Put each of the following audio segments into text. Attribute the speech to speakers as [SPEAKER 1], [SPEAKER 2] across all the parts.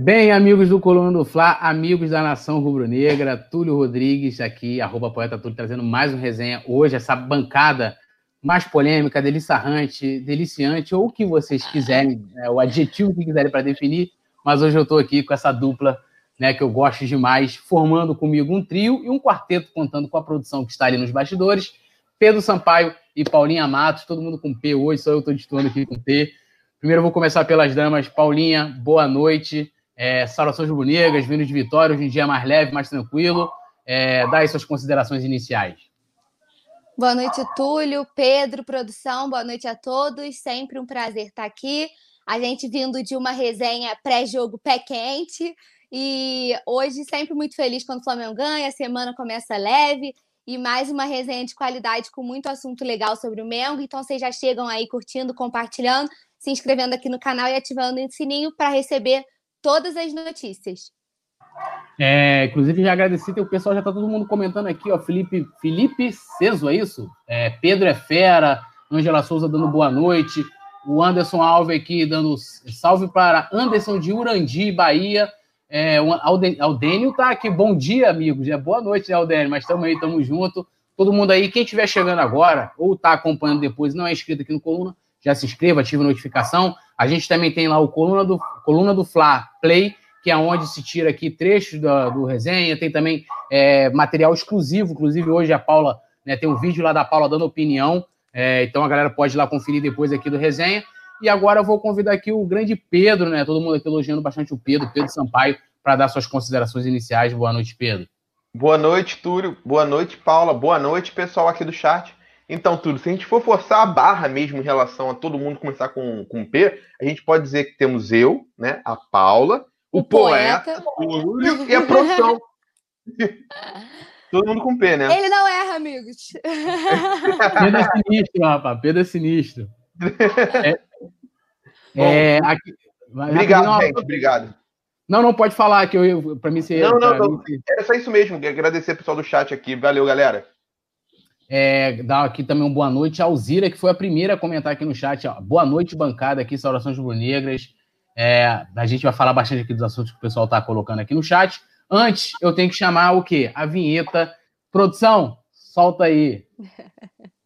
[SPEAKER 1] Bem, amigos do Coluna do Fla, amigos da Nação Rubro-Negra, Túlio Rodrigues aqui, arroba Poeta Túlio, trazendo mais um resenha hoje, essa bancada mais polêmica, deliciante, deliciante, ou o que vocês quiserem, é, o adjetivo que quiserem para definir, mas hoje eu estou aqui com essa dupla né, que eu gosto demais, formando comigo um trio e um quarteto, contando com a produção que está ali nos bastidores, Pedro Sampaio e Paulinha Matos, todo mundo com P hoje, só eu estou ditando aqui com P. Primeiro eu vou começar pelas damas. Paulinha, boa noite. É, saudações rubro-negras, vindo de Vitória, hoje em dia mais leve, mais tranquilo. É, dá aí suas considerações iniciais.
[SPEAKER 2] Boa noite, Túlio, Pedro, produção, boa noite a todos. Sempre um prazer estar aqui. A gente vindo de uma resenha pré-jogo pé quente. E hoje sempre muito feliz quando o Flamengo ganha, a semana começa leve e mais uma resenha de qualidade com muito assunto legal sobre o Mengo. Então vocês já chegam aí curtindo, compartilhando, se inscrevendo aqui no canal e ativando o sininho para receber todas as notícias.
[SPEAKER 1] É, inclusive, já agradeci, o pessoal já está todo mundo comentando aqui, ó. Felipe, Felipe Ceso, é isso? É, Pedro é fera, Angela Souza dando boa noite, o Anderson Alves aqui dando salve para Anderson de Urandi, Bahia. É, o Aldênio tá aqui, bom dia, amigos. É, boa noite, Aldênio? Mas estamos aí, estamos junto. Todo mundo aí, quem estiver chegando agora ou está acompanhando depois não é inscrito aqui no Coluna, já se inscreva, ative a notificação. A gente também tem lá o Coluna do, Coluna do Fla Play, que é onde se tira aqui trechos do, do resenha. Tem também é, material exclusivo, inclusive hoje a Paula né, tem um vídeo lá da Paula dando opinião. É, então a galera pode ir lá conferir depois aqui do resenha. E agora eu vou convidar aqui o grande Pedro, né? Todo mundo aqui elogiando bastante o Pedro, Pedro Sampaio, para dar suas considerações iniciais. Boa noite, Pedro.
[SPEAKER 3] Boa noite, Túlio. Boa noite, Paula. Boa noite, pessoal aqui do chat. Então, tudo, se a gente for forçar a barra mesmo em relação a todo mundo começar com, com P, a gente pode dizer que temos eu, né, a Paula, o, o poeta, poeta, o Túlio e a produção. todo mundo com P, né?
[SPEAKER 2] Ele não erra, amigos.
[SPEAKER 1] Pedro é sinistro, rapaz. Pedro é sinistro. É,
[SPEAKER 3] é, aqui, obrigado, não, gente. Obrigado.
[SPEAKER 1] Não, não pode falar que eu para mim ser.
[SPEAKER 3] Não, não, não. Era só isso mesmo. Agradecer o pessoal do chat aqui. Valeu, galera.
[SPEAKER 1] É, dar aqui também uma boa noite a Alzira, que foi a primeira a comentar aqui no chat. Boa noite, bancada aqui, saudações rubro-negras. É, a gente vai falar bastante aqui dos assuntos que o pessoal está colocando aqui no chat. Antes, eu tenho que chamar o quê? A vinheta. Produção, solta aí.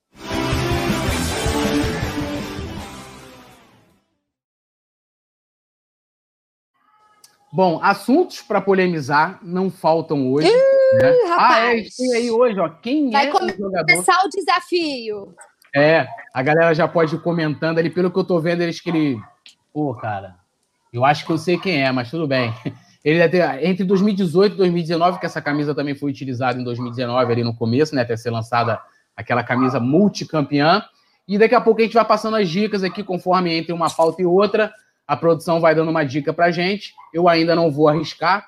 [SPEAKER 1] Bom, assuntos para polemizar não faltam hoje.
[SPEAKER 2] Né? Ah, é,
[SPEAKER 1] tem aí hoje, ó. Quem
[SPEAKER 2] Vai
[SPEAKER 1] é
[SPEAKER 2] o jogador? começar o desafio.
[SPEAKER 1] É, a galera já pode ir comentando ali, pelo que eu tô vendo, eles que ele. Pô, cara, eu acho que eu sei quem é, mas tudo bem. Ele ter, entre 2018 e 2019, que essa camisa também foi utilizada em 2019, ali no começo, né? Até ser lançada aquela camisa multicampeã. E daqui a pouco a gente vai passando as dicas aqui, conforme entre uma pauta e outra. A produção vai dando uma dica para gente. Eu ainda não vou arriscar.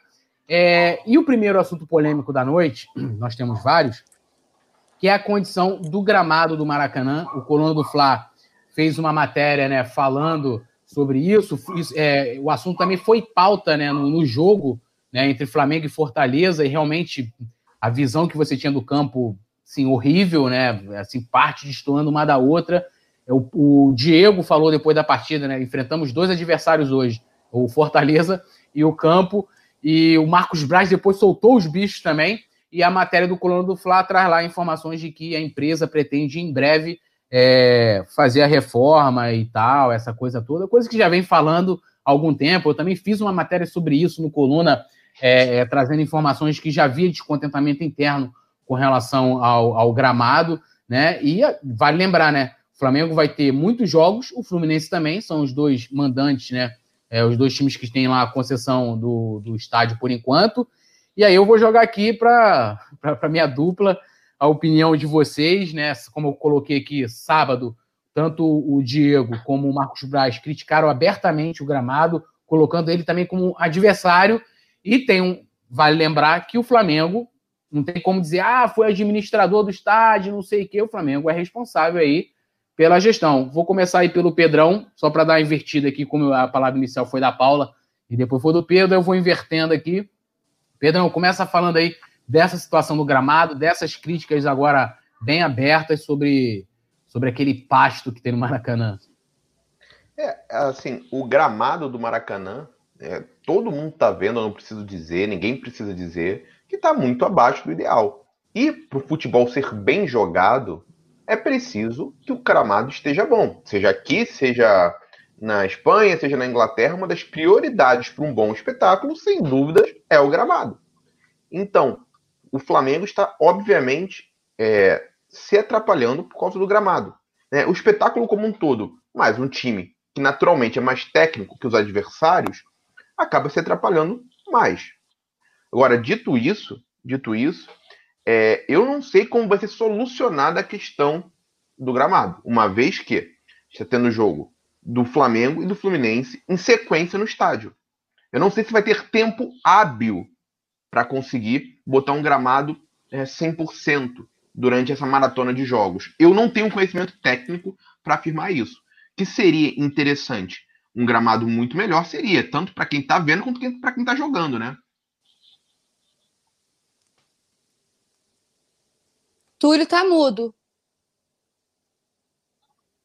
[SPEAKER 1] É, e o primeiro assunto polêmico da noite, nós temos vários, que é a condição do gramado do Maracanã. O Coluna do Fla fez uma matéria né, falando sobre isso. É, o assunto também foi pauta né, no, no jogo né, entre Flamengo e Fortaleza, e realmente a visão que você tinha do campo, assim, horrível, né? Assim, parte destoando uma da outra. O, o, Diego falou depois da partida, né? Enfrentamos dois adversários hoje, o Fortaleza e o Campo. E o Marcos Braz depois soltou os bichos também. E a matéria do Coluna do Fla traz lá informações de que a empresa pretende em breve é, fazer a reforma e tal, essa coisa toda, coisa que já vem falando há algum tempo. Eu também fiz uma matéria sobre isso no Coluna, é, é, trazendo informações que já havia descontentamento interno com relação ao, ao gramado, né? E vale lembrar, né? O Flamengo vai ter muitos jogos, o Fluminense também, são os dois mandantes, né? É, os dois times que têm lá a concessão do, do estádio por enquanto. E aí eu vou jogar aqui para a minha dupla a opinião de vocês, né? Como eu coloquei aqui sábado, tanto o Diego como o Marcos Braz criticaram abertamente o gramado, colocando ele também como adversário. E tem um. Vale lembrar que o Flamengo não tem como dizer, ah, foi administrador do estádio, não sei o quê. O Flamengo é responsável aí pela gestão. Vou começar aí pelo Pedrão, só para dar invertida aqui, como a palavra inicial foi da Paula e depois foi do Pedro, eu vou invertendo aqui. Pedrão, começa falando aí dessa situação do gramado, dessas críticas agora bem abertas sobre, sobre aquele pasto que tem no Maracanã.
[SPEAKER 3] É, assim, o gramado do Maracanã, é, todo mundo está vendo, eu não preciso dizer, ninguém precisa dizer, que está muito abaixo do ideal. E para o futebol ser bem jogado, é preciso que o gramado esteja bom. Seja aqui, seja na Espanha, seja na Inglaterra, uma das prioridades para um bom espetáculo, sem dúvidas, é o gramado. Então, o Flamengo está, obviamente, é, se atrapalhando por causa do gramado. Né? O espetáculo como um todo, mas um time que naturalmente é mais técnico que os adversários, acaba se atrapalhando mais. Agora, dito isso, dito isso, é, eu não sei como vai ser solucionada a questão do gramado, uma vez que está tendo jogo do Flamengo e do Fluminense em sequência no estádio. Eu não sei se vai ter tempo hábil para conseguir botar um gramado é, 100% durante essa maratona de jogos. Eu não tenho conhecimento técnico para afirmar isso. Que seria interessante um gramado muito melhor seria, tanto para quem está vendo quanto para quem está jogando, né?
[SPEAKER 2] Túlio tá mudo.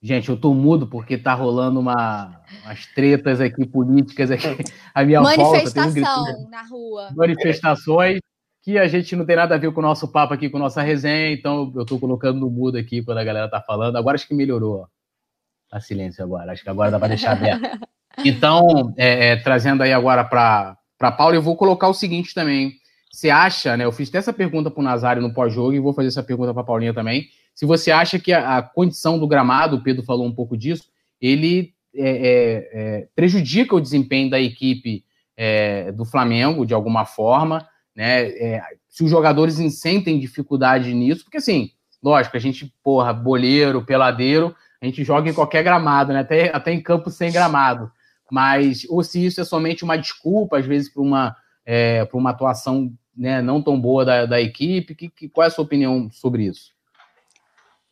[SPEAKER 1] Gente, eu tô mudo porque tá rolando uma, umas tretas aqui políticas aqui. A minha
[SPEAKER 2] Manifestação volta, um na rua.
[SPEAKER 1] Manifestações que a gente não tem nada a ver com o nosso papo aqui, com a nossa resenha, então eu tô colocando no mudo aqui quando a galera tá falando. Agora acho que melhorou. Tá silêncio agora, acho que agora dá para deixar aberto. Então, é, é, trazendo aí agora para Paulo, eu vou colocar o seguinte também. Você acha, né? Eu fiz até essa pergunta para o Nazário no pós-jogo e vou fazer essa pergunta para a Paulinha também se você acha que a, a, condição do gramado, o Pedro falou um pouco disso, ele é, é, é, prejudica o desempenho da equipe é, do Flamengo de alguma forma, né? É, se os jogadores sentem dificuldade nisso, porque assim, lógico, a gente, porra, boleiro, peladeiro, a gente joga em qualquer gramado, né? Até, até em campo sem gramado. Mas, ou se isso é somente uma desculpa, às vezes, para uma, é, uma atuação né, não tão boa da, da equipe, que, que, qual é a sua opinião sobre isso?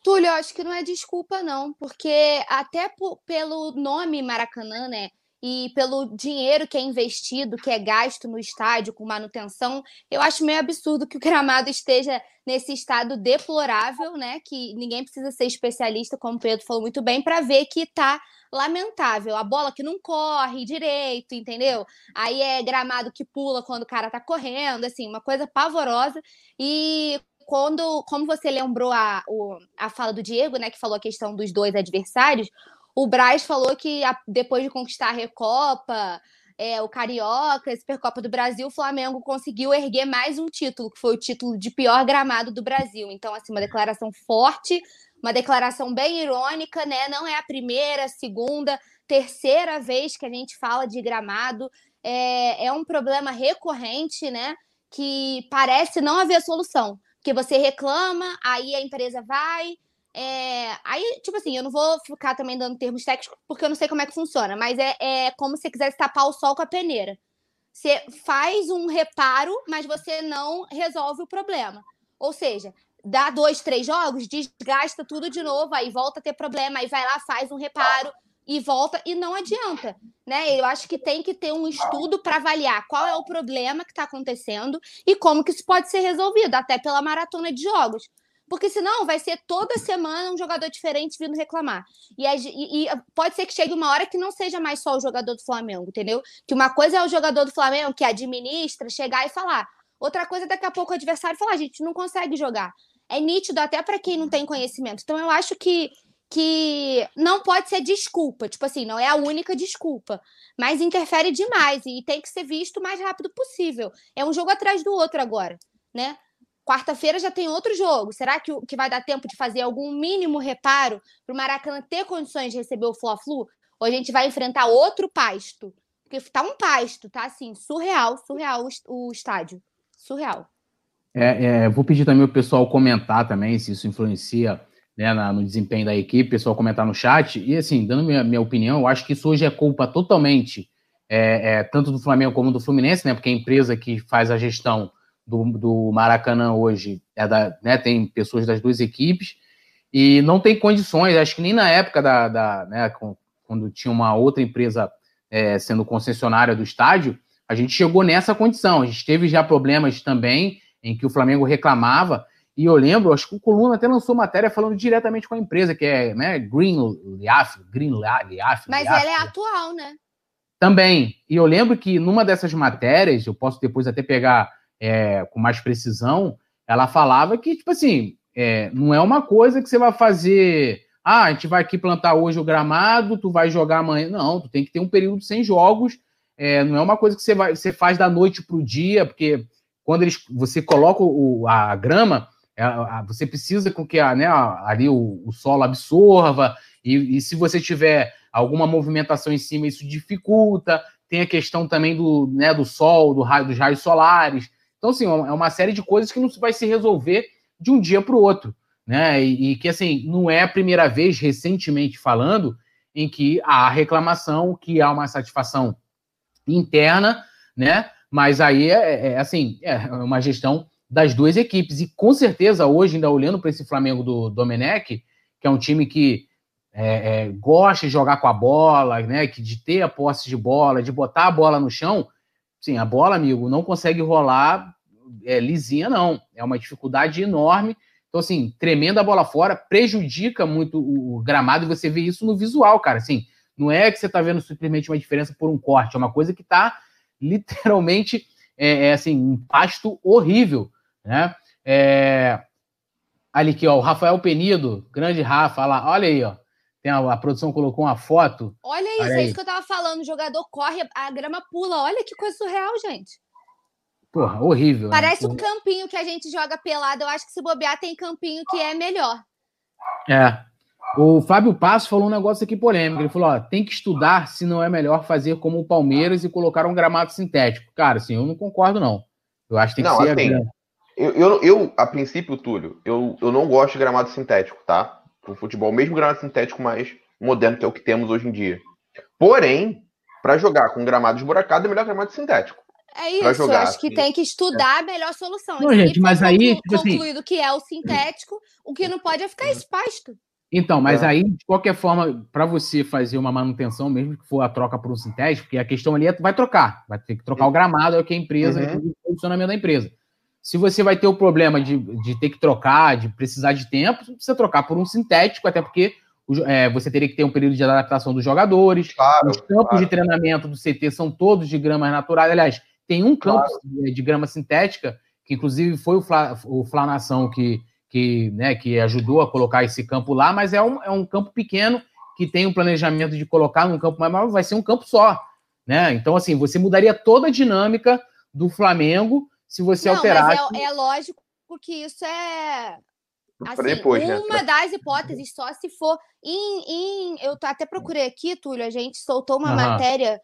[SPEAKER 2] Túlio, acho que não é desculpa, não, porque até pelo nome Maracanã, né? E pelo dinheiro que é investido, que é gasto no estádio com manutenção, eu acho meio absurdo que o gramado esteja nesse estado deplorável, né? Que ninguém precisa ser especialista, como o Pedro falou muito bem, para ver que tá lamentável. A bola que não corre direito, entendeu? Aí é gramado que pula quando o cara tá correndo, assim, uma coisa pavorosa. E quando, como você lembrou a, o, a fala do Diego, né, que falou a questão dos dois adversários, o Braz falou que a, depois de conquistar a Recopa, é, o Carioca, a Supercopa do Brasil, o Flamengo conseguiu erguer mais um título, que foi o título de pior gramado do Brasil. Então, assim, uma declaração forte, uma declaração bem irônica, né? Não é a primeira, segunda, terceira vez que a gente fala de gramado. É, é um problema recorrente, né? Que parece não haver solução que você reclama, aí a empresa vai. É... Aí, tipo assim, eu não vou ficar também dando termos técnicos porque eu não sei como é que funciona, mas é, é como se você quisesse tapar o sol com a peneira. Você faz um reparo, mas você não resolve o problema. Ou seja, dá dois, três jogos, desgasta tudo de novo, aí volta a ter problema, aí vai lá, faz um reparo, e volta e não adianta, né? Eu acho que tem que ter um estudo para avaliar qual é o problema que está acontecendo e como que isso pode ser resolvido, até pela maratona de jogos. Porque senão vai ser toda semana um jogador diferente vindo reclamar. E, e, e, pode ser que chegue uma hora que não seja mais só o jogador do Flamengo, entendeu? Que uma coisa é o jogador do Flamengo que administra, chegar e falar. Outra coisa é daqui a pouco o adversário falar, a gente não consegue jogar. É nítido até para quem não tem conhecimento. Então eu acho que que não pode ser desculpa, tipo assim, não é a única desculpa, mas interfere demais e tem que ser visto o mais rápido possível. É um jogo atrás do outro agora, né? Quarta-feira já tem outro jogo. Será que, que vai dar tempo de fazer algum mínimo reparo para o Maracanã ter condições de receber o Fla-Flu? Ou a gente vai enfrentar outro pasto? Porque tá um pasto, tá assim, surreal, surreal o, o estádio. Surreal.
[SPEAKER 1] É, é, vou pedir também o pessoal comentar também se isso influencia né, na, no desempenho da equipe, pessoal comentar no chat. E assim, dando minha, minha opinião, eu acho que isso hoje é culpa totalmente é, é, tanto do Flamengo como do Fluminense, né? Porque a empresa que faz a gestão do, do Maracanã hoje é da, né, tem pessoas das duas equipes e não tem condições, acho que nem na época da, da né, quando tinha uma outra empresa é, sendo concessionária do estádio, a gente chegou nessa condição. A gente teve já problemas também em que o Flamengo reclamava e eu lembro, acho que o Coluna até lançou matéria falando diretamente com a empresa, que é né, Green Leaf, Green Leaf.
[SPEAKER 2] Mas ela é atual, né?
[SPEAKER 1] Também. E eu lembro que numa dessas matérias, eu posso depois até pegar é, com mais precisão, ela falava que, tipo assim, é, não é uma coisa que você vai fazer. Ah, a gente vai aqui plantar hoje o gramado, tu vai jogar amanhã. Não, tu tem que ter um período sem jogos. É, não é uma coisa que você, vai, você faz da noite para o dia, porque quando eles, você coloca o, a grama, é, você precisa com que a, né, ali o, o solo absorva, e, e, se você tiver alguma movimentação em cima, isso dificulta. Tem a questão também do, né, do sol, do raio, dos raios solares. Então, assim, é uma série de coisas que não vai se resolver de um dia para o outro. Né? E, e, que, assim, não é a primeira vez, recentemente falando, em que há reclamação, que há uma satisfação interna, né? Mas aí é, é, é assim, é uma gestão das duas equipes. E com certeza, hoje, ainda olhando para esse Flamengo do Domenech, que é um time que é, é, gosta de jogar com a bola, né? Que de ter a posse de bola, de botar a bola no chão, sim, a bola, amigo, não consegue rolar é, lisinha, não. É uma dificuldade enorme. Então, assim, tremenda bola fora, prejudica muito o gramado e você vê isso no visual, cara. Assim, não é que você está vendo simplesmente uma diferença por um corte, é uma coisa que está literalmente é, é, assim, um pasto horrível, né? É... Ali aqui, ó, o Rafael Penido, grande Rafa, lá, olha aí, ó. Tem a, a, produção colocou uma foto.
[SPEAKER 2] Olha isso, olha é isso que eu tava falando. O jogador corre, a grama pula. Olha que coisa surreal, gente.
[SPEAKER 1] Porra, horrível.
[SPEAKER 2] Né? Parece né? um campinho que a gente joga pelado. Eu acho que se bobear, tem campinho que é melhor.
[SPEAKER 1] É. O Fábio Passo falou um negócio aqui polêmico. Ele falou: ó, tem que estudar se não é melhor fazer como o Palmeiras e colocar um gramado sintético. Cara, assim, eu não concordo, não. Eu acho que tem que não, ser. Assim,
[SPEAKER 3] eu, eu, eu, a princípio, Túlio, eu, eu não gosto de gramado sintético, tá? pro futebol, mesmo gramado sintético mais moderno, que é o que temos hoje em dia. Porém, para jogar com gramado esburacado, é melhor gramado sintético.
[SPEAKER 2] É isso, jogar, acho que assim. tem que estudar a melhor solução.
[SPEAKER 1] Não, gente, mas aí.
[SPEAKER 2] Tipo assim concluído assim... que é o sintético, o que não pode é ficar espasto.
[SPEAKER 1] Então, mas é. aí, de qualquer forma, para você fazer uma manutenção, mesmo que for a troca por um sintético, porque a questão ali é vai trocar, vai ter que trocar o gramado, é o que a empresa, uhum. o funcionamento da empresa. Se você vai ter o problema de, de ter que trocar, de precisar de tempo, você precisa trocar por um sintético, até porque é, você teria que ter um período de adaptação dos jogadores. Claro, Os campos claro. de treinamento do CT são todos de grama natural. Aliás, tem um campo claro. de grama sintética, que inclusive foi o, Fla, o Flanação que, que, né, que ajudou a colocar esse campo lá, mas é um, é um campo pequeno que tem um planejamento de colocar num campo maior, vai ser um campo só. Né? Então, assim, você mudaria toda a dinâmica do Flamengo se você
[SPEAKER 2] não,
[SPEAKER 1] alterar.
[SPEAKER 2] Mas é, é lógico que isso é assim, depois, né? uma né? das hipóteses, só se for. Em, em, eu até procurei aqui, Túlio, a gente soltou uma uhum. matéria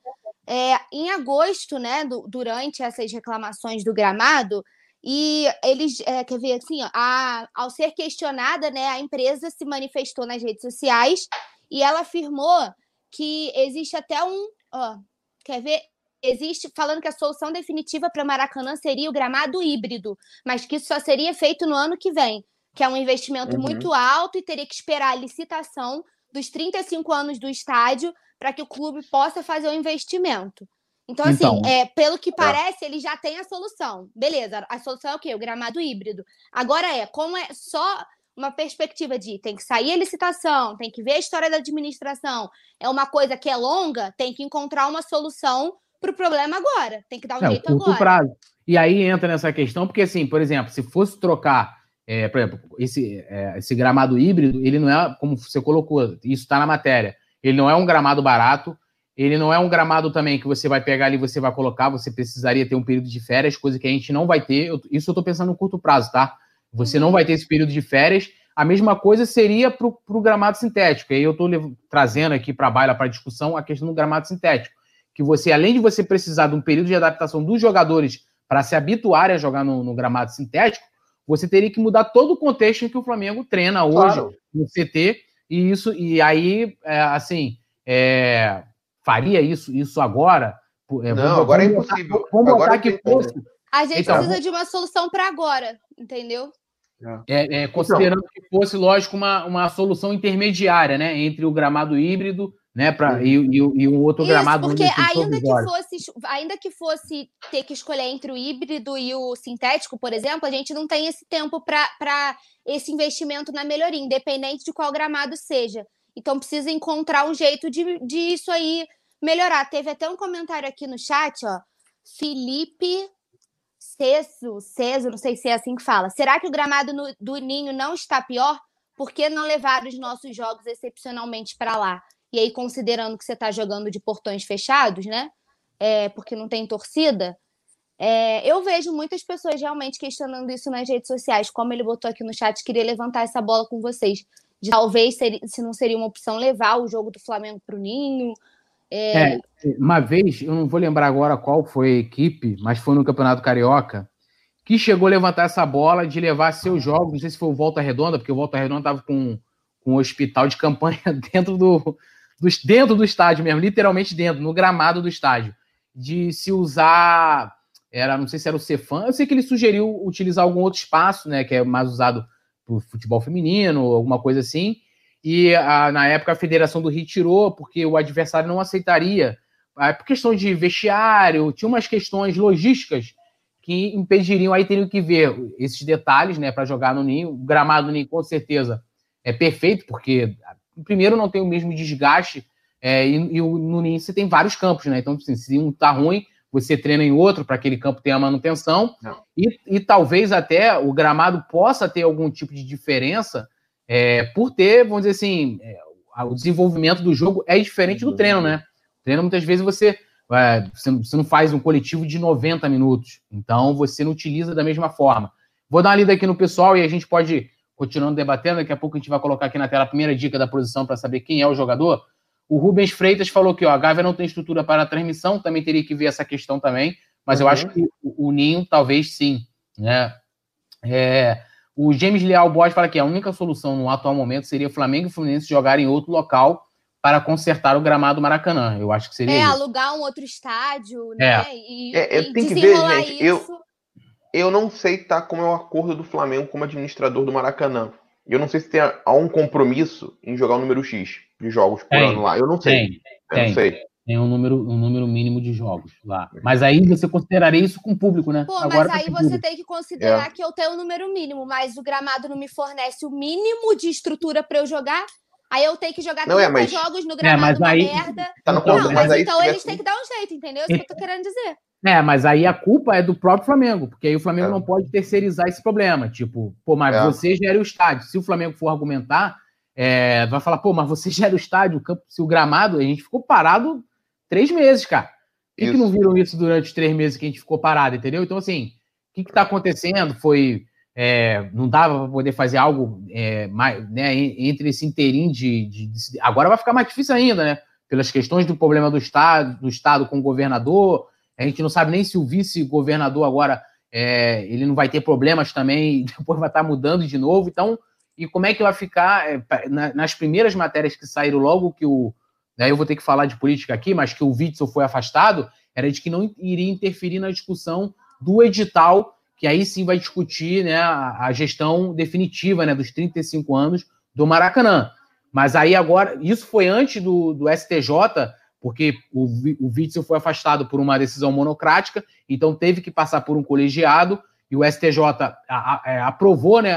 [SPEAKER 2] é, em agosto, né? Do, durante essas reclamações do gramado. E eles, é, quer ver assim, ó, a, ao ser questionada, né, a empresa se manifestou nas redes sociais e ela afirmou que existe até um, ó, quer ver, existe falando que a solução definitiva para Maracanã seria o gramado híbrido, mas que isso só seria feito no ano que vem, que é um investimento uhum. muito alto e teria que esperar a licitação dos 35 anos do estádio para que o clube possa fazer o investimento. Então, assim, então, é, pelo que é. parece, é. ele já tem a solução. Beleza, a solução é o quê? O gramado híbrido. Agora é, como é só uma perspectiva de tem que sair a licitação, tem que ver a história da administração, é uma coisa que é longa, tem que encontrar uma solução para o problema agora. Tem que dar um é, jeito agora. Prazo.
[SPEAKER 1] E aí entra nessa questão, porque assim, por exemplo, se fosse trocar, é, por exemplo, esse, é, esse gramado híbrido, ele não é, como você colocou, isso está na matéria, ele não é um gramado barato, ele não é um gramado também que você vai pegar ali e você vai colocar, você precisaria ter um período de férias, coisa que a gente não vai ter. Eu, isso eu estou pensando no curto prazo, tá? Você não uhum. vai ter esse período de férias. A mesma coisa seria para o gramado sintético. E aí eu estou trazendo aqui para a baila, para discussão, a questão do gramado sintético que você, além de você precisar de um período de adaptação dos jogadores para se habituarem a jogar no, no, gramado sintético, você teria que mudar todo o contexto em que o Flamengo treina hoje claro. no CT, e isso, e aí, é, assim, é, faria isso, isso agora?
[SPEAKER 3] É, Não, vamos, agora é vamos é impossível. Botar, vamos
[SPEAKER 2] agora botar que fosse. A gente então, precisa de uma solução para agora, entendeu?
[SPEAKER 1] É, é, considerando então, que fosse, lógico, uma, uma solução intermediária, né? Entre o gramado híbrido né? Pra, e, e, e um outro Isso, gramado.
[SPEAKER 2] Porque ainda que, fosse, ainda que fosse ter que escolher entre o híbrido e o sintético, por exemplo, a gente não tem esse tempo para esse investimento na melhoria, independente de qual gramado seja. Então precisa encontrar um jeito de, de isso aí melhorar. Teve até um comentário aqui no chat, ó. Felipe Ceso, Ceso, não sei se é assim que fala. Será que o gramado no, do Ninho não está pior? Por que não levar os nossos jogos excepcionalmente para lá? E aí, considerando que você está jogando de portões fechados, né? É, porque não tem torcida, é, eu vejo muitas pessoas realmente questionando isso nas redes sociais. Como ele botou aqui no chat, queria levantar essa bola com vocês. De talvez se não seria uma opção levar o jogo do Flamengo para o Ninho.
[SPEAKER 1] É... é... uma vez, eu não vou lembrar agora qual foi a equipe, mas foi no Campeonato Carioca, que chegou a levantar essa bola de levar seus jogos. Não sei se foi o Volta Redonda, porque o Volta Redonda estava com, com um hospital de campanha dentro do, do, dentro do estádio mesmo, literalmente dentro, no gramado do estádio. De se usar era, não sei se era o Cefan, eu sei que ele sugeriu utilizar algum outro espaço, né, que é mais usado para futebol feminino, alguma coisa assim, e a, na época a federação do Rio tirou, porque o adversário não aceitaria, por questão de vestiário, tinha umas questões logísticas que impediriam, aí teriam que ver esses detalhes, né, para jogar no Ninho, o gramado do Ninho com certeza é perfeito, porque primeiro não tem o mesmo desgaste, é, e, e no Ninho você tem vários campos, né, então assim, se um tá ruim, você treina em outro para aquele campo ter a manutenção. E, e, talvez até o gramado possa ter algum tipo de diferença é, por ter, vamos dizer assim, é, o desenvolvimento do jogo é diferente do treino, né? O treino, muitas vezes, você, é, você não faz um coletivo de 90 minutos. Então, você não utiliza da mesma forma. Vou dar uma lida aqui no pessoal e a gente pode, continuando debatendo, daqui a pouco a gente vai colocar aqui na tela a primeira dica da posição para saber quem é o jogador. O Rubens Freitas falou que ó, a Gávea não tem estrutura para a transmissão, também teria que ver essa questão também, mas uhum. eu acho que o, o Ninho talvez sim. Né? É, o James Leal Borges fala que a única solução no atual momento seria Flamengo e Fluminense jogarem em outro local para consertar o gramado Maracanã. Eu acho que seria.
[SPEAKER 2] É,
[SPEAKER 1] isso.
[SPEAKER 2] alugar um outro estádio, é. né? E,
[SPEAKER 3] é,
[SPEAKER 2] e
[SPEAKER 3] tem que ver, gente. Isso. Eu, eu não sei tá, como é o acordo do Flamengo como administrador do Maracanã. Eu não sei se tem há um compromisso em jogar o número X de jogos por tem, ano lá. Eu não sei. Tem, eu
[SPEAKER 1] tem,
[SPEAKER 3] não sei.
[SPEAKER 1] Tem um número, um número mínimo de jogos lá. Mas aí você consideraria isso com o público, né?
[SPEAKER 2] Pô, Agora mas aí você público. tem que considerar é. que eu tenho um número mínimo, mas o gramado não me fornece o mínimo de estrutura para eu jogar. Aí eu tenho que jogar
[SPEAKER 3] não 30 é, mas...
[SPEAKER 2] jogos no gramado, é, mas aí... merda.
[SPEAKER 3] Tá no não,
[SPEAKER 2] mas, mas então eles têm que dar um jeito, entendeu? É isso que eu tô querendo dizer.
[SPEAKER 1] É, mas aí a culpa é do próprio Flamengo, porque aí o Flamengo é. não pode terceirizar esse problema. Tipo, pô, mas é. você gera o estádio. Se o Flamengo for argumentar, é, vai falar, pô, mas você gera o estádio, o campo, se o gramado, a gente ficou parado três meses, cara. Por que, que, não viram isso durante os três meses que a gente ficou parado, entendeu? Então, assim, o que está acontecendo? Foi. É, não dava para poder fazer algo é, mais, né, entre esse inteirinho de, de, de, Agora vai ficar mais difícil ainda, né? Pelas questões do problema do Estado, do Estado com o governador, a gente não sabe nem se o vice-governador agora é, ele não vai ter problemas também, depois vai estar mudando de novo. Então, e como é que vai ficar é, nas primeiras matérias que saíram logo que o. Daí eu vou ter que falar de política aqui, mas que o Witzel foi afastado, era de que não iria interferir na discussão do edital, que aí sim vai discutir né, a, gestão definitiva né, dos 35 anos do Maracanã. Mas aí agora, isso foi antes do, do STJ porque o, o Witzel foi afastado por uma decisão monocrática, então teve que passar por um colegiado, e o STJ a, a, é, aprovou né,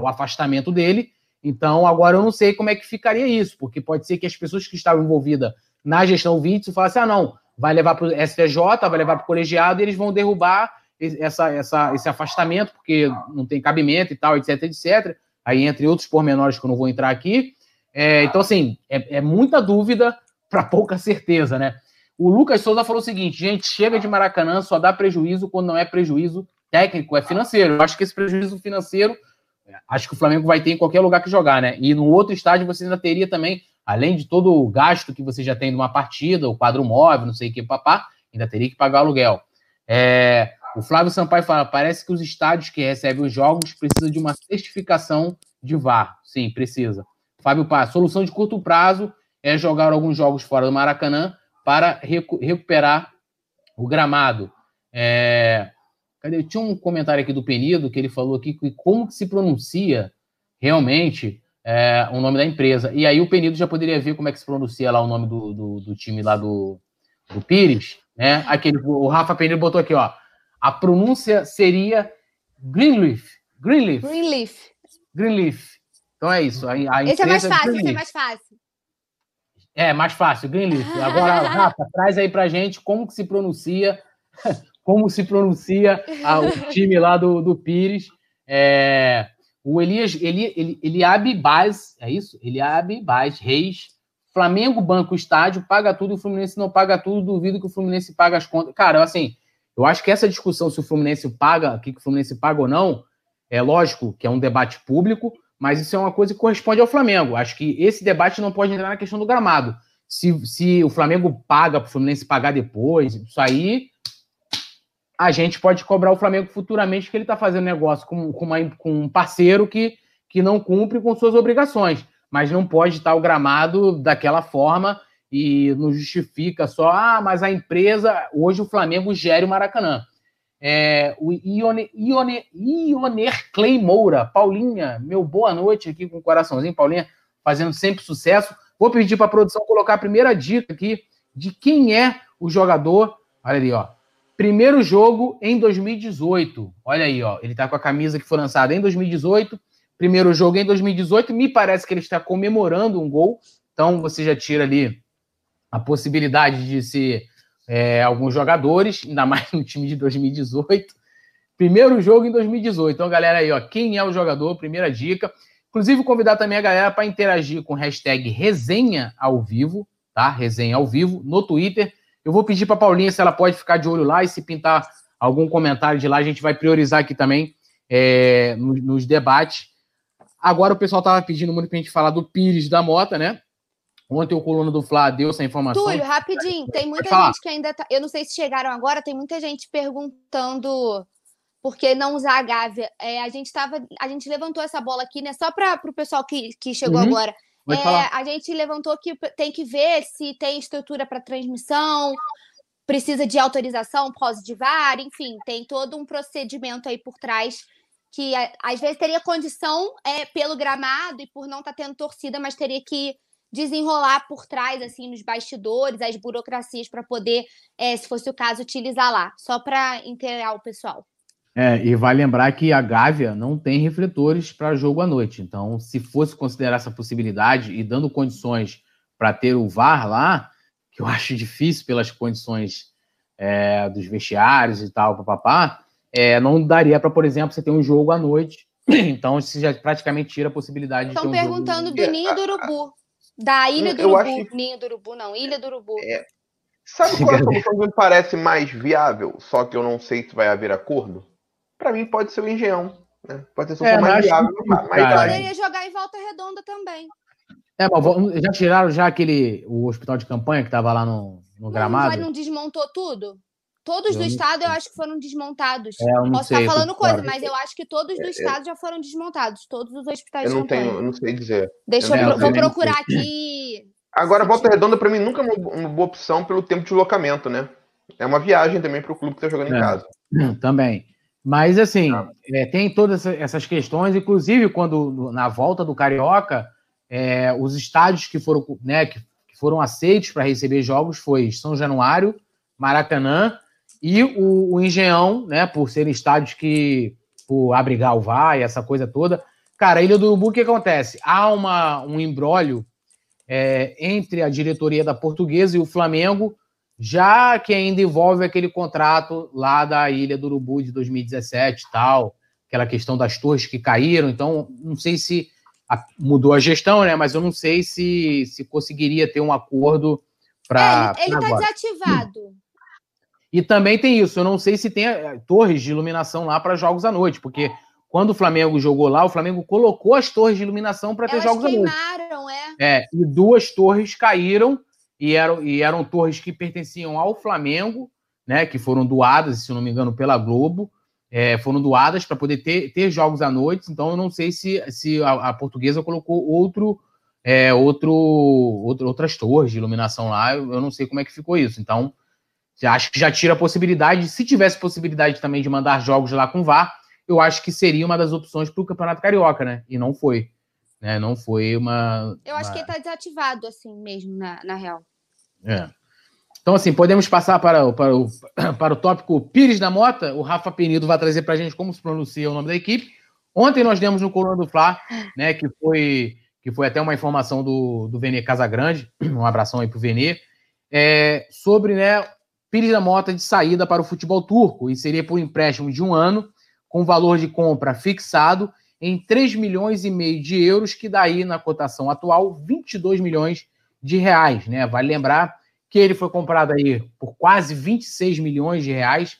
[SPEAKER 1] o afastamento dele. Então, agora eu não sei como é que ficaria isso, porque pode ser que as pessoas que estavam envolvidas na gestão Witzel falassem: ah, não, vai levar para o STJ, vai levar para o colegiado, e eles vão derrubar essa, essa, esse afastamento, porque não tem cabimento e tal, etc, etc. Aí, entre outros pormenores que eu não vou entrar aqui. É, então, assim, é, é muita dúvida para pouca certeza, né? O Lucas Souza falou o seguinte: gente, chega de Maracanã, só dá prejuízo quando não é prejuízo técnico, é financeiro. Eu acho que esse prejuízo financeiro, acho que o Flamengo vai ter em qualquer lugar que jogar, né? E no outro estádio você ainda teria também, além de todo o gasto que você já tem numa partida, o quadro móvel, não sei o que, papá, ainda teria que pagar aluguel. É, o Flávio Sampaio fala: parece que os estádios que recebem os jogos precisam de uma certificação de VAR. Sim, precisa. Fábio Paz, solução de curto prazo é jogar alguns jogos fora do Maracanã para recu recuperar o gramado. É... Cadê? Tinha um comentário aqui do Penido que ele falou aqui que como que se pronuncia realmente é, o nome da empresa. E aí o Penido já poderia ver como é que se pronuncia lá o nome do, do, do time lá do, do Pires. Né? Aquele, o Rafa Penido botou aqui, ó. A pronúncia seria Greenleaf. Greenleaf.
[SPEAKER 2] Greenleaf.
[SPEAKER 1] Greenleaf. Então é isso. A,
[SPEAKER 2] a esse é mais fácil, esse é mais fácil.
[SPEAKER 1] É, mais fácil, Greenleaf. Agora, Rafa, traz aí pra gente como que se pronuncia, como se pronuncia a, o time lá do, do Pires. É, o Elias, Eli, Eli, Eliabe Baz, é isso? Eliabe Baz Reis. Flamengo banca o estádio, paga tudo, e o Fluminense não paga tudo, duvido que o Fluminense paga as contas. Cara, assim, eu acho que essa discussão se o Fluminense paga, o que, que o Fluminense paga ou não, é lógico que é um debate público, mas isso é uma coisa que corresponde ao Flamengo. Acho que esse debate não pode entrar na questão do gramado. Se, se o Flamengo paga para o Fluminense pagar depois, isso aí a gente pode cobrar o Flamengo futuramente que ele está fazendo negócio com, com, uma, com um parceiro que, que não cumpre com suas obrigações. Mas não pode estar o gramado daquela forma e não justifica só, ah, mas a empresa, hoje o Flamengo gere o Maracanã. É, o Ione, Ione, Clay Moura, Paulinha, meu boa noite aqui com o coraçãozinho, Paulinha, fazendo sempre sucesso. Vou pedir para a produção colocar a primeira dica aqui de quem é o jogador. Olha ali, ó. Primeiro jogo em 2018. Olha aí, ó. Ele está com a camisa que foi lançada em 2018. Primeiro jogo em 2018. Me parece que ele está comemorando um gol. Então você já tira ali a possibilidade de ser é, alguns jogadores, ainda mais no time de 2018. Primeiro jogo em 2018. Então, galera aí, ó, quem é o jogador? Primeira dica. Inclusive, convidar também a galera para interagir com hashtag resenha ao vivo, tá? Resenha ao vivo no Twitter. Eu vou pedir para Paulinha se ela pode ficar de olho lá e se pintar algum comentário de lá, a gente vai priorizar aqui também é, nos, nos debates. Agora o pessoal estava pedindo muito para a gente falar do Pires da Mota, né? Ontem o coluna do Flá deu essa informação.
[SPEAKER 2] Túlio, rapidinho, tem muita gente que ainda tá. Eu não sei se chegaram agora, tem muita gente perguntando por que não usar a Gávea. É, a gente tava, a gente levantou essa bola aqui, né? Só para o pessoal que, que chegou uhum. agora. É, a gente levantou que tem que ver se tem estrutura para transmissão, precisa de autorização pós de VAR, enfim, tem todo um procedimento aí por trás que às vezes teria condição é, pelo gramado e por não estar tá tendo torcida, mas teria que desenrolar por trás, assim, nos bastidores, as burocracias para poder, é, se fosse o caso, utilizar lá, só para inteirar o pessoal.
[SPEAKER 1] É, e vai lembrar que a Gávea não tem refletores para jogo à noite. Então, se fosse considerar essa possibilidade e dando condições para ter o VAR lá, que eu acho difícil pelas condições é, dos vestiários e tal, papapá, é, não daria para, por exemplo, você ter um jogo à noite. Então, isso já praticamente tira a possibilidade
[SPEAKER 2] Estão
[SPEAKER 1] de
[SPEAKER 2] ter um perguntando
[SPEAKER 1] jogo...
[SPEAKER 2] do Ninho do Urubu. Da Ilha do eu Urubu. Acho... Ninho do Urubu, não. Ilha do Urubu. É.
[SPEAKER 3] Sabe qual é a solução que me parece mais viável, só que eu não sei se vai haver acordo? Para mim pode ser o Engenhão. Né? Pode ser solução é, mais viável.
[SPEAKER 2] Poderia jogar em volta redonda também.
[SPEAKER 1] É, mas já tiraram já aquele o hospital de campanha que estava lá no, no gramado?
[SPEAKER 2] Não, não desmontou tudo? Todos eu do estado eu acho que foram desmontados. É, eu Posso estar falando coisa, mas eu acho que todos do é, estado já foram desmontados. Todos os hospitais
[SPEAKER 3] eu não tenho, eu não sei dizer.
[SPEAKER 2] Deixa eu, eu vou procurar aqui.
[SPEAKER 3] Agora, Volta Redonda, para mim, nunca é uma boa opção pelo tempo de locamento, né? É uma viagem também para o clube que está jogando é, em casa.
[SPEAKER 1] Também. Mas, assim, ah. é, tem todas essas questões, inclusive quando na volta do Carioca, é, os estádios que foram, né, que foram aceitos para receber jogos foi São Januário, Maracanã e o, o Engenhão, né, por serem estádios que, por abrigar o VAR e essa coisa toda. Cara, a Ilha do Urubu, o que acontece? Há uma, um embrólio é, entre a diretoria da Portuguesa e o Flamengo, já que ainda envolve aquele contrato lá da Ilha do Urubu de 2017 e tal, aquela questão das torres que caíram. Então, não sei se a, mudou a gestão, né? Mas eu não sei se, se conseguiria ter um acordo para.
[SPEAKER 2] É, ele está desativado.
[SPEAKER 1] E também tem isso, eu não sei se tem eh, torres de iluminação lá para jogos à noite, porque quando o Flamengo jogou lá, o Flamengo colocou as torres de iluminação para ter jogos à noite. É. é, e duas torres caíram e eram, e eram torres que pertenciam ao Flamengo, né, que foram doadas, se não me engano, pela Globo, é, foram doadas para poder ter, ter jogos à noite. Então eu não sei se, se a, a portuguesa colocou outro, é, outro, outro, outras torres de iluminação lá. Eu, eu não sei como é que ficou isso. Então Acho que já tira a possibilidade, se tivesse possibilidade também de mandar jogos lá com VAR, eu acho que seria uma das opções para o Campeonato Carioca, né? E não foi. Né? Não foi uma.
[SPEAKER 2] Eu acho
[SPEAKER 1] uma...
[SPEAKER 2] que ele está desativado, assim mesmo, na, na real.
[SPEAKER 1] É. Então, assim, podemos passar para, para, o, para o tópico Pires da Mota. O Rafa Penido vai trazer para a gente como se pronuncia o nome da equipe. Ontem nós demos no Coluna do Fla, né, que foi que foi até uma informação do, do Vene Casagrande, um abração aí para o Vene, é, sobre né, Pires da Mota de saída para o futebol turco, e seria por empréstimo de um ano, com valor de compra fixado em 3 milhões e meio de euros, que daí, na cotação atual, 22 milhões de reais. Né? Vale lembrar que ele foi comprado aí por quase 26 milhões de reais.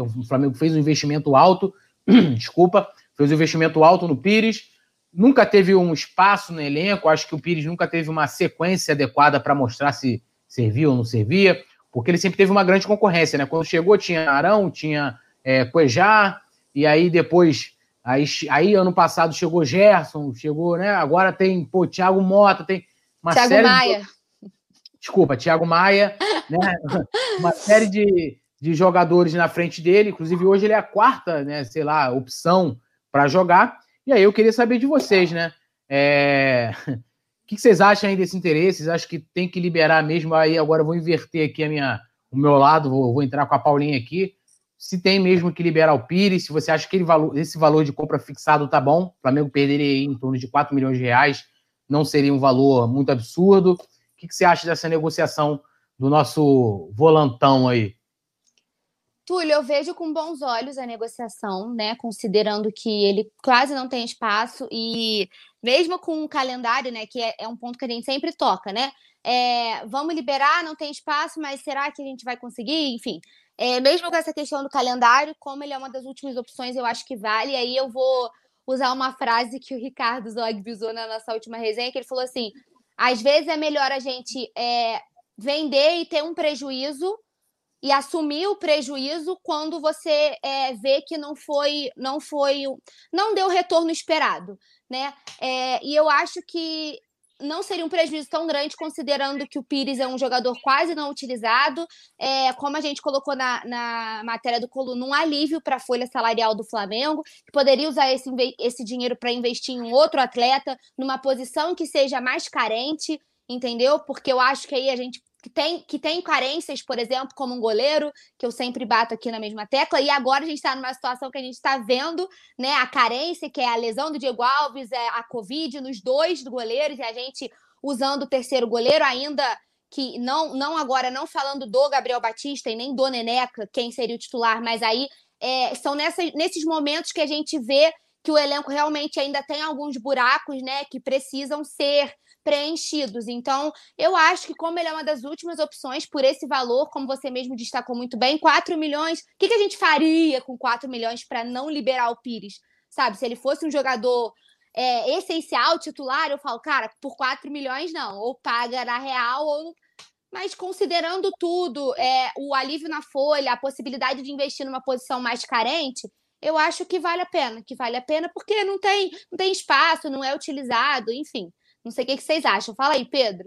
[SPEAKER 1] O Flamengo fez um investimento alto, desculpa, fez um investimento alto no Pires, nunca teve um espaço no elenco, acho que o Pires nunca teve uma sequência adequada para mostrar se servia ou não servia, porque ele sempre teve uma grande concorrência, né? Quando chegou tinha Arão, tinha é, Cuejá, e aí depois, aí, aí ano passado chegou Gerson, chegou, né? Agora tem, pô, Thiago Mota, tem uma
[SPEAKER 2] Thiago
[SPEAKER 1] série
[SPEAKER 2] Maia.
[SPEAKER 1] De... Desculpa, Thiago Maia, né? uma série de, de jogadores na frente dele, inclusive hoje ele é a quarta, né, sei lá, opção para jogar. E aí eu queria saber de vocês, né? É... O que vocês acham aí desse interesse? Vocês acham que tem que liberar mesmo? Aí agora eu vou inverter aqui a minha, o meu lado, vou, vou entrar com a Paulinha aqui. Se tem mesmo que liberar o Pires, se você acha que ele, esse valor de compra fixado tá bom, o Flamengo perderia em torno de 4 milhões de reais, não seria um valor muito absurdo. O que, que você acha dessa negociação do nosso volantão aí?
[SPEAKER 2] Túlio, eu vejo com bons olhos a negociação, né? Considerando que ele quase não tem espaço e mesmo com o calendário, né? Que é, é um ponto que a gente sempre toca, né? É, vamos liberar, não tem espaço, mas será que a gente vai conseguir? Enfim, é, mesmo com essa questão do calendário, como ele é uma das últimas opções, eu acho que vale. Aí eu vou usar uma frase que o Ricardo Zog usou na nossa última resenha, que ele falou assim: às vezes é melhor a gente é, vender e ter um prejuízo e assumir o prejuízo quando você é, vê que não foi, não foi, não deu o retorno esperado, né? É, e eu acho que não seria um prejuízo tão grande, considerando que o Pires é um jogador quase não utilizado, é, como a gente colocou na, na matéria do Coluna, um alívio para a folha salarial do Flamengo, que poderia usar esse, esse dinheiro para investir em outro atleta, numa posição que seja mais carente, entendeu? Porque eu acho que aí a gente que tem, que tem carências, por exemplo, como um goleiro, que eu sempre bato aqui na mesma tecla, e agora a gente está numa situação que a gente está vendo né, a carência, que é a lesão do Diego Alves, é a Covid nos dois goleiros, e a gente usando o terceiro goleiro, ainda que não, não agora, não falando do Gabriel Batista e nem do Neneca, quem seria o titular, mas aí é, são nessa, nesses momentos que a gente vê que o elenco realmente ainda tem alguns buracos, né, que precisam ser preenchidos. Então, eu acho que, como ele é uma das últimas opções por esse valor, como você mesmo destacou muito bem, 4 milhões. O que, que a gente faria com 4 milhões para não liberar o Pires? Sabe, se ele fosse um jogador é, essencial, titular, eu falo, cara, por 4 milhões não, ou paga na real, ou. Mas considerando tudo, é, o alívio na folha, a possibilidade de investir numa posição mais carente, eu acho que vale a pena, que vale a pena porque não tem, não tem espaço, não é utilizado, enfim. Não sei o que, vocês acham. Fala aí, Pedro.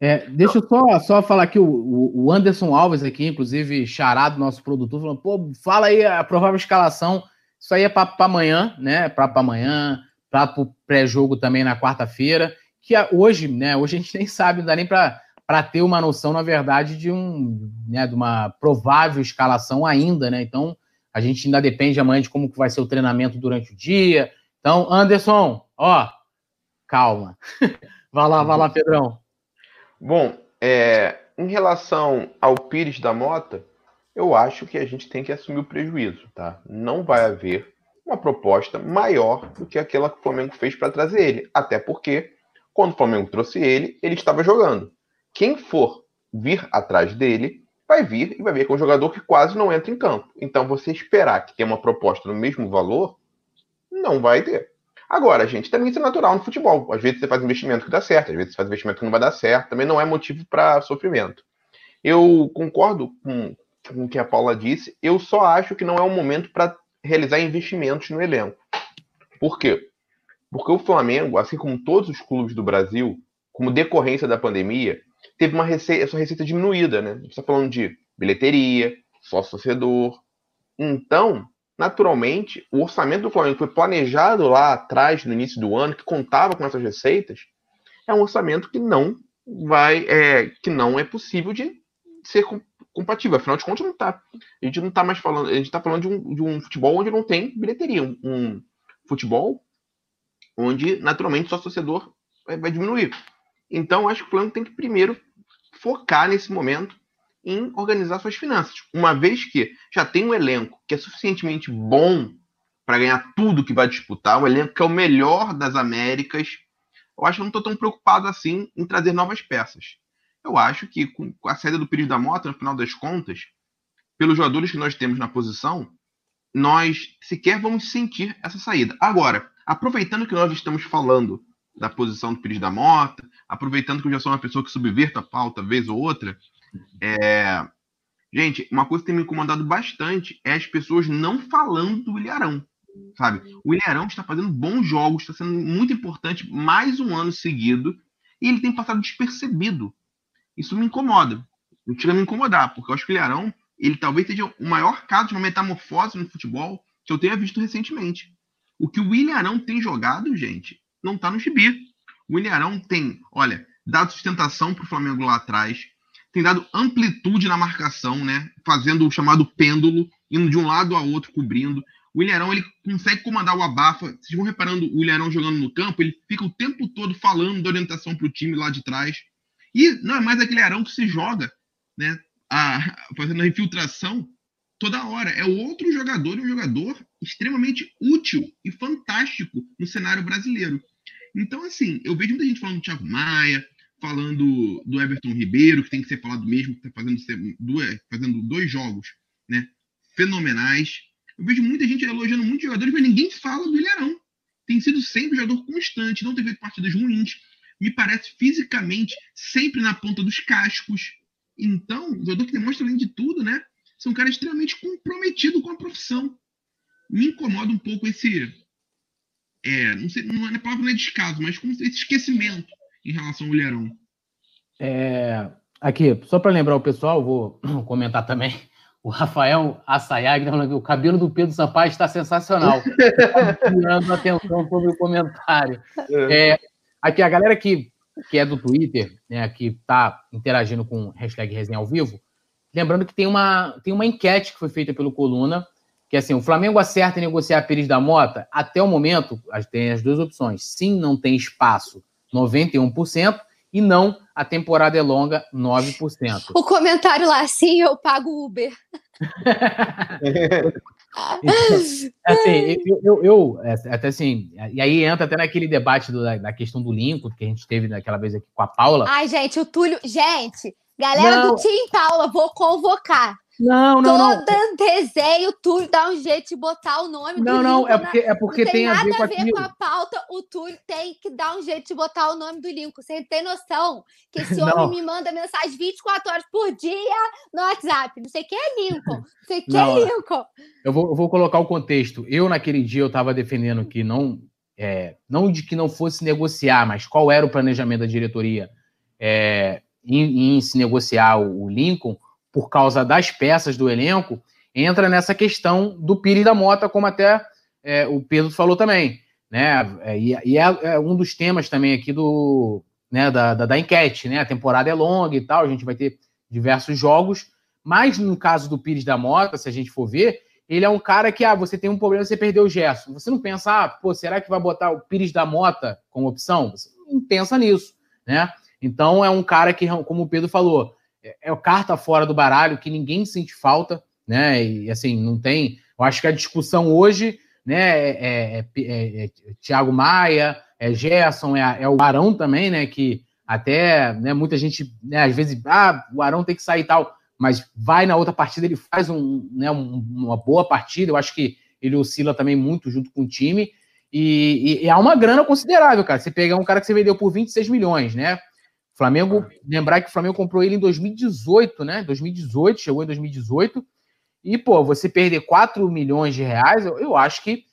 [SPEAKER 1] É, deixa eu só, só falar aqui, o, o Anderson Alves aqui, inclusive, charado, nosso produtor, falando, pô, fala aí a provável escalação. Isso aí é para amanhã, né? Para amanhã, para o pré-jogo também na quarta-feira. Que hoje, né? Hoje a gente nem sabe, não dá nem para ter uma noção, na verdade, de um, né, de uma provável escalação ainda, né? Então, a gente ainda depende amanhã de como vai ser o treinamento durante o dia. Então, Anderson, ó, calma. vai lá, vai lá, Pedrão.
[SPEAKER 3] Bom, é, em relação ao Pires da Mota, eu acho que a gente tem que assumir o prejuízo, tá? Não vai haver uma proposta maior do que aquela que o Flamengo fez para trazer ele. Até porque, quando o Flamengo trouxe ele, ele estava jogando. Quem for vir atrás dele, vai vir e vai ver que é um jogador que quase não entra em campo. Então, você esperar que tenha uma proposta no mesmo valor, não vai ter. Agora, gente, também isso é natural no futebol. Às vezes você faz investimento que dá certo, às vezes você faz investimento que não vai dar certo. Também não é motivo para sofrimento. Eu concordo com, com o que a Paula disse. Eu só acho que não é o momento para realizar investimentos no elenco. Por quê? Porque o Flamengo, assim como todos os clubes do Brasil, como decorrência da pandemia, teve uma receita, sua receita diminuída, né? A gente está falando de bilheteria, sócio-torcedor. Então, naturalmente, o orçamento do Flamengo foi planejado lá atrás, no início do ano, que contava com essas receitas, é um orçamento que não vai, é, que não é possível de ser compatível. Afinal de contas, não tá. A gente não está mais falando, a gente está falando de um, de um futebol onde não tem bilheteria, um, um futebol onde naturalmente só torcedor vai, vai diminuir. Então, acho que o Flamengo tem que primeiro focar nesse momento em organizar suas finanças. Uma vez que já tem um elenco que é suficientemente bom para ganhar tudo que vai disputar, um elenco que é o melhor das Américas, eu acho que não estou tão preocupado assim em trazer novas peças. Eu acho que com a saída do Pires da Mota, no final das contas, pelos jogadores que nós temos na posição, nós sequer vamos sentir essa saída. Agora, aproveitando que nós estamos falando da posição do Pires da Mota, aproveitando que eu já sou uma pessoa que subverta a pauta vez ou outra, é... gente, uma coisa que tem me incomodado bastante é as pessoas não falando do Ilharão, sabe? O Ilharão está fazendo bons jogos, está sendo muito importante mais um ano seguido, e ele tem passado despercebido. Isso me incomoda. Não chega a me incomodar, porque eu acho que o Ilharão, ele talvez seja o maior caso de uma metamorfose no futebol que eu tenha visto recentemente. O que o Ilharão tem jogado, gente, não está no gibi. O Ilharão tem, olha, dado sustentação para o Flamengo lá atrás, tem dado amplitude na marcação, né? Fazendo o chamado pêndulo, indo de um lado ao outro, cobrindo. O Ilharão, ele consegue comandar o abafa. Vocês vão reparando o Ilharão jogando no campo, ele fica o tempo todo falando da orientação para o time lá de trás. E não é mais aquele Arão que se joga, né? A, fazendo a infiltração toda hora. É outro jogador, um jogador extremamente útil e fantástico no cenário brasileiro. Então, assim, eu vejo muita gente falando do Thiago Maia, falando do Everton Ribeiro, que tem que ser falado mesmo, que está fazendo, fazendo dois jogos né, fenomenais. Eu vejo muita gente elogiando muitos jogadores, mas ninguém fala do Ilharão. Tem sido sempre um jogador constante, não feito partidas ruins. Me parece fisicamente sempre na ponta dos cascos. Então, o jogador que demonstra, além de tudo, né? Ser um cara extremamente comprometido com a profissão. Me incomoda um pouco esse. É, não sei, não é palavra não é descaso, mas com esse esquecimento em relação ao Ilharão.
[SPEAKER 1] É, aqui, só para lembrar o pessoal, vou comentar também. O Rafael Assayag tá falando que o cabelo do Pedro Sampaio está sensacional. Tirando atenção sobre o comentário. É. é, aqui, a galera que, que é do Twitter, né, que está interagindo com hashtag resenha ao vivo, lembrando que tem uma, tem uma enquete que foi feita pelo Coluna, que é assim, o Flamengo acerta em negociar Pires da Mota? Até o momento, tem as duas opções. Sim, não tem espaço 91%, e não a temporada é longa, 9%.
[SPEAKER 2] O comentário lá, sim, eu pago Uber.
[SPEAKER 1] assim, eu, eu, eu, é, até assim, e aí entra até naquele debate do, da, questão do Lincoln, que a gente teve naquela vez aqui com a Paula.
[SPEAKER 2] Ai, gente, o Túlio. Gente, galera Não. do Team Paula, vou convocar.
[SPEAKER 1] Não, não, não.
[SPEAKER 2] Todo desenho, Túlio dá um jeito de botar o nome
[SPEAKER 1] não, do Não, é porque, é porque tem, tem,
[SPEAKER 2] a
[SPEAKER 1] ver,
[SPEAKER 2] com, a
[SPEAKER 1] ver
[SPEAKER 2] com a pauta. O Túlio tem que dar um jeito de botar o nome do Lincoln. Você tem noção que esse homem não. me manda mensagem 24 horas por dia no WhatsApp. Não sei quem é Lincoln. Não sei quem é Lincoln.
[SPEAKER 1] Eu vou, eu vou colocar o contexto. Eu, naquele dia, eu estava defendendo que não. É, não de que não fosse negociar, mas qual era o planejamento da diretoria é, em, em se negociar o Lincoln por causa das peças do elenco, entra nessa questão do Pires da Mota, como até é, o Pedro falou também. Né? É, e, e é, é, um dos temas também aqui do, né, da, da, da, enquete. Né? A temporada é longa e tal, a gente vai ter diversos jogos, mas no caso do Pires da Mota, se a gente for ver, ele é um cara que, ah, você tem um problema, você perdeu o Gerson. Você não pensa, ah, pô, será que vai botar o Pires da Mota como opção? Você não pensa nisso, né? Então é um cara que, como o Pedro falou, é o carta fora do baralho que ninguém sente falta, né? E assim, não tem. Eu acho que a discussão hoje, né, é, é, é, é Thiago Maia, é Gerson, é, é, o Arão também, né? Que até né, muita gente, né, às vezes, ah, o Arão tem que sair e tal, mas vai na outra partida, ele faz um, né, um, uma boa partida. Eu acho que ele oscila também muito junto com o time. E, e, e há uma grana considerável, cara. Você pegar um cara que você vendeu por 26 milhões, né? Flamengo, lembrar que o Flamengo comprou ele em 2018, né? 2018, chegou em 2018. E, pô, você perder 4 milhões de reais, eu, eu acho que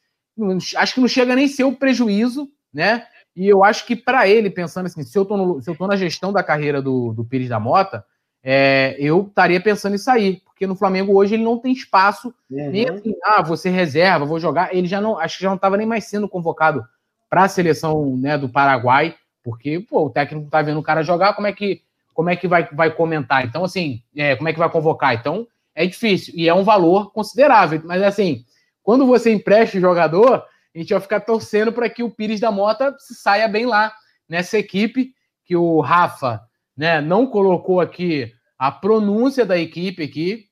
[SPEAKER 1] acho que não chega nem ser o prejuízo, né? E eu acho que para ele, pensando assim, se eu, tô no, se eu tô na gestão da carreira do, do Pires da Mota, é, eu estaria pensando em sair, porque no Flamengo hoje ele não tem espaço, uhum. nem assim, ah, você reserva, vou jogar. Ele já não, acho que já não estava nem mais sendo convocado para a seleção né, do Paraguai. Porque, pô, o técnico tá vendo o cara jogar, como é que, como é que vai, vai comentar? Então, assim, é, como é que vai convocar? Então, é difícil. E é um valor considerável. Mas, assim, quando você empresta o jogador, a gente vai ficar torcendo para que o Pires da Mota saia bem lá. nessa equipe, que o Rafa né, não colocou aqui a pronúncia da equipe aqui,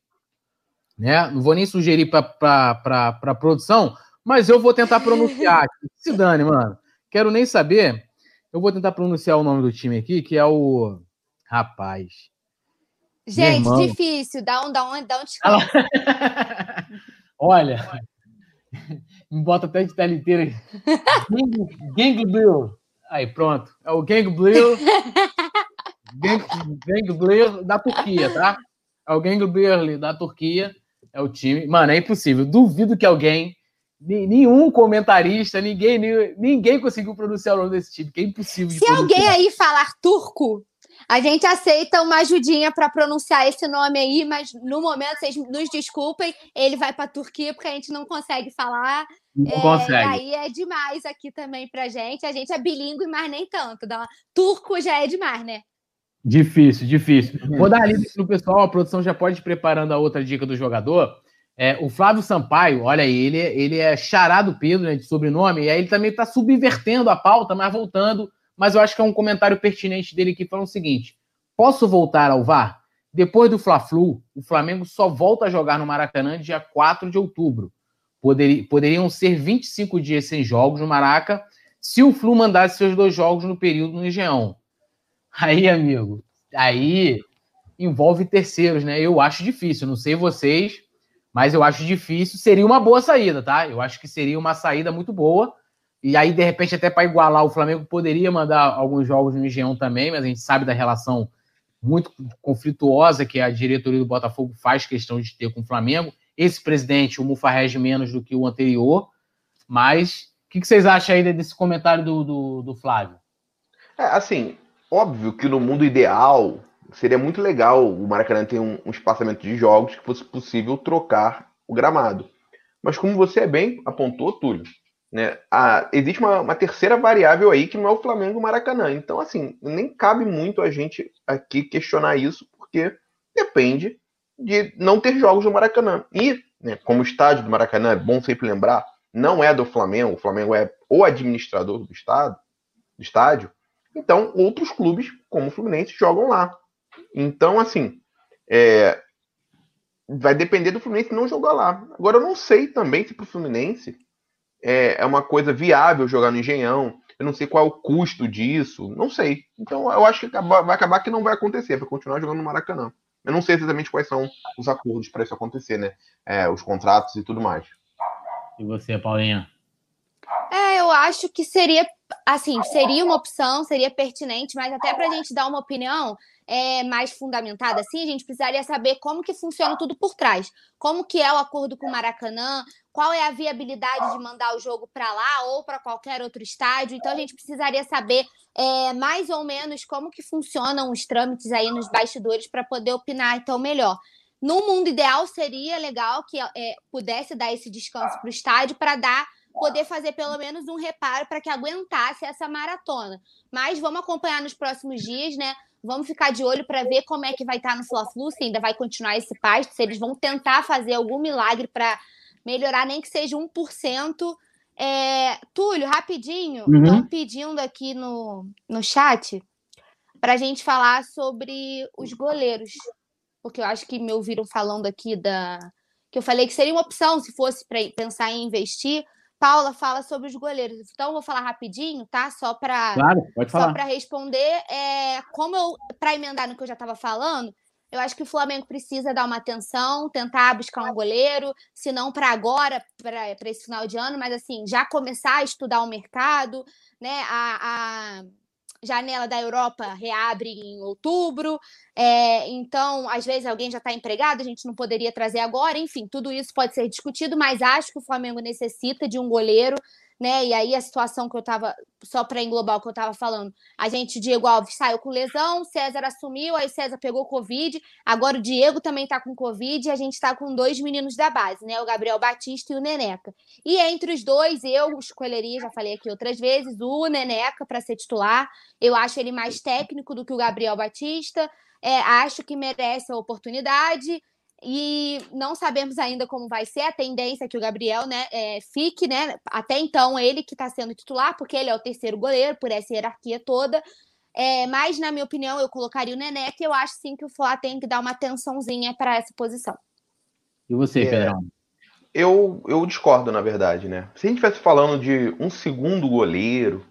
[SPEAKER 1] né? Não vou nem sugerir para produção, mas eu vou tentar pronunciar. Se dane, mano. Quero nem saber. Eu vou tentar pronunciar o nome do time aqui, que é o. Rapaz.
[SPEAKER 2] Gente, difícil. Dá um, dá um, dá um
[SPEAKER 1] Olha, me bota até de tela inteira aí. Gang Blue. Aí, pronto. É o Gang Blue. Gang, Gang Blue da Turquia, tá? É o Gang Blue da Turquia. É o time. Mano, é impossível. Duvido que alguém, nenhum comentarista, ninguém, ninguém conseguiu pronunciar o nome desse time, que é impossível.
[SPEAKER 2] Se alguém aí falar turco, a gente aceita uma ajudinha para pronunciar esse nome aí, mas no momento, vocês nos desculpem, ele vai para a Turquia porque a gente não consegue falar.
[SPEAKER 1] Não é, consegue.
[SPEAKER 2] Aí é demais aqui também para gente. A gente é bilíngue, mas nem tanto. Turco já é demais, né?
[SPEAKER 1] Difícil, difícil. Uhum. Vou dar a lista pro pessoal, a produção já pode ir preparando a outra dica do jogador. É, o Flávio Sampaio, olha aí, ele, ele é charado Pedro, né, de sobrenome, e aí ele também está subvertendo a pauta, mas voltando. Mas eu acho que é um comentário pertinente dele que falando o seguinte: posso voltar ao VAR? Depois do Fla-Flu, o Flamengo só volta a jogar no Maracanã dia 4 de outubro. Poder, poderiam ser 25 dias sem jogos no Maraca se o Flu mandasse seus dois jogos no período no Engenhão. Aí, amigo, aí envolve terceiros, né? Eu acho difícil, não sei vocês, mas eu acho difícil. Seria uma boa saída, tá? Eu acho que seria uma saída muito boa. E aí, de repente, até para igualar, o Flamengo poderia mandar alguns jogos no Engenhão também, mas a gente sabe da relação muito conflituosa que a diretoria do Botafogo faz questão de ter com o Flamengo. Esse presidente, o Mufarrege, menos do que o anterior. Mas o que, que, vocês acham aí desse comentário do, do, do Flávio?
[SPEAKER 3] É, assim, Óbvio que no mundo ideal seria muito legal o Maracanã ter um, um espaçamento de jogos que fosse possível trocar o gramado. Mas como você bem apontou, Túlio, né, a, existe uma, uma, terceira variável aí que não é o Flamengo e o Maracanã. Então, assim, nem cabe muito a gente aqui questionar isso, porque depende de não ter jogos no Maracanã. E, né, como o estádio do Maracanã, é bom sempre lembrar, não é do Flamengo, o Flamengo é o administrador do, estado, do estádio, então, outros clubes, como o Fluminense, jogam lá. Então, assim, é, vai depender do Fluminense não jogar lá. Agora, eu não sei também se para o Fluminense é, é, uma coisa viável jogar no Engenhão. Eu não sei qual é o custo disso. Não sei. Então, eu acho que vai acabar que não vai acontecer. Vai continuar jogando no Maracanã. Eu não sei exatamente quais são os acordos para isso acontecer, né? É, os contratos e tudo mais.
[SPEAKER 1] E você, Paulinha?
[SPEAKER 2] É, eu acho que seria assim, seria uma opção, seria pertinente, mas até para a gente dar uma opinião é, mais fundamentada, assim, a gente precisaria saber como que funciona tudo por trás. Como que é o acordo com o Maracanã, qual é a viabilidade de mandar o jogo para lá ou para qualquer outro estádio. Então, a gente precisaria saber é, mais ou menos como que funcionam os trâmites aí nos bastidores para poder opinar, então, melhor. No mundo ideal, seria legal que é, pudesse dar esse descanso para o estádio para dar poder fazer pelo menos um reparo para que aguentasse essa maratona. Mas vamos acompanhar nos próximos dias, né? Vamos ficar de olho para ver como é que vai estar tá no Fla-Flu, se ainda vai continuar esse pasto, se eles vão tentar fazer algum milagre para melhorar, nem que seja 1%. É, Túlio, rapidinho, estão uhum. pedindo aqui no, no chat para a gente falar sobre os goleiros. Porque eu acho que me ouviram falando aqui da. Que eu falei que seria uma opção se fosse para pensar em investir. Paula fala sobre os goleiros. Então, eu vou falar rapidinho, tá? Só para
[SPEAKER 1] claro, só
[SPEAKER 2] para responder. É, como eu, para emendar no que eu já estava falando, eu acho que o Flamengo precisa dar uma atenção, tentar buscar um goleiro, se não para agora, para esse final de ano, mas assim, já começar a estudar o mercado, né? A, a janela da Europa reabre em outubro, é, então, às vezes, alguém já está empregado, a gente não poderia trazer agora, enfim, tudo isso pode ser discutido, mas acho que o Flamengo necessita de um goleiro né? E aí a situação que eu tava, só para englobar o que eu tava falando, a gente, Diego Alves saiu com lesão, César assumiu, aí César pegou Covid, agora o Diego também tá com Covid e a gente tá com dois meninos da base, né? O Gabriel Batista e o Neneca. E entre os dois, eu escolheria, já falei aqui outras vezes, o Neneca para ser titular. Eu acho ele mais técnico do que o Gabriel Batista. É, acho que merece a oportunidade. E não sabemos ainda como vai ser. A tendência que o Gabriel né, é, fique, né? Até então, ele que está sendo titular, porque ele é o terceiro goleiro, por essa hierarquia toda. É, mas, na minha opinião, eu colocaria o Nené, que eu acho sim que o Flá tem que dar uma atençãozinha para essa posição.
[SPEAKER 1] E você, é, Pedrão?
[SPEAKER 3] Eu, eu discordo, na verdade, né? Se a gente estivesse falando de um segundo goleiro,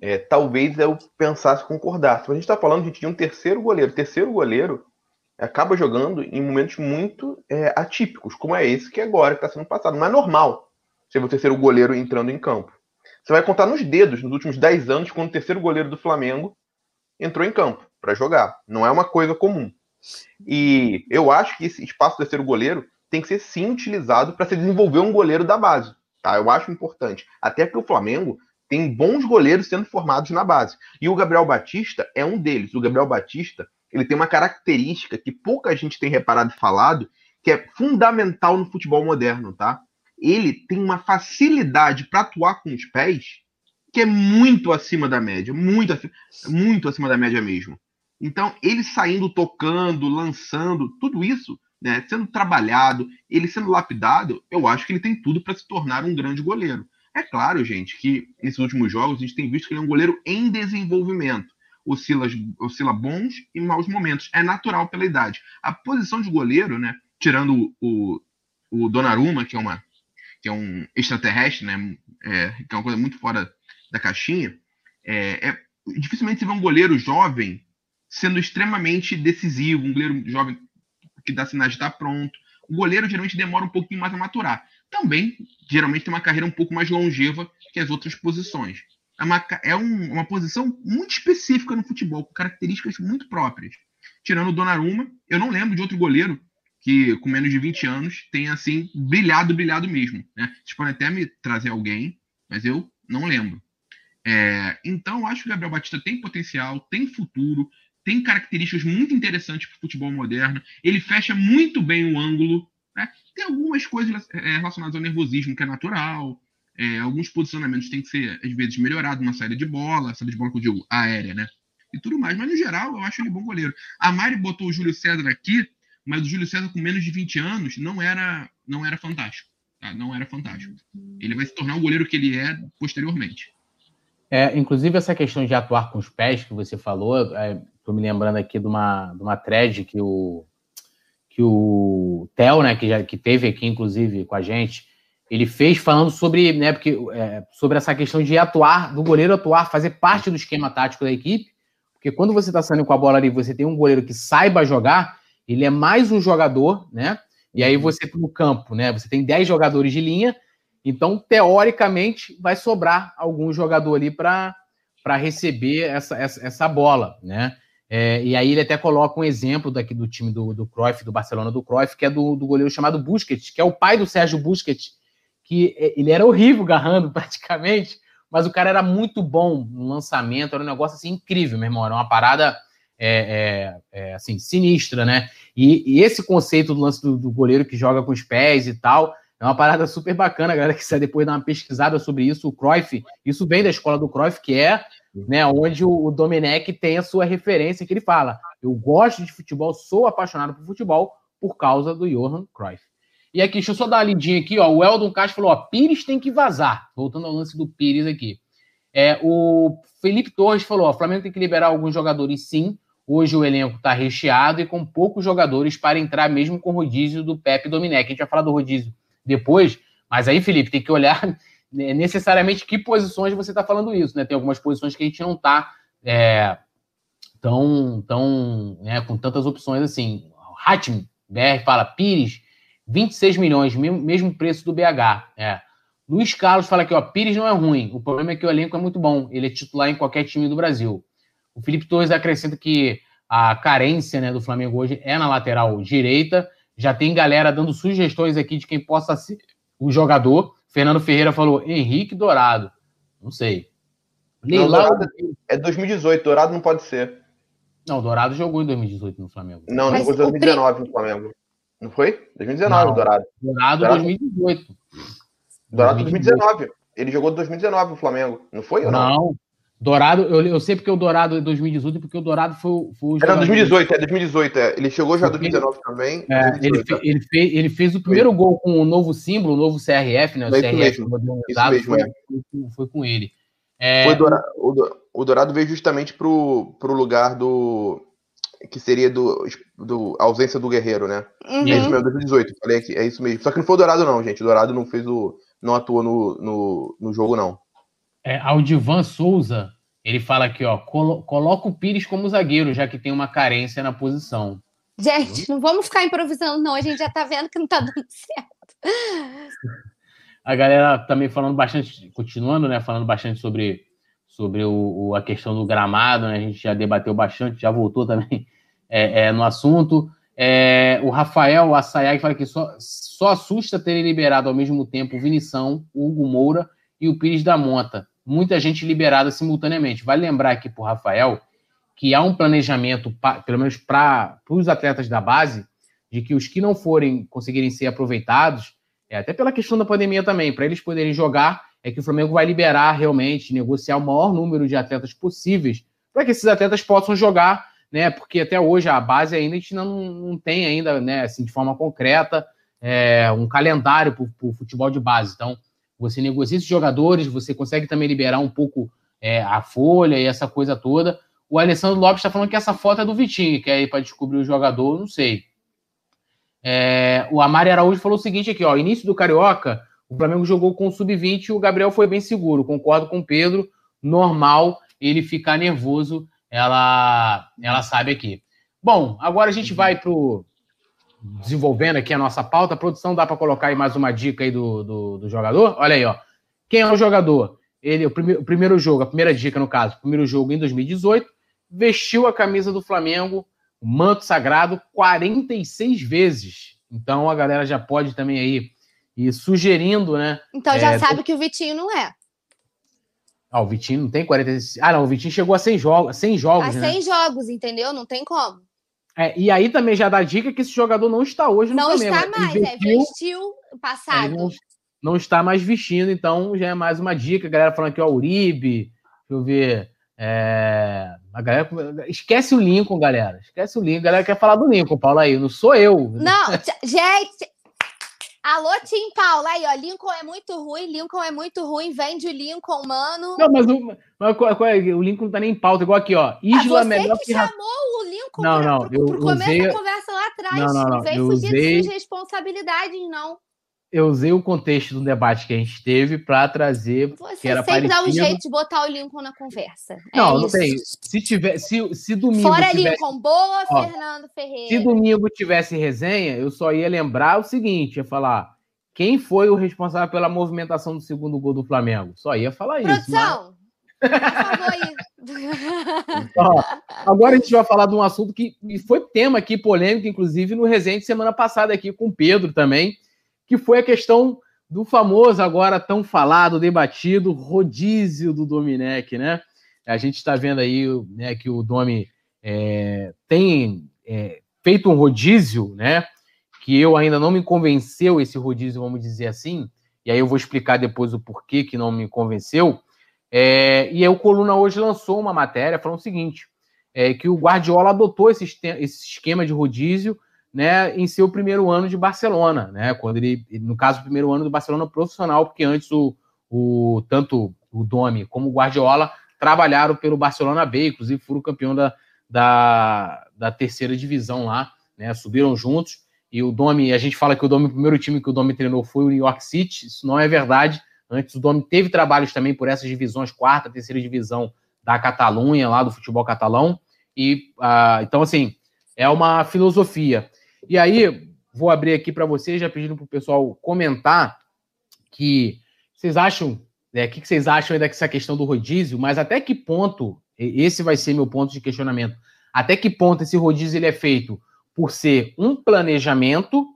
[SPEAKER 3] é, talvez eu pensasse concordar. Se a gente está falando de um terceiro goleiro, terceiro goleiro acaba jogando em momentos muito é, atípicos, como é esse que agora está sendo passado. Não é normal ser o terceiro goleiro entrando em campo. Você vai contar nos dedos nos últimos 10 anos quando o terceiro goleiro do Flamengo entrou em campo para jogar. Não é uma coisa comum. E eu acho que esse espaço do terceiro goleiro tem que ser sim utilizado para se desenvolver um goleiro da base. Tá? Eu acho importante. Até porque o Flamengo tem bons goleiros sendo formados na base. E o Gabriel Batista é um deles. O Gabriel Batista ele tem uma característica que pouca gente tem reparado e falado, que é fundamental no futebol moderno, tá? Ele tem uma facilidade para atuar com os pés que é muito acima da média, muito, muito acima da média mesmo. Então, ele saindo tocando, lançando, tudo isso, né, sendo trabalhado, ele sendo lapidado, eu acho que ele tem tudo para se tornar um grande goleiro. É claro, gente, que nesses últimos jogos a gente tem visto que ele é um goleiro em desenvolvimento oscila, oscila bons e maus momentos. É natural pela idade. A posição de goleiro, né? Tirando o, o Donnarumma, que é, uma, que é um extraterrestre, né? É, que é uma coisa muito fora da caixinha. É, é, dificilmente você vê um goleiro jovem sendo extremamente decisivo, um goleiro jovem que dá sinais de estar pronto. O goleiro geralmente demora um pouquinho mais a maturar. Também, geralmente, tem uma carreira um pouco mais longeva que as outras posições é uma, é um, uma posição muito específica no futebol, com características muito próprias. Tirando o Donnarumma, eu não lembro de outro goleiro que com menos de 20 anos tenha assim brilhado, brilhado mesmo. Né? Vocês podem até me trazer alguém, mas eu não lembro. É, então, eu acho que o Gabriel Batista tem potencial, tem futuro, tem características muito interessantes para o futebol moderno. Ele fecha muito bem o ângulo. Né? Tem algumas coisas é, relacionadas ao nervosismo que é natural. É, alguns posicionamentos têm que ser, às vezes, melhorados na saída de bola, saída de bola que eu digo, aérea, né? E tudo mais. Mas, no geral, eu acho ele bom goleiro. A Mari botou o Júlio César aqui, mas o Júlio César, com menos de 20 anos, não era, não era fantástico. Tá? Não era fantástico. Ele vai se tornar o goleiro que ele é posteriormente.
[SPEAKER 1] É, inclusive, essa questão de atuar com os pés que você falou, estou é, me lembrando aqui de uma, de uma thread que o, que o Theo, né, que, já, que teve aqui, inclusive, com a gente, ele fez falando sobre, né, porque, é, sobre essa questão de atuar, do goleiro atuar, fazer parte do esquema tático da equipe, porque quando você está saindo com a bola ali, você tem um goleiro que saiba jogar, ele é mais um jogador, né? E aí você no campo, né? Você tem 10 jogadores de linha, então teoricamente vai sobrar algum jogador ali para receber essa, essa, essa bola, né? É, e aí ele até coloca um exemplo daqui do time do, do Cruyff, do Barcelona do Cruyff, que é do, do goleiro chamado Busquets, que é o pai do Sérgio Busquets, que é, ele era horrível garrando praticamente, mas o cara era muito bom no lançamento, era um negócio assim incrível, meu irmão, era uma parada é, é, é, assim, sinistra, né? E, e, esse conceito do lance do, do, goleiro que joga com os pés e tal, é uma parada super bacana, galera que quiser depois dar uma pesquisada sobre isso, o Cruyff, isso vem da escola do Cruyff, que é né, onde o, o Domenech tem a sua referência, que ele fala, eu gosto de futebol, sou apaixonado por futebol por causa do Johan Cruyff. E aqui, deixa eu só dar uma lidinha aqui, ó. O Eldon Castro falou, ó, Pires tem que vazar. Voltando ao lance do Pires aqui. É, o Felipe Torres falou, ó, o Flamengo tem que liberar alguns jogadores sim. Hoje o elenco está recheado e com poucos jogadores para entrar mesmo com o rodízio do Pepe Dominec. A gente vai falar do rodízio depois, mas aí, Felipe, tem que olhar necessariamente que posições você está falando isso, né? Tem algumas posições que a gente não está é, tão, tão né, com tantas opções assim. Hatim, BR fala, Pires, 26 milhões, mesmo preço do BH. É. Luiz Carlos fala aqui, ó, Pires não é ruim. O problema é que o elenco é muito bom. Ele é titular em qualquer time do Brasil. O Felipe Torres acrescenta que a carência né, do Flamengo hoje é na lateral direita. Já tem galera dando sugestões aqui de quem possa ser o jogador. Fernando Ferreira falou Henrique Dourado. Não sei.
[SPEAKER 3] Leilau... Não, é 2018, Dourado não pode ser.
[SPEAKER 1] Não, Dourado jogou em 2018 no Flamengo.
[SPEAKER 3] Não, não jogou em 2019 no Flamengo. Não foi? 2019, não, Dourado.
[SPEAKER 1] Dourado, Dourado 2018.
[SPEAKER 3] Dourado 2019. Ele jogou 2019 no Flamengo. Não foi ou não?
[SPEAKER 1] Não. Dourado, eu, eu sei porque o Dourado é 2018, porque o Dourado foi, foi o.
[SPEAKER 3] Era 2018, é 2018, é. Ele chegou já em 2019 também.
[SPEAKER 1] É, ele, fe, ele, fez, ele fez o primeiro foi. gol com o novo símbolo, o novo CRF, né? O
[SPEAKER 3] é
[SPEAKER 1] CRF
[SPEAKER 3] modernizado, mesmo,
[SPEAKER 1] foi, é. foi, foi, com ele.
[SPEAKER 3] É, Dourado, o, Dourado veio justamente pro, pro lugar do. Que seria do, do ausência do Guerreiro, né?
[SPEAKER 2] Uhum.
[SPEAKER 3] É isso mesmo, 2018. Falei aqui, é isso mesmo. Só que não foi o Dourado, não, gente. O Dourado não fez o. não atuou no, no, no jogo, não.
[SPEAKER 1] É, Aldivan Souza, ele fala aqui, ó, colo coloca o Pires como zagueiro, já que tem uma carência na posição.
[SPEAKER 2] Gente, não vamos ficar improvisando, não. A gente já tá vendo que não tá dando certo.
[SPEAKER 1] A galera também falando bastante, continuando, né? Falando bastante sobre, sobre o, o a questão do gramado, né? A gente já debateu bastante, já voltou também é, é, no assunto. É, o Rafael Assayag fala que só, só assusta ter liberado ao mesmo tempo o Vinição, o Hugo Moura e o Pires da Monta muita gente liberada simultaneamente. Vale lembrar aqui para o Rafael que há um planejamento, pelo menos para os atletas da base, de que os que não forem conseguirem ser aproveitados, é, até pela questão da pandemia também, para eles poderem jogar, é que o Flamengo vai liberar realmente, negociar o maior número de atletas possíveis, para que esses atletas possam jogar, né? Porque até hoje a base ainda a gente não, não tem ainda, né, assim, de forma concreta, é, um calendário para o futebol de base. Então, você negocia esses jogadores, você consegue também liberar um pouco é, a folha e essa coisa toda. O Alessandro Lopes está falando que essa foto é do Vitinho, que é para descobrir o jogador, não sei. É, o Amari Araújo falou o seguinte aqui, ó, início do Carioca, o Flamengo jogou com o Sub-20 e o Gabriel foi bem seguro. Concordo com o Pedro, normal ele ficar nervoso, ela, ela sabe aqui. Bom, agora a gente vai para desenvolvendo aqui a nossa pauta. Produção dá para colocar aí mais uma dica aí do, do, do, jogador? Olha aí, ó. Quem é o jogador? Ele, o, prime, o primeiro jogo, a primeira dica no caso, o primeiro jogo em 2018, vestiu a camisa do Flamengo, o manto sagrado, 46 vezes. Então a galera já pode também aí ir sugerindo, né?
[SPEAKER 2] Então já é, sabe que o Vitinho não é.
[SPEAKER 1] Ah, o Vitinho não tem 46. Ah, não, o Vitinho chegou a 100 jogos, 100 jogos,
[SPEAKER 2] a 100 né? jogos, entendeu? Não tem como.
[SPEAKER 1] É, e aí também já dá dica que esse jogador não está hoje no
[SPEAKER 2] não
[SPEAKER 1] Flamengo.
[SPEAKER 2] Não está mais, é, vestiu, é, vestiu passado.
[SPEAKER 1] Não, não, está mais vestindo, então já é mais uma dica. A galera falando aqui, ó, Uribe, deixa eu ver. É, a galera esquece o Lincoln, galera. Esquece o Lincoln. A galera quer falar do Lincoln, Paulo aí. Não sou eu.
[SPEAKER 2] Não, gente, Alô, Tim Paula, aí, ó, Lincoln é muito ruim, Lincoln é muito ruim, vende o Lincoln, mano.
[SPEAKER 1] Não, mas o, mas é? o Lincoln não tá nem em pauta, igual aqui, ó.
[SPEAKER 2] Isla ah, você melhor que, que chamou o Lincoln
[SPEAKER 1] não, pra, não,
[SPEAKER 2] pro, pro começo usei... da conversa lá atrás. Não, não, não. Vem fugir usei... de suas responsabilidades, não.
[SPEAKER 1] Eu usei o contexto do debate que a gente teve para trazer.
[SPEAKER 2] Você
[SPEAKER 1] que era
[SPEAKER 2] sempre
[SPEAKER 1] parecido...
[SPEAKER 2] dá um jeito de botar o Lincoln na conversa.
[SPEAKER 1] Não,
[SPEAKER 2] é
[SPEAKER 1] não
[SPEAKER 2] isso.
[SPEAKER 1] tem. Se tiver, se, se domingo.
[SPEAKER 2] Fora
[SPEAKER 1] tivesse...
[SPEAKER 2] Lincoln, boa, ó, Fernando Ferreira.
[SPEAKER 1] Se domingo tivesse resenha, eu só ia lembrar o seguinte: ia falar quem foi o responsável pela movimentação do segundo gol do Flamengo? Só ia falar isso.
[SPEAKER 2] Produção! Mas... Por favor, aí.
[SPEAKER 1] Ó, agora a gente vai falar de um assunto que foi tema aqui, polêmico, inclusive, no Resende semana passada aqui com o Pedro também, que foi a questão do famoso, agora tão falado, debatido, rodízio do Dominec, né? A gente está vendo aí né, que o Domi é, tem é, feito um rodízio, né? que eu ainda não me convenceu esse rodízio, vamos dizer assim, e aí eu vou explicar depois o porquê que não me convenceu. É, e aí o Coluna hoje lançou uma matéria falando o seguinte: é, que o Guardiola adotou esse, esse esquema de rodízio né, em seu primeiro ano de Barcelona, né? Quando ele, no caso, o primeiro ano do Barcelona profissional, porque antes o, o tanto o Domi como o Guardiola trabalharam pelo Barcelona B, inclusive foram campeão da, da, da terceira divisão lá, né? Subiram juntos. E o Domi, a gente fala que o Domi, o primeiro time que o Domi treinou foi o New York City, isso não é verdade. Antes o Domi teve trabalhos também por essas divisões, quarta, terceira divisão da Catalunha, lá do futebol catalão. E uh, então, assim, é uma filosofia. E aí, vou abrir aqui para vocês, já pedindo para o pessoal comentar que vocês acham, né, o que vocês acham aí dessa questão do rodízio, mas até que ponto, esse vai ser meu ponto de questionamento, até que ponto esse rodízio ele é feito por ser um planejamento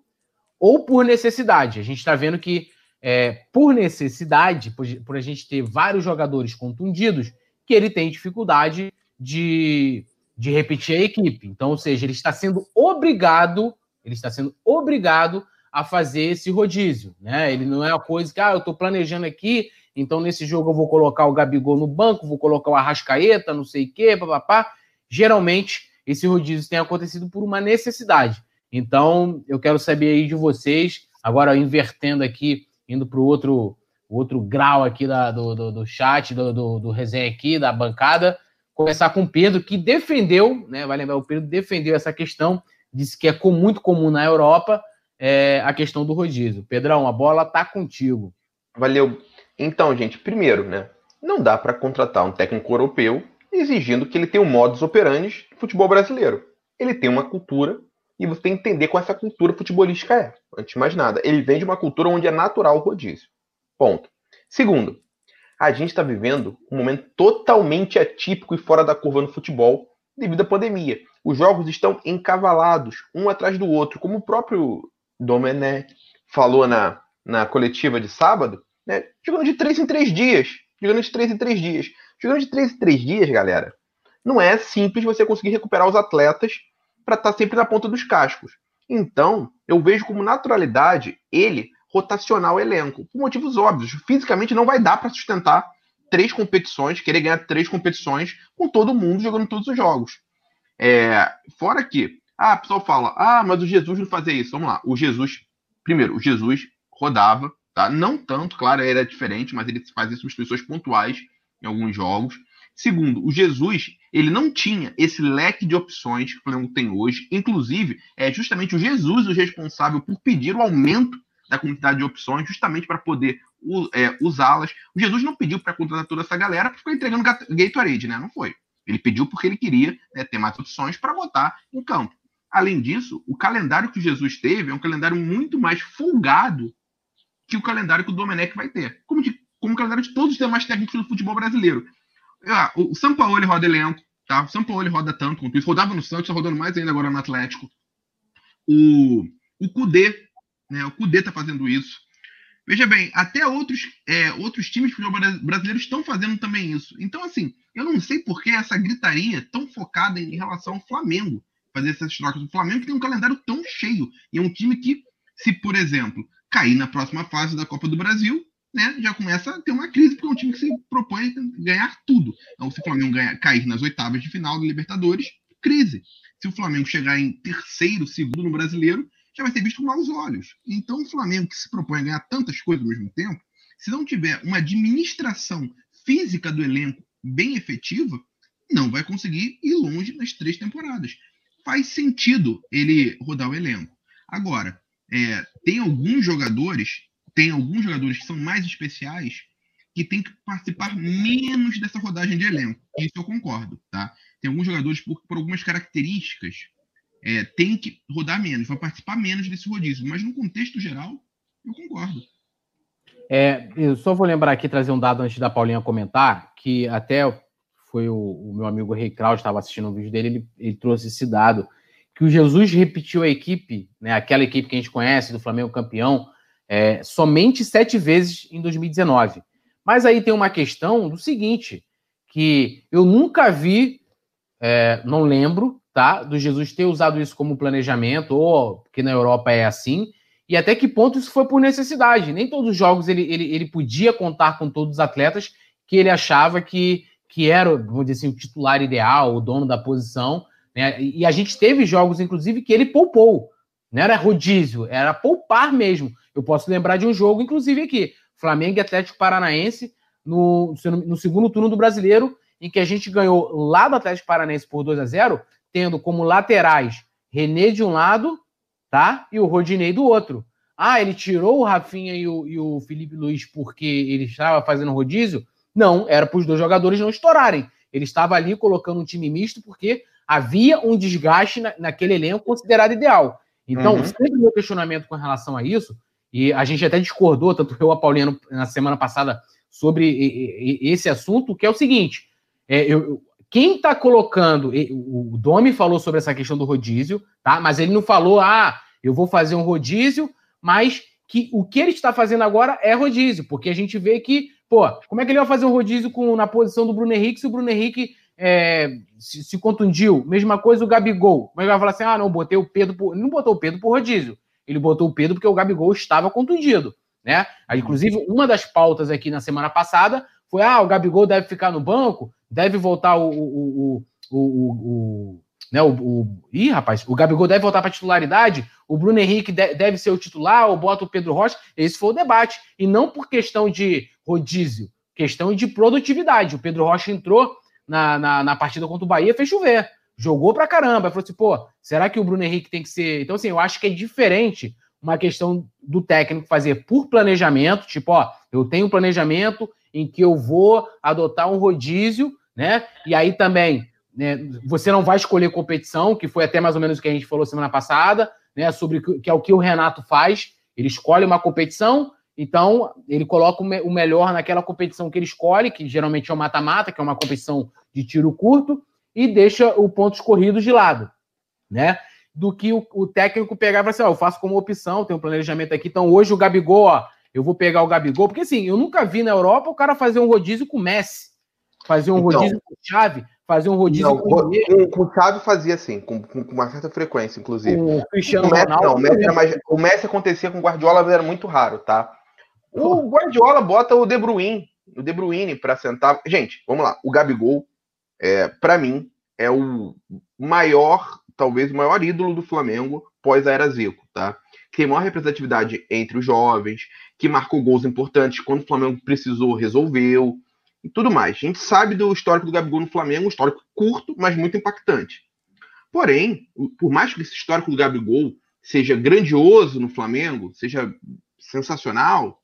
[SPEAKER 1] ou por necessidade. A gente está vendo que, é, por necessidade, por, por, a gente ter vários jogadores contundidos, que ele tem dificuldade de, de repetir a equipe. Então, ou seja, ele está sendo obrigado, ele está sendo obrigado a fazer esse rodízio, né? Ele não é uma coisa que, ah, eu estou planejando aqui então nesse jogo eu vou colocar o Gabigol no banco, vou colocar o Arrascaeta, não sei o quê, papapá. Geralmente, esse rodízio tem acontecido por uma necessidade. Então, eu quero saber aí de vocês, agora invertendo aqui, indo para o outro, outro grau aqui da, do, do, do chat, do, do, do resenha aqui, da bancada, começar com o Pedro, que defendeu, né? Vai lembrar, o Pedro defendeu essa questão, disse que é com, muito comum na Europa é, a questão do rodízio. Pedrão, a bola tá contigo.
[SPEAKER 3] Valeu. Então, gente, primeiro, né? Não dá para contratar um técnico europeu exigindo que ele tenha um modus operandi de futebol brasileiro. Ele tem uma cultura e você tem que entender como essa cultura futebolística é. Antes de mais nada, ele vem de uma cultura onde é natural o rodízio. Ponto. Segundo, a gente está vivendo um momento totalmente atípico e fora da curva no futebol devido à pandemia. Os jogos estão encavalados, um atrás do outro, como o próprio Domenech falou na, na coletiva de sábado, né? jogando de três em três dias. Jogando de três em três dias. Jogando de três em três dias, galera, não é simples você conseguir recuperar os atletas para estar tá sempre na ponta dos cascos. Então, eu vejo como naturalidade ele rotacionar o elenco, por motivos óbvios. Fisicamente não vai dar para sustentar três competições, querer ganhar três competições com todo mundo jogando todos os jogos. É, fora que, ah, o pessoal fala, ah, mas o Jesus não fazia isso. Vamos lá, o Jesus, primeiro, o Jesus rodava, tá? Não tanto, claro, era diferente, mas ele fazia substituições pontuais em alguns jogos. Segundo, o Jesus, ele não tinha esse leque de opções que o Flamengo tem hoje. Inclusive, é justamente o Jesus o responsável por pedir o aumento da quantidade de opções, justamente para poder é, usá-las. O Jesus não pediu para contratar toda essa galera para ficar entregando Gatorade, né? Não foi. Ele pediu porque ele queria né, ter mais opções para botar em campo. Além disso, o calendário que Jesus teve é um calendário muito mais folgado que o calendário que o Domenech vai ter. Como, de, como o calendário de todos os demais técnicos do futebol brasileiro. Ah, o São Paulo roda elenco, tá? O São Paulo roda tanto quanto isso. Rodava no Santos, tá rodando mais ainda agora no Atlético. O, o Cudê né? O Cudê está fazendo isso. Veja bem, até outros, é, outros times de futebol brasileiro estão fazendo também isso. Então, assim, eu não sei por que essa gritaria tão focada em relação ao Flamengo fazer essas trocas. O Flamengo tem um calendário tão cheio e é um time que, se, por exemplo, cair na próxima fase da Copa do Brasil, né, já começa a ter uma crise, porque é um time que se propõe ganhar tudo. Então, se o Flamengo ganhar, cair nas oitavas de final da Libertadores, crise. Se o Flamengo chegar em terceiro, segundo no brasileiro, já vai ser visto com maus olhos. Então, o Flamengo, que se propõe a ganhar tantas coisas ao mesmo tempo, se não tiver uma administração física do elenco bem efetiva, não vai conseguir ir longe nas três temporadas. Faz sentido ele rodar o elenco. Agora, é, tem alguns jogadores, tem alguns jogadores que são mais especiais que tem que participar menos dessa rodagem de elenco. Isso eu concordo, tá? Tem alguns jogadores por, por algumas características é, tem que rodar menos, vai participar menos desse rodízio. Mas no contexto geral, eu concordo.
[SPEAKER 1] É, eu só vou lembrar aqui, trazer um dado antes da Paulinha comentar, que até foi o, o meu amigo Rei Kraus, estava assistindo um vídeo dele, ele, ele, trouxe esse dado, que o Jesus repetiu a equipe, né, aquela equipe que a gente conhece, do Flamengo campeão, é, somente sete vezes em 2019. Mas aí tem uma questão do seguinte, que eu nunca vi, é, não lembro, tá? Do Jesus ter usado isso como planejamento, ou que na Europa é assim, e até que ponto isso foi por necessidade. Nem todos os jogos ele, ele, ele podia contar com todos os atletas que ele achava que, que era, vamos dizer assim, o titular ideal, o dono da posição. Né? E a gente teve jogos, inclusive, que ele poupou. Não era rodízio, era poupar mesmo. Eu posso lembrar de um jogo, inclusive, aqui: Flamengo e Atlético Paranaense, no, no segundo turno do brasileiro, em que a gente ganhou lá do Atlético Paranaense por 2 a 0 tendo como laterais René de um lado, tá? E o Rodinei do outro. Ah, ele tirou o Rafinha e o, e o Felipe Luiz porque ele estava fazendo rodízio? Não, era para os dois jogadores não estourarem. Ele estava ali colocando um time misto porque havia um desgaste na, naquele elenco considerado ideal. Então, uhum. sempre meu questionamento com relação a isso, e a gente até discordou, tanto eu e a Paulinha na semana passada, sobre esse assunto, que é o seguinte: é, eu, quem está colocando, o Domi falou sobre essa questão do rodízio, tá? Mas ele não falou, ah, eu vou fazer um rodízio, mas que o que ele está fazendo agora é rodízio, porque a gente vê que, pô, como é que ele vai fazer um rodízio com, na posição do Bruno Henrique se o Bruno Henrique é, se, se, contundiu? Mesma coisa o Gabigol. Como é que vai falar assim, ah, não, botei o Pedro, por... ele não botou o Pedro por rodízio, ele botou o Pedro porque o Gabigol estava contundido. né? Inclusive, uma das pautas aqui na semana passada foi: ah, o Gabigol deve ficar no banco, deve voltar o. o, o, o, o né, o, o, ih, rapaz, o Gabigol deve voltar para titularidade, o Bruno Henrique de, deve ser o titular, ou bota o Pedro Rocha. Esse foi o debate. E não por questão de rodízio, questão de produtividade. O Pedro Rocha entrou na, na, na partida contra o Bahia, fez chover. Jogou pra caramba. Falou assim, pô, será que o Bruno Henrique tem que ser. Então, assim, eu acho que é diferente uma questão do técnico fazer por planejamento, tipo, ó, eu tenho um planejamento em que eu vou adotar um rodízio, né? E aí também, né, você não vai escolher competição, que foi até mais ou menos o que a gente falou semana passada, né? Sobre que é o que o Renato faz. Ele escolhe uma competição, então ele coloca o melhor naquela competição que ele escolhe, que geralmente é o mata-mata, que é uma competição de tiro curto, e deixa o pontos corridos de lado, né? do que o, o técnico pegar e falar assim: ó, eu faço como opção, tem um planejamento aqui. Então, hoje o Gabigol, ó, eu vou pegar o Gabigol, porque assim, eu nunca vi na Europa o cara fazer um rodízio com o Messi, fazer um então, rodízio com o Chave, fazer um rodízio não, com,
[SPEAKER 3] com, Chave fazia assim, com, com, uma certa frequência, inclusive.
[SPEAKER 1] O Cristiano
[SPEAKER 3] o Messi,
[SPEAKER 1] Ronaldo.
[SPEAKER 3] Não, o Messi, mais, o Messi acontecia com o Guardiola, era muito raro, tá? O Guardiola bota o De Bruyne, o De Bruyne para sentar. Gente, vamos lá. O Gabigol, é, para mim, é o maior talvez o maior ídolo do Flamengo pós a era Zico, tá? Que tem maior representatividade entre os jovens, que marcou gols importantes quando o Flamengo precisou, resolveu e tudo mais. A gente sabe do histórico do Gabigol no Flamengo, um histórico curto, mas muito impactante. Porém, por mais que esse histórico do Gabigol seja grandioso no Flamengo, seja sensacional,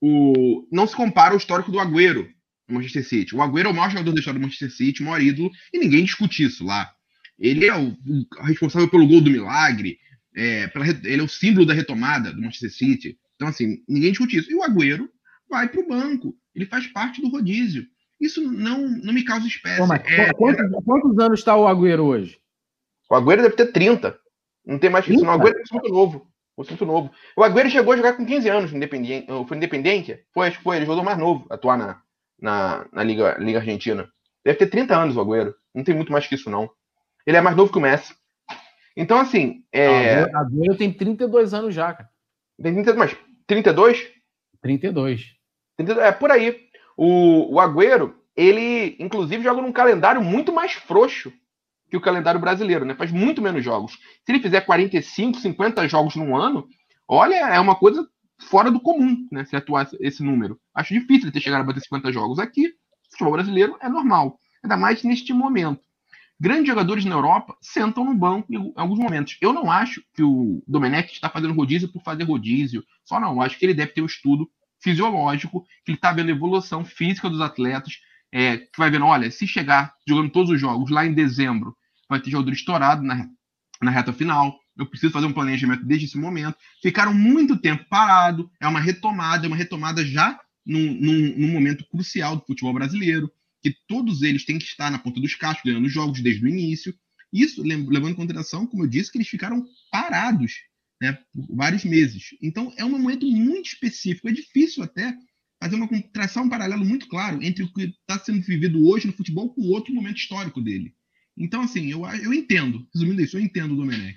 [SPEAKER 3] o... não se compara ao histórico do Agüero no Manchester City. O Agüero é o maior jogador da história do Manchester City, o maior ídolo, e ninguém discute isso lá. Ele é o, o responsável pelo gol do milagre, é, pela, ele é o símbolo da retomada do Manchester City. Então, assim, ninguém discute isso. E o Agüero vai para o banco, ele faz parte do rodízio. Isso não, não me causa espécie. Pô,
[SPEAKER 1] é, quantos, quantos, anos está o Agüero hoje?
[SPEAKER 3] O Agüero deve ter 30. Não tem mais que isso. O Agüero é muito novo. Muito novo. O Agüero chegou a jogar com 15 anos no Independente. Foi Independente? Foi, acho que foi. Ele jogou mais novo, atuar na, na, na Liga, Liga Argentina. Deve ter 30 anos o Agüero. Não tem muito mais que isso, não. Ele é mais novo que o Messi. Então, assim. É...
[SPEAKER 1] A Agüero tem 32 anos já, cara.
[SPEAKER 3] Tem 30, mas 32?
[SPEAKER 1] 32.
[SPEAKER 3] É por aí. O, o Agüero, ele, inclusive, joga num calendário muito mais frouxo que o calendário brasileiro, né? Faz muito menos jogos. Se ele fizer 45, 50 jogos num ano, olha, é uma coisa fora do comum, né? Se atuar esse número. Acho difícil ele ter chegado a bater 50 jogos aqui. Futebol brasileiro é normal. Ainda mais neste momento grandes jogadores na Europa sentam no banco em alguns momentos. Eu não acho que o Domenech está fazendo rodízio por fazer rodízio. Só não. Acho que ele deve ter um estudo fisiológico, que ele está vendo a evolução física dos atletas, é, que vai vendo, olha, se chegar jogando todos os jogos lá em dezembro, vai ter jogador estourado na, na reta final. Eu preciso fazer um planejamento desde esse momento. Ficaram muito tempo parado, é uma retomada, é uma retomada já num, num, num momento crucial do futebol brasileiro que todos eles têm que estar na ponta dos cascos, ganhando jogos desde o início. Isso levando em consideração, como eu disse, que eles ficaram parados né, por vários meses. Então é um momento muito específico. É difícil até fazer uma traçar um paralelo muito claro entre o que está sendo vivido hoje no futebol com outro momento histórico dele. Então, assim, eu, eu entendo. Resumindo isso, eu entendo o Domenech.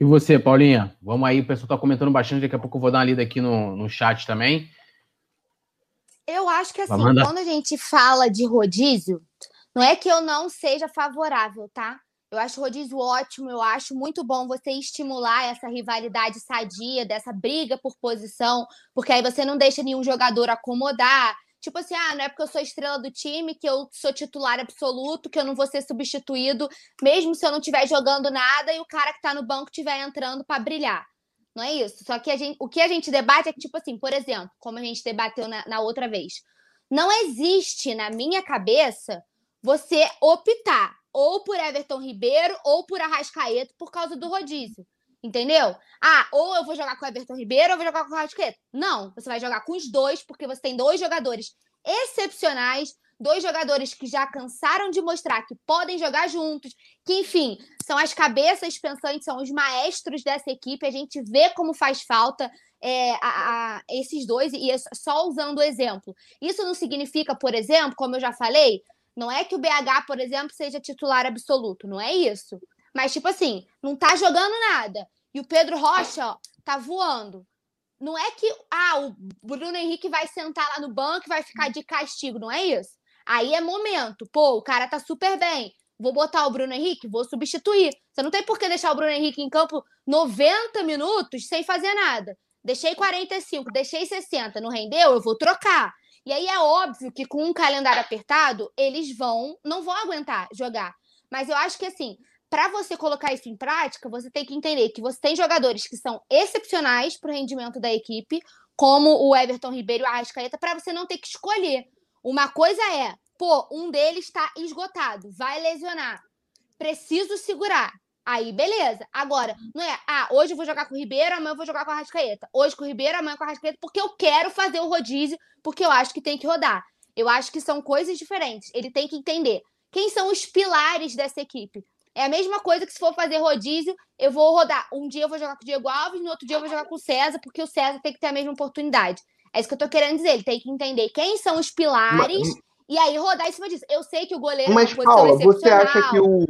[SPEAKER 1] E você, Paulinha? Vamos aí, o pessoal está comentando bastante, daqui a pouco eu vou dar uma lida aqui no, no chat também.
[SPEAKER 2] Eu acho que assim, Amanda. quando a gente fala de rodízio, não é que eu não seja favorável, tá? Eu acho rodízio ótimo, eu acho muito bom você estimular essa rivalidade sadia, dessa briga por posição, porque aí você não deixa nenhum jogador acomodar. Tipo assim, ah, não é porque eu sou estrela do time que eu sou titular absoluto, que eu não vou ser substituído, mesmo se eu não estiver jogando nada e o cara que tá no banco estiver entrando para brilhar. Não é isso. Só que gente, o que a gente debate é que, tipo assim, por exemplo, como a gente debateu na, na outra vez, não existe na minha cabeça você optar ou por Everton Ribeiro ou por Arrascaeta por causa do rodízio. Entendeu? Ah, ou eu vou jogar com o Everton Ribeiro ou eu vou jogar com o Arrascaeta. Não, você vai jogar com os dois, porque você tem dois jogadores excepcionais dois jogadores que já cansaram de mostrar que podem jogar juntos, que, enfim, são as cabeças pensantes, são os maestros dessa equipe. A gente vê como faz falta é, a, a, esses dois, e é só usando o exemplo. Isso não significa, por exemplo, como eu já falei, não é que o BH, por exemplo, seja titular absoluto, não é isso. Mas, tipo assim, não tá jogando nada. E o Pedro Rocha, ó, tá voando. não é que ah, o Bruno Henrique vai sentar lá no banco e vai ficar de castigo, não é isso? Aí é momento. Pô, o cara tá super bem. Vou botar o Bruno Henrique, vou substituir. Você não tem por que deixar o Bruno Henrique em campo 90 minutos sem fazer nada. Deixei 45, deixei 60, não rendeu? Eu vou trocar. E aí é óbvio que com um calendário apertado, eles vão, não vão aguentar jogar. Mas eu acho que assim, para você colocar isso em prática, você tem que entender que você tem jogadores que são excepcionais para o rendimento da equipe, como o Everton Ribeiro e o Arrascaeta, para você não ter que escolher. Uma coisa é, pô, um deles está esgotado, vai lesionar. Preciso segurar. Aí, beleza. Agora, não é, ah, hoje eu vou jogar com o Ribeiro, amanhã eu vou jogar com a Arrascaeta. Hoje com o Ribeiro, amanhã com a Arrascaeta, porque eu quero fazer o rodízio, porque eu acho que tem que rodar. Eu acho que são coisas diferentes. Ele tem que entender quem são os pilares dessa equipe. É a mesma coisa que se for fazer rodízio, eu vou rodar. Um dia eu vou jogar com o Diego Alves, no outro dia eu vou jogar com o César, porque o César tem que ter a mesma oportunidade. É isso que eu tô querendo dizer. Ele tem que entender quem são os pilares mas, e aí rodar em cima disso. Eu sei que o goleiro
[SPEAKER 3] mas, é uma Paula, você acha que o,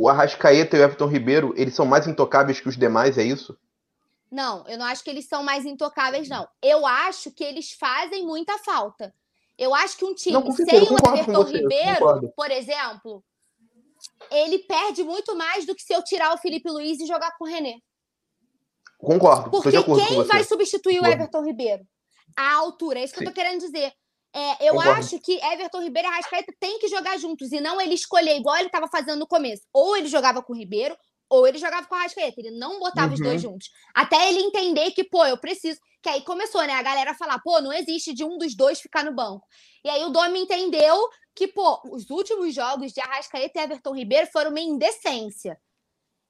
[SPEAKER 3] o Arrascaeta e o Everton Ribeiro, eles são mais intocáveis que os demais, é isso?
[SPEAKER 2] Não, eu não acho que eles são mais intocáveis, não. Eu acho que eles fazem muita falta. Eu acho que um time não, sem o Everton Ribeiro, por exemplo, ele perde muito mais do que se eu tirar o Felipe Luiz e jogar com o René.
[SPEAKER 3] Concordo.
[SPEAKER 2] Porque quem vai substituir o Everton Ribeiro? A altura, é isso que Sim. eu tô querendo dizer. É, eu Concordo. acho que Everton Ribeiro e Arrascaeta tem que jogar juntos e não ele escolher igual ele estava fazendo no começo. Ou ele jogava com o Ribeiro, ou ele jogava com o Arrascaeta. Ele não botava uhum. os dois uhum. juntos. Até ele entender que, pô, eu preciso. Que aí começou, né? A galera falar, pô, não existe de um dos dois ficar no banco. E aí o Domi entendeu que, pô, os últimos jogos de Arrascaeta e Everton Ribeiro foram uma indecência.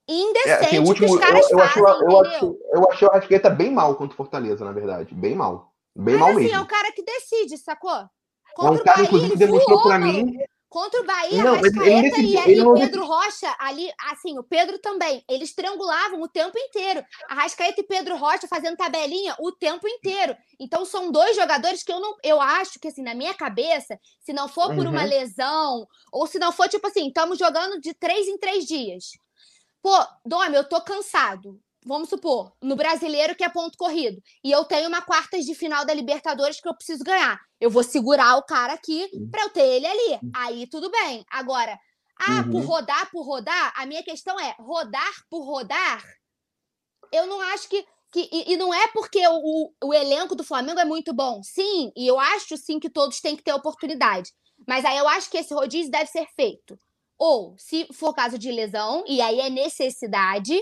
[SPEAKER 2] Indecente é, assim, último, que os caras eu, eu fazem, acho,
[SPEAKER 3] eu, acho, eu achei o Arrascaeta bem mal contra o Fortaleza, na verdade. Bem mal. Bem Mas, mal assim, mesmo.
[SPEAKER 2] é o cara que decide, sacou?
[SPEAKER 3] Contra é um cara, inclusive, demonstrou para mim
[SPEAKER 2] Contra o Bahia, não, Arrascaeta e, e não... Pedro Rocha, ali, assim, o Pedro também, eles triangulavam o tempo inteiro. Arrascaeta e Pedro Rocha fazendo tabelinha o tempo inteiro. Então, são dois jogadores que eu não. Eu acho que, assim, na minha cabeça, se não for por uhum. uma lesão, ou se não for, tipo assim, estamos jogando de três em três dias. Pô, Dome, eu tô cansado vamos supor, no brasileiro que é ponto corrido, e eu tenho uma quartas de final da Libertadores que eu preciso ganhar. Eu vou segurar o cara aqui para eu ter ele ali. Aí tudo bem. Agora, ah, uhum. por rodar, por rodar, a minha questão é rodar por rodar. Eu não acho que. que e, e não é porque o, o elenco do Flamengo é muito bom. Sim, e eu acho sim que todos têm que ter oportunidade. Mas aí eu acho que esse rodízio deve ser feito. Ou, se for caso de lesão, e aí é necessidade,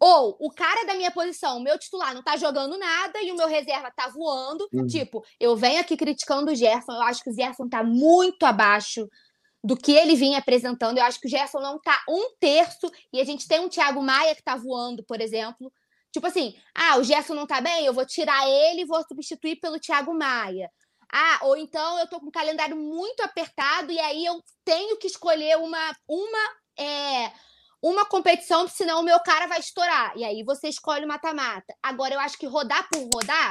[SPEAKER 2] ou o cara da minha posição, o meu titular, não tá jogando nada e o meu reserva tá voando. Uhum. Tipo, eu venho aqui criticando o Gerson. Eu acho que o Gerson tá muito abaixo do que ele vinha apresentando. Eu acho que o Gerson não tá um terço. E a gente tem um Thiago Maia que tá voando, por exemplo. Tipo assim, ah, o Gerson não tá bem, eu vou tirar ele e vou substituir pelo Thiago Maia. Ah, ou então eu tô com um calendário muito apertado e aí eu tenho que escolher uma, uma é, uma competição, senão o meu cara vai estourar. E aí você escolhe o mata-mata. Agora, eu acho que rodar por rodar,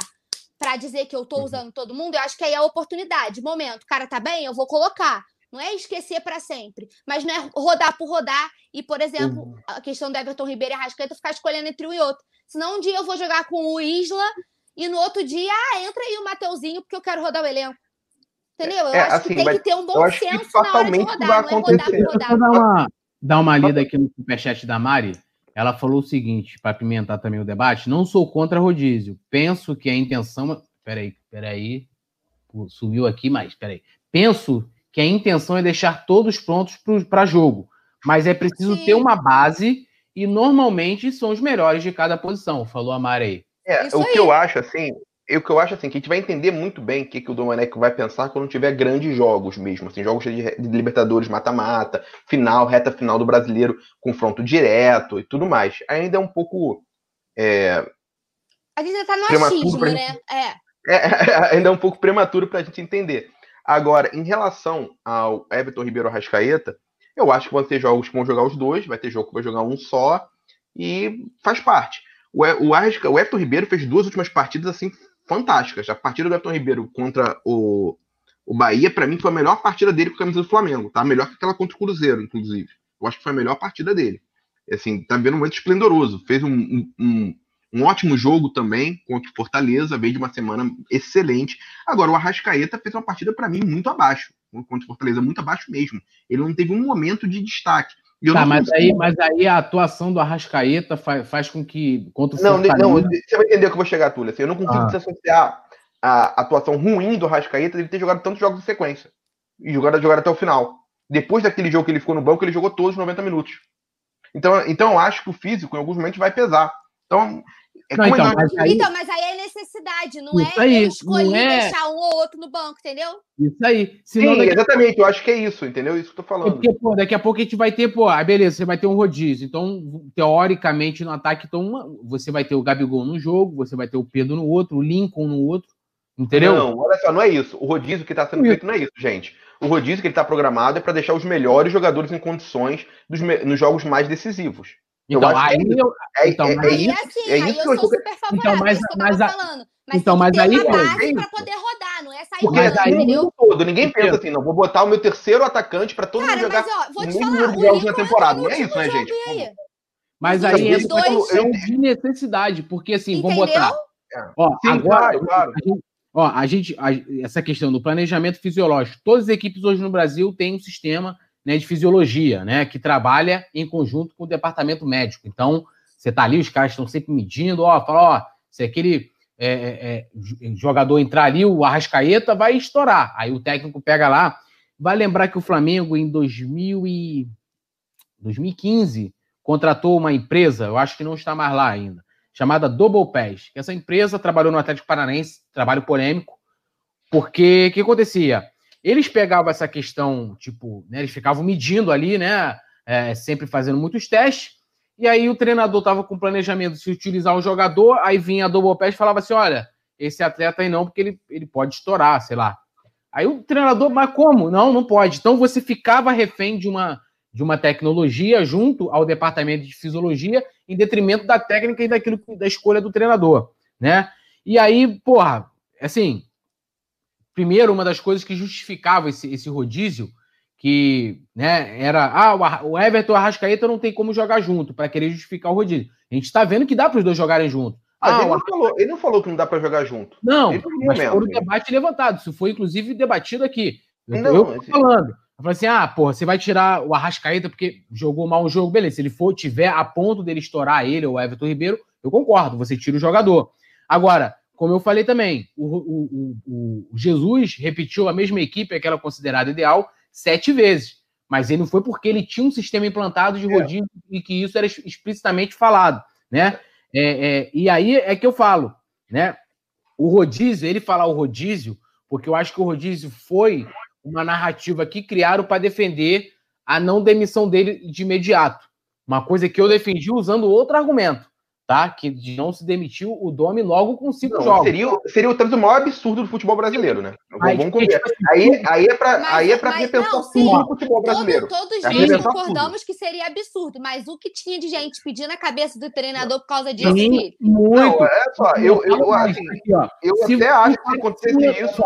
[SPEAKER 2] para dizer que eu tô uhum. usando todo mundo, eu acho que aí é a oportunidade. Momento, o cara tá bem, eu vou colocar. Não é esquecer para sempre, mas não é rodar por rodar e, por exemplo, uhum. a questão do Everton Ribeiro e Arrascaeta ficar escolhendo entre um e outro. Senão um dia eu vou jogar com o Isla e no outro dia, ah, entra aí o Mateuzinho porque eu quero rodar o elenco. Entendeu? Eu é, acho assim, que tem que ter um bom senso na hora de rodar, não é rodar por rodar
[SPEAKER 1] dar uma lida aqui no superchat da Mari. Ela falou o seguinte, para pimentar também o debate: não sou contra rodízio. Penso que a intenção. Peraí, peraí. Subiu aqui, mas peraí. Penso que a intenção é deixar todos prontos para jogo, mas é preciso Sim. ter uma base e normalmente são os melhores de cada posição, falou a Mari aí.
[SPEAKER 3] É, Isso o aí. que eu acho assim, o que eu acho assim, que a gente vai entender muito bem o que, que o Domenech vai pensar quando tiver grandes jogos mesmo, assim, jogos de, de Libertadores, mata-mata, final, reta final do brasileiro, confronto direto e tudo mais. Ainda é um pouco. É,
[SPEAKER 2] a gente tá no achismo, né? Gente,
[SPEAKER 3] é. é. Ainda é um pouco prematuro para a gente entender. Agora, em relação ao Everton Ribeiro Rascaeta, eu acho que vão ter jogos que vão jogar os dois, vai ter jogo que vai jogar um só, e faz parte. O, o, Arrasca, o Everton Ribeiro fez duas últimas partidas assim fantásticas. A partida do Everton Ribeiro contra o, o Bahia, para mim, foi a melhor partida dele com a camisa do Flamengo. Tá? Melhor que aquela contra o Cruzeiro, inclusive. Eu acho que foi a melhor partida dele. Assim, tá vendo muito esplendoroso. Fez um, um, um ótimo jogo também contra o Fortaleza, veio de uma semana excelente. Agora, o Arrascaeta fez uma partida, para mim, muito abaixo. Contra o Fortaleza, muito abaixo mesmo. Ele não teve um momento de destaque.
[SPEAKER 1] Tá, mas, aí, mas aí a atuação do Arrascaeta faz, faz com que. Contra
[SPEAKER 3] não, não, você vai entender o que eu vou chegar, Túlio. Assim, eu não consigo ah. associar a atuação ruim do Arrascaeta de ter jogado tantos jogos em sequência. E jogar, jogar até o final. Depois daquele jogo que ele ficou no banco, ele jogou todos os 90 minutos. Então, então eu acho que o físico, em alguns momentos, vai pesar. Então,
[SPEAKER 2] é não, então, mas aí... então, mas aí é necessidade, não isso é aí, escolher é... deixar um ou outro no banco, entendeu?
[SPEAKER 1] Isso aí.
[SPEAKER 3] Senão, Sim, daqui... exatamente, eu acho que é isso, entendeu? Isso que eu tô falando.
[SPEAKER 1] Porque, pô, daqui a pouco a gente vai ter, pô, ah, beleza, você vai ter um rodízio. Então, teoricamente, no ataque, então, você vai ter o Gabigol no jogo, você vai ter o Pedro no outro, o Lincoln no outro, entendeu?
[SPEAKER 3] Não, olha só, não é isso. O rodízio que está sendo feito não é isso, gente. O rodízio que ele está programado é para deixar os melhores jogadores em condições dos, nos jogos mais decisivos.
[SPEAKER 1] Então, é aí, eu,
[SPEAKER 2] é, então, é, é, isso, assim, é isso que eu sou super favorável, então, mas, é mas, a, falando. Mas
[SPEAKER 1] então, mas aí
[SPEAKER 2] uma base para poder rodar, não é sair
[SPEAKER 3] Porque
[SPEAKER 2] rodando,
[SPEAKER 3] aí, entendeu? Todo, ninguém pensa assim, não, vou botar o meu terceiro atacante para todo Cara, mundo jogar mas, ó, vou te falar, jogos na temporada. Não é isso, né, gente? Aí.
[SPEAKER 1] Mas aí é, dois... de necessidade, porque assim, vamos botar. Ó, Sim, agora, claro, claro. A gente, ó, a gente, a, essa questão do planejamento fisiológico, todas as equipes hoje no Brasil têm um sistema né, de fisiologia, né, que trabalha em conjunto com o departamento médico. Então, você tá ali, os caras estão sempre medindo, ó, fala, ó, se aquele é, é, é jogador entrar ali, o Arrascaeta vai estourar. Aí o técnico pega lá. Vai lembrar que o Flamengo, em 2000 e... 2015, contratou uma empresa, eu acho que não está mais lá ainda, chamada Double Pass. Essa empresa trabalhou no Atlético Paranaense, trabalho polêmico, porque o que acontecia? Eles pegavam essa questão, tipo, né, eles ficavam medindo ali, né, é, sempre fazendo muitos testes, e aí o treinador estava com planejamento de se utilizar um jogador, aí vinha a Double Pass e falava assim, olha, esse atleta aí não, porque ele, ele pode estourar, sei lá. Aí o treinador, mas como? Não, não pode. Então você ficava refém de uma, de uma tecnologia junto ao departamento de fisiologia, em detrimento da técnica e daquilo da escolha do treinador, né? E aí, porra, assim, primeiro, uma das coisas que justificava esse, esse rodízio, que né, era, ah, o Everton e o Arrascaeta não tem como jogar junto, para querer justificar o rodízio. A gente está vendo que dá para os dois jogarem junto.
[SPEAKER 3] Ah, ele, não falou, ele, não falou, que não dá para jogar junto.
[SPEAKER 1] Não, mas foi um debate levantado. Isso foi, inclusive, debatido aqui. Eu, não, eu tô falando. Eu falei assim: ah, porra, você vai tirar o Arrascaeta porque jogou mal o jogo, beleza. Se ele for, tiver a ponto dele estourar ele ou o Everton Ribeiro, eu concordo, você tira o jogador. Agora, como eu falei também, o, o, o, o Jesus repetiu a mesma equipe, aquela considerada ideal, sete vezes. Mas ele não foi porque ele tinha um sistema implantado de é. rodízio é. e que isso era explicitamente falado, né? É, é, e aí é que eu falo, né? O rodízio, ele falar o rodízio, porque eu acho que o rodízio foi uma narrativa que criaram para defender a não demissão dele de imediato. Uma coisa que eu defendi usando outro argumento tá? Que não se demitiu o Domi logo com cinco não, jogos.
[SPEAKER 3] Seria, seria o tanto maior absurdo do futebol brasileiro, né? Mas, vamos conver. Aí, aí é para aí é para repensar não, sim, tudo o futebol brasileiro.
[SPEAKER 2] Todo, todos é nós concordamos tudo. que seria absurdo, mas o que tinha de gente pedindo a cabeça do treinador por causa disso, sim,
[SPEAKER 3] Muito. Não, é só, eu, eu, eu, assim, eu até acho que se acontecesse isso,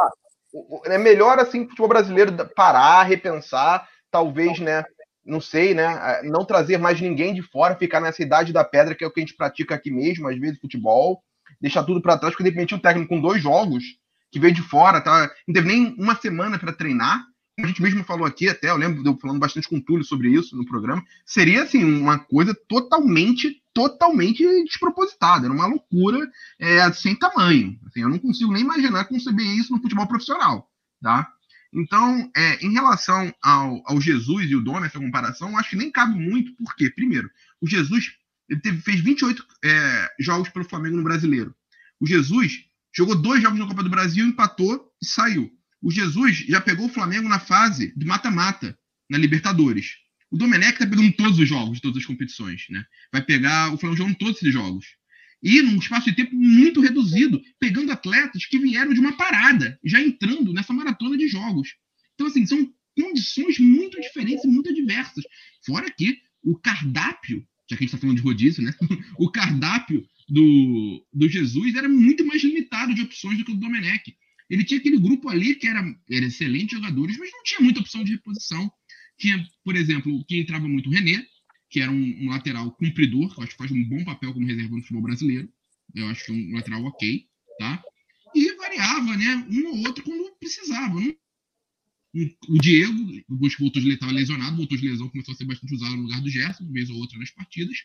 [SPEAKER 3] é melhor assim o futebol brasileiro parar, repensar, talvez, né? Não sei, né? Não trazer mais ninguém de fora, ficar nessa idade da pedra, que é o que a gente pratica aqui mesmo, às vezes, futebol, deixar tudo para trás, porque de repente o técnico com dois jogos, que veio de fora, tá? não teve nem uma semana para treinar. A gente mesmo falou aqui, até, eu lembro de eu falando bastante com o Túlio sobre isso no programa. Seria, assim, uma coisa totalmente, totalmente despropositada. Era uma loucura é, sem tamanho. Assim, eu não consigo nem imaginar conceber isso no futebol profissional, tá? Então, é, em relação ao, ao, Jesus e o Dom, essa comparação, acho que nem cabe muito, porque, primeiro, o Jesus ele teve, fez 28 é, jogos pelo Flamengo no brasileiro. O Jesus jogou dois jogos na Copa do Brasil, empatou e saiu. O Jesus já pegou o Flamengo na fase do mata-mata, na Libertadores. O Domenech está pegando todos os jogos de todas as competições, né? Vai pegar o Flamengo jogando todos esses jogos e num espaço de tempo muito reduzido, pegando atletas que vieram de uma parada, já entrando nessa maratona de jogos. Então, assim, são condições muito diferentes e muito diversas. Fora que o cardápio, já que a gente está falando de rodízio, né? o cardápio do, do Jesus era muito mais limitado de opções do que o do Domenech. Ele tinha aquele grupo ali que era, era excelentes jogadores, mas não tinha muita opção de reposição. Tinha, por exemplo, quem entrava muito o René, que era um, um lateral cumpridor, que eu acho que faz um bom papel como reserva no futebol brasileiro.
[SPEAKER 4] eu acho que é um lateral ok, tá? E variava, né? Um ou outro quando precisava. Não o Diego, o Busco voltou de estava lesionado, voltou de lesão, começou a ser bastante usado no lugar do Gerson, uma vez ou outra nas partidas.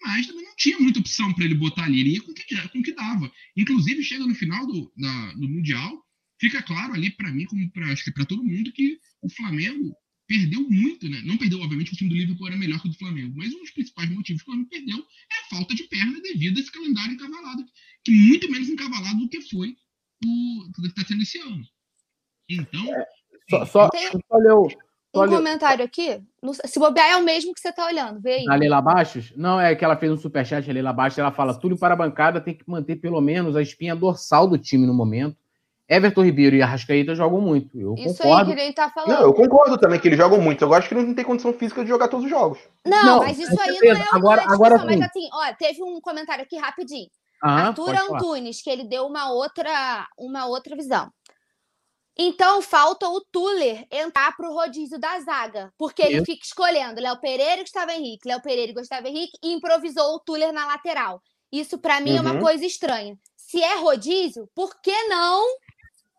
[SPEAKER 4] Mas também não tinha muita opção para ele botar ali. Ele ia com o que, com que dava. Inclusive, chega no final do, do Mundial, fica claro ali para mim, como pra, acho que para todo mundo, que o Flamengo perdeu muito, né? Não perdeu, obviamente, o time do Liverpool era melhor que o do Flamengo, mas um dos principais motivos que o Flamengo perdeu é a falta de perna devido a esse calendário encavalado, que muito menos encavalado do que foi o que está sendo esse ano. Então, é.
[SPEAKER 1] Só, só,
[SPEAKER 2] Tem
[SPEAKER 1] só leu,
[SPEAKER 2] um leu. comentário aqui. Se bobear, é o mesmo que você está olhando. Vê aí.
[SPEAKER 1] A Leila Baixos? Não, é que ela fez um superchat, a Leila Baixos. Ela fala: Túlio para a bancada tem que manter pelo menos a espinha dorsal do time no momento. Everton Ribeiro e Arrascaíta jogam muito. Eu Isso concordo.
[SPEAKER 2] aí que ele tá falando.
[SPEAKER 3] Não, eu concordo também que eles jogam muito. Eu acho que não tem condição física de jogar todos os jogos.
[SPEAKER 2] Não, não mas isso aí não é uma agora, agora Mas assim, ó, teve um comentário aqui rapidinho. Ah, Arthur Antunes, que ele deu uma outra, uma outra visão. Então falta o Tuller entrar para o rodízio da zaga, porque ele fica escolhendo Léo Pereira e Gustavo Henrique, Léo Pereira e Gustavo Henrique e improvisou o Tuller na lateral. Isso para mim uhum. é uma uhum. coisa estranha. Se é rodízio, por que não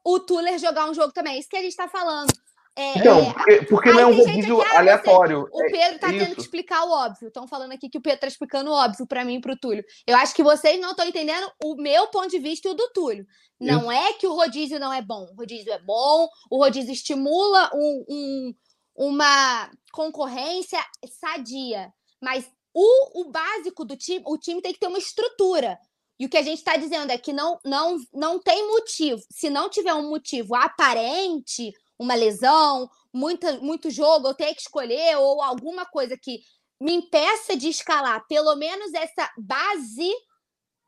[SPEAKER 2] o Tuller jogar um jogo também? É isso que a gente está falando.
[SPEAKER 3] É, então, é, porque, porque não é um rodízio ah, aleatório.
[SPEAKER 2] o é Pedro está tendo que explicar o óbvio. Estão falando aqui que o Pedro está explicando o óbvio para mim e para o Túlio. Eu acho que vocês não estão entendendo o meu ponto de vista e o do Túlio. Não é que o rodízio não é bom. O rodízio é bom, o rodízio estimula um, um, uma concorrência sadia. Mas o, o básico do time, o time tem que ter uma estrutura. E o que a gente está dizendo é que não, não, não tem motivo. Se não tiver um motivo aparente, uma lesão, muita, muito jogo, eu tenho que escolher, ou alguma coisa que me impeça de escalar pelo menos essa base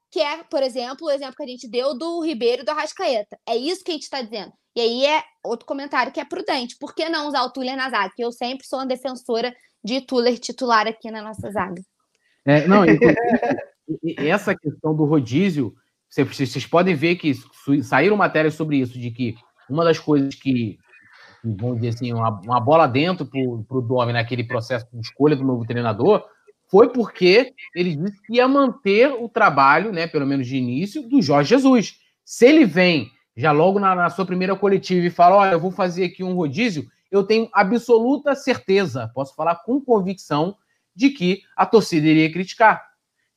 [SPEAKER 2] que é, por exemplo, o exemplo que a gente deu do Ribeiro e do Arrascaeta. É isso que a gente está dizendo. E aí é outro comentário que é prudente. Por que não usar o Tuller na zaga? Que eu sempre sou uma defensora de Tuller titular aqui na nossa zaga.
[SPEAKER 1] É, não, e, e, essa questão do rodízio, vocês, podem ver que saíram matérias sobre isso, de que uma das coisas que, vamos dizer assim, uma, uma bola dentro para o Dome naquele processo de escolha do novo treinador foi porque ele disse que ia manter o trabalho, né, pelo menos de início, do Jorge Jesus. Se ele vem já logo na, na sua primeira coletiva e fala: Olha, eu vou fazer aqui um rodízio, eu tenho absoluta certeza, posso falar com convicção, de que a torcida iria criticar.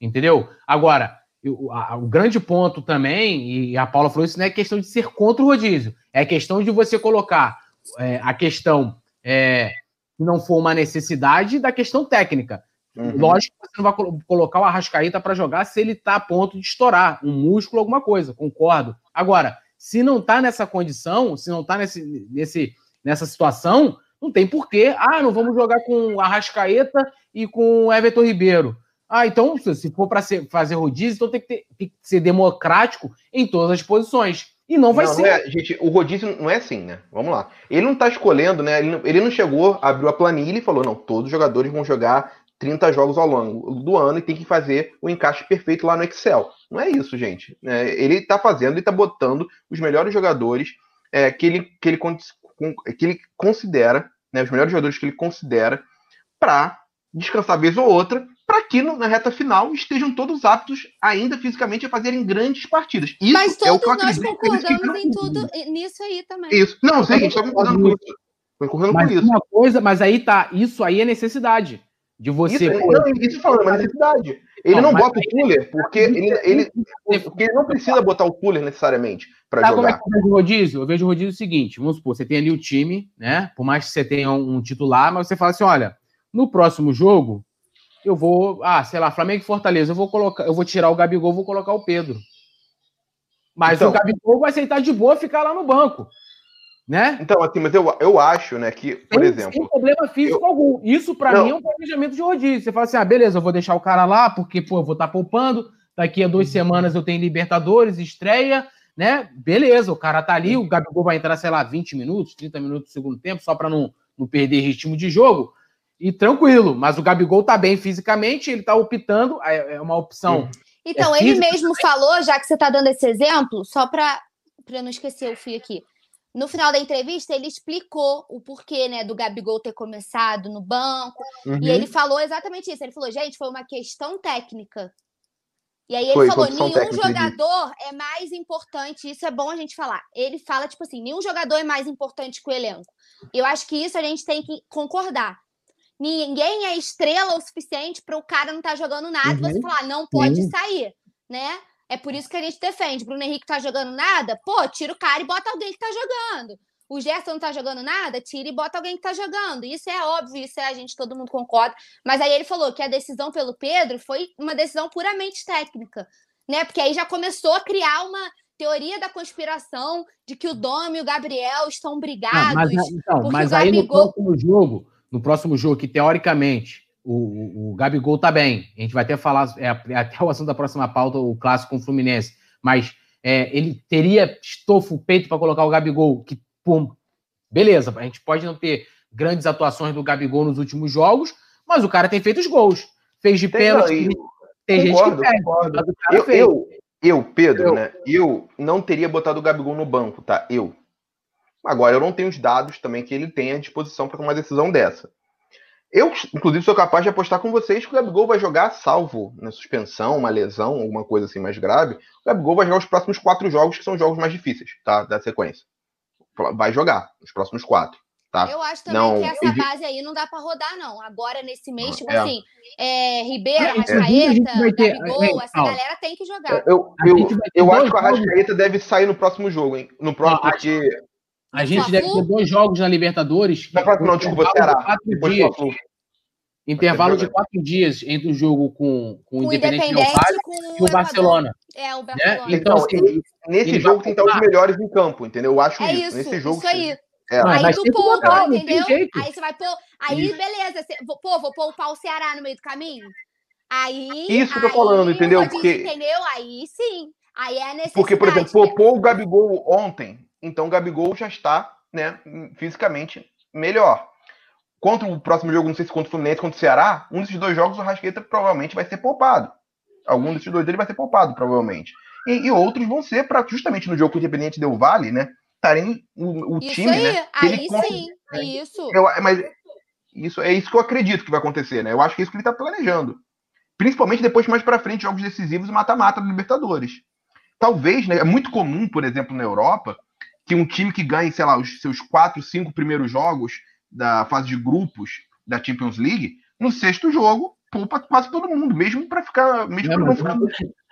[SPEAKER 1] Entendeu? Agora, eu, a, o grande ponto também, e a Paula falou isso, não é questão de ser contra o rodízio, é questão de você colocar é, a questão, é, se não for uma necessidade, da questão técnica. Uhum. Lógico que você não vai colocar o Arrascaíta para jogar se ele está a ponto de estourar, um músculo, alguma coisa, concordo. Agora, se não está nessa condição, se não está nesse, nesse, nessa situação, não tem porquê. Ah, não vamos jogar com o Arrascaeta e com o Everton Ribeiro. Ah, então, se for para fazer rodízio, então tem que, ter, tem que, ser democrático em todas as posições. E não vai não, ser. Não
[SPEAKER 3] é, gente, o rodízio não é assim, né? Vamos lá. Ele não está escolhendo, né? Ele não, ele não chegou, abriu a planilha e falou: não, todos os jogadores vão jogar 30 jogos ao longo do ano e tem que fazer o encaixe perfeito lá no Excel. Não é isso, gente. É, ele está fazendo e está botando os melhores jogadores é, que, ele, que, ele, que ele considera, né, os melhores jogadores que ele considera, para descansar vez ou outra, para que no, na reta final estejam todos aptos ainda fisicamente a fazerem grandes partidas.
[SPEAKER 2] Isso Mas todos é o que eu nós concordamos em tudo nisso aí também.
[SPEAKER 3] Isso. Não, sim, a gente está concordando com isso. Concordando
[SPEAKER 1] mas
[SPEAKER 3] com isso.
[SPEAKER 1] Uma coisa, mas aí tá, isso aí é necessidade. De você.
[SPEAKER 3] Isso, não, isso falando, é uma necessidade. Ele não, não bota o Tuller porque ele, ele, porque ele não precisa botar o Tuller necessariamente para jogar. Como é que eu
[SPEAKER 1] vejo o rodízio? Eu vejo o rodízio o seguinte: vamos supor, você tem ali o time, né? Por mais que você tenha um, um titular, mas você fala assim: olha, no próximo jogo, eu vou. Ah, sei lá, Flamengo e Fortaleza, eu vou colocar, eu vou tirar o Gabigol, vou colocar o Pedro. Mas então, o Gabigol vai aceitar de boa ficar lá no banco. Né?
[SPEAKER 3] Então, assim, mas eu, eu acho, né, que, por
[SPEAKER 1] sem,
[SPEAKER 3] exemplo.
[SPEAKER 1] Sem problema físico eu... algum. Isso, para mim, é um planejamento de rodízio. Você fala assim: ah, beleza, eu vou deixar o cara lá, porque, pô, eu vou estar tá poupando. Daqui a duas semanas eu tenho Libertadores, estreia, né? Beleza, o cara tá ali, o Gabigol vai entrar, sei lá, 20 minutos, 30 minutos do segundo tempo, só para não, não perder ritmo de jogo. E tranquilo, mas o Gabigol tá bem fisicamente, ele tá optando, é, é uma opção. Uhum.
[SPEAKER 2] Então, é ele mesmo também. falou, já que você tá dando esse exemplo, só para não esquecer, eu fui aqui no final da entrevista, ele explicou o porquê, né, do Gabigol ter começado no banco. Uhum. E ele falou exatamente isso. Ele falou, gente, foi uma questão técnica. E aí ele foi, falou: nenhum jogador é mais importante. Isso é bom a gente falar. Ele fala, tipo assim, nenhum jogador é mais importante que o elenco. Eu acho que isso a gente tem que concordar. Ninguém é estrela o suficiente para o cara não estar tá jogando nada uhum. e você falar, não pode uhum. sair, né? É por isso que a gente defende. Bruno Henrique tá jogando nada, pô, tira o cara e bota alguém que tá jogando. O Gerson não tá jogando nada, tira e bota alguém que tá jogando. Isso é óbvio, isso é a gente, todo mundo concorda. Mas aí ele falou que a decisão pelo Pedro foi uma decisão puramente técnica, né? Porque aí já começou a criar uma teoria da conspiração de que o Dom e o Gabriel estão brigados. Não,
[SPEAKER 1] mas, então, mas aí no próximo jogo, no próximo jogo, que teoricamente o, o, o Gabigol tá bem. A gente vai até falar, é, é, até o assunto da próxima pauta, o clássico com o Fluminense. Mas é, ele teria estofo, peito para colocar o Gabigol, que pum, beleza, a gente pode não ter grandes atuações do Gabigol nos últimos jogos, mas o cara tem feito os gols. Fez de pênalti.
[SPEAKER 3] Tem concordo, gente que concordo. Eu, eu, eu, Pedro, eu. né? Eu não teria botado o Gabigol no banco, tá? Eu. Agora, eu não tenho os dados também que ele tem à disposição para tomar uma decisão dessa. Eu, inclusive, sou capaz de apostar com vocês que o Gabigol vai jogar salvo na suspensão, uma lesão, alguma coisa assim mais grave. O Gabigol vai jogar os próximos quatro jogos, que são jogos mais difíceis, tá? Da sequência vai jogar os próximos quatro. Tá?
[SPEAKER 2] Eu acho também não, que essa base aí não dá para rodar, não. Agora, nesse mês, tipo é. assim, é, Ribeiro, é, Arrascaeta, ter... Gabigol, essa galera tem que jogar.
[SPEAKER 3] Eu, eu, eu acho que o Arrascaeta deve sair no próximo jogo, hein? No próximo, ah, porque...
[SPEAKER 1] A gente deve ter dois jogos na Libertadores.
[SPEAKER 3] Não, próximo, não, desculpa, Ceará.
[SPEAKER 1] Quatro dias. Intervalo de quatro dias entre o jogo com, com, o Independente, Independente e o Barcelona.
[SPEAKER 2] É, o né? Barcelona.
[SPEAKER 3] Né? Então, assim, nesse jogo tem que estar os melhores em campo, entendeu? Eu acho
[SPEAKER 2] é
[SPEAKER 3] isso.
[SPEAKER 2] isso.
[SPEAKER 3] Nesse jogo,
[SPEAKER 2] isso aí. É. Aí tu poupa, entendeu? Aí você vai pôr. Aí, isso. beleza. Você, pô, vou poupar o Ceará no meio do caminho. Aí.
[SPEAKER 3] Isso que eu tô falando, entendeu?
[SPEAKER 2] Porque... Entendeu? Aí sim. Aí é necessidade.
[SPEAKER 3] Porque, por exemplo, poupou o Gabigol ontem. Então o Gabigol já está, né, fisicamente melhor. Contra o próximo jogo, não sei se contra o Fluminense, contra o Ceará, um desses dois jogos o Rasqueta provavelmente vai ser poupado. Algum desses dois dele vai ser poupado, provavelmente. E, e outros vão ser para justamente no jogo com o Independente Del Vale, né? Estarem o, o
[SPEAKER 2] isso
[SPEAKER 3] time,
[SPEAKER 2] aí,
[SPEAKER 3] né?
[SPEAKER 2] Aí sim, é isso.
[SPEAKER 3] Eu, mas isso é isso que eu acredito que vai acontecer, né? Eu acho que é isso que ele está planejando. Principalmente depois, mais para frente, jogos decisivos e mata-mata do Libertadores. Talvez, né? É muito comum, por exemplo, na Europa, que um time que ganhe, sei lá, os seus quatro, cinco primeiros jogos da fase de grupos da Champions League, no sexto jogo, poupa quase todo mundo, mesmo para ficar. Mesmo
[SPEAKER 1] não,
[SPEAKER 3] não
[SPEAKER 1] ficar...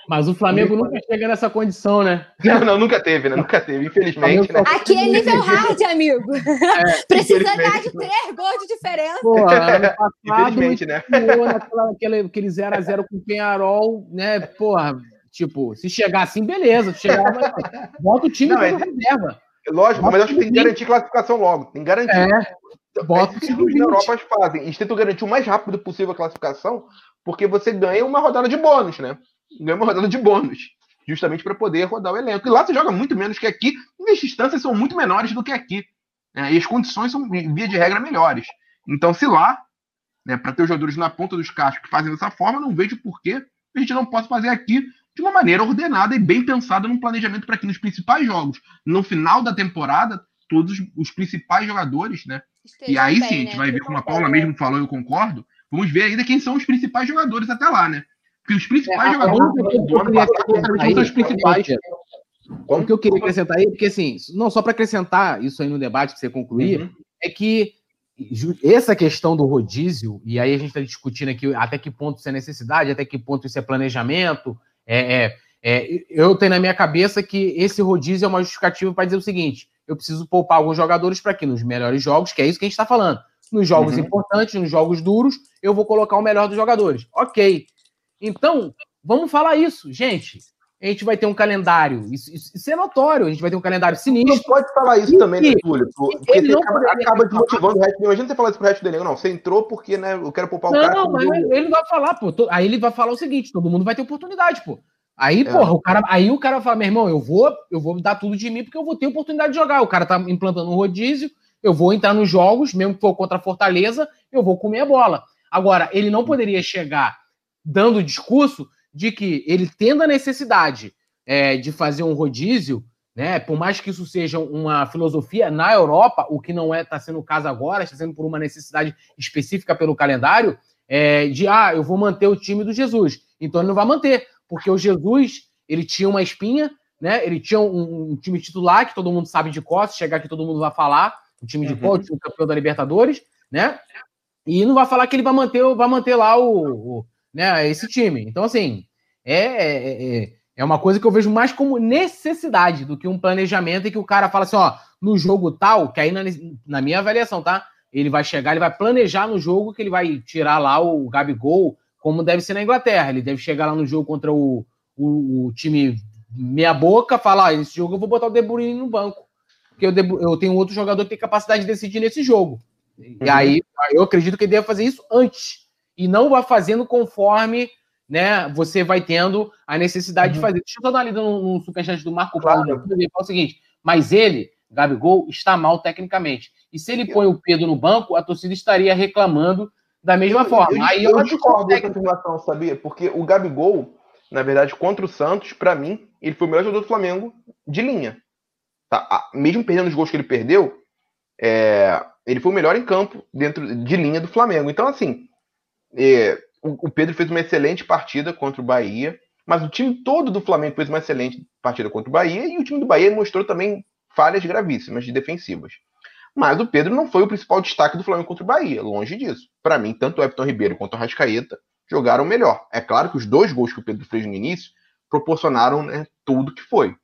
[SPEAKER 1] Mas o Flamengo nunca chega nessa condição, né?
[SPEAKER 3] Não, não, nunca teve, né? Nunca teve, infelizmente. Né?
[SPEAKER 2] Aqui é nível hard, amigo. É, Precisa dar de três gols de diferença. Pô,
[SPEAKER 1] passado, infelizmente, né? Naquela, aquele, aquele 0x0 com o Penharol, né? Porra, tipo, se chegar assim, beleza. Se chegar, volta o time não, é, reserva.
[SPEAKER 3] Lógico, mas acho que tem que garantir classificação logo. Tem que garantir. É. Bota é, os na Europa fazem. Eles tentam garantir o mais rápido possível a classificação, porque você ganha uma rodada de bônus, né? Ganha uma rodada de bônus. Justamente para poder rodar o elenco. E lá você joga muito menos que aqui, e as distâncias são muito menores do que aqui. Né? E as condições são, via de regra, melhores. Então, se lá, né, para ter os jogadores na ponta dos cascos que fazem dessa forma, não vejo por que a gente não possa fazer aqui de uma maneira ordenada e bem pensada num planejamento para que nos principais jogos, no final da temporada, todos os principais jogadores, né? e aí bem, sim, a gente né? vai ver, como a Paula mesmo falou, eu concordo. Vamos ver ainda quem são os principais jogadores até lá, né? Porque os principais é, jogadores do ano passado são os principais.
[SPEAKER 1] O que eu queria acrescentar aí, porque assim, não só para acrescentar isso aí no debate que você concluir, uhum. é que essa questão do rodízio, e aí a gente está discutindo aqui até que ponto isso é necessidade, até que ponto isso é planejamento, é, é, é, eu tenho na minha cabeça que esse rodízio é uma justificativa para dizer o seguinte: eu preciso poupar alguns jogadores para que nos melhores jogos, que é isso que a gente está falando, nos jogos uhum. importantes, nos jogos duros, eu vou colocar o melhor dos jogadores. Ok. Então, vamos falar isso, gente. A gente vai ter um calendário, isso, isso, isso é notório, a gente vai ter um calendário sinistro. Não
[SPEAKER 3] pode falar isso e também, né, Túlio? Porque você acaba, acaba desmotivando o resto. Imagina você falar isso pro resto do elenco. Não, você entrou porque né, eu quero poupar o
[SPEAKER 1] não,
[SPEAKER 3] cara.
[SPEAKER 1] Não, mas ele vai falar, pô. Aí ele vai falar o seguinte: todo mundo vai ter oportunidade, pô. Aí, é. porra, o cara, aí o cara fala, meu irmão, eu vou, eu vou dar tudo de mim porque eu vou ter oportunidade de jogar. O cara tá implantando um rodízio, eu vou entrar nos jogos, mesmo que for contra a Fortaleza, eu vou comer a bola. Agora, ele não poderia chegar dando discurso de que ele tendo a necessidade é, de fazer um rodízio, né? Por mais que isso seja uma filosofia na Europa, o que não é está sendo o caso agora, está sendo por uma necessidade específica pelo calendário, é, de ah, eu vou manter o time do Jesus. Então ele não vai manter porque o Jesus, ele tinha uma espinha, né? Ele tinha um, um time titular que todo mundo sabe de cor, se chegar aqui todo mundo vai falar, o time de uhum. cor, o time campeão da Libertadores, né? E não vai falar que ele vai manter, vai manter lá o, o né, esse time. Então, assim, é, é, é, é uma coisa que eu vejo mais como necessidade do que um planejamento e que o cara fala assim, ó, no jogo tal, que aí na, na minha avaliação, tá? Ele vai chegar, ele vai planejar no jogo que ele vai tirar lá o Gabigol, como deve ser na Inglaterra. Ele deve chegar lá no jogo contra o, o, o time meia boca, falar, ah, esse jogo eu vou botar o De Bruyne no banco. Porque eu, eu tenho outro jogador que tem capacidade de decidir nesse jogo. Uhum. E aí eu acredito que ele deve fazer isso antes. E não vai fazendo conforme né, você vai tendo a necessidade uhum. de fazer. Deixa eu só dar uma lida no, no superchat do Marco Paulo. Claro. Ele fala o seguinte: mas ele, Gabigol, está mal tecnicamente. E se ele põe o Pedro no banco, a torcida estaria reclamando da mesma
[SPEAKER 3] eu,
[SPEAKER 1] forma.
[SPEAKER 3] Eu, Aí eu, eu discordo dessa afirmação, sabia? Porque o Gabigol, na verdade, contra o Santos, para mim, ele foi o melhor jogador do Flamengo de linha. Tá? Mesmo perdendo os gols que ele perdeu, é, ele foi o melhor em campo dentro de linha do Flamengo. Então, assim, é, o, Pedro fez uma excelente partida contra o Bahia, mas o time todo do Flamengo fez uma excelente partida contra o Bahia e o time do Bahia mostrou também falhas gravíssimas de defensivas. Mas o Pedro não foi o principal destaque do Flamengo contra o Bahia, longe disso. Para mim, tanto o Everton Ribeiro quanto o Rascaeta jogaram melhor. É claro que os dois gols que o Pedro fez no início proporcionaram né, tudo que foi.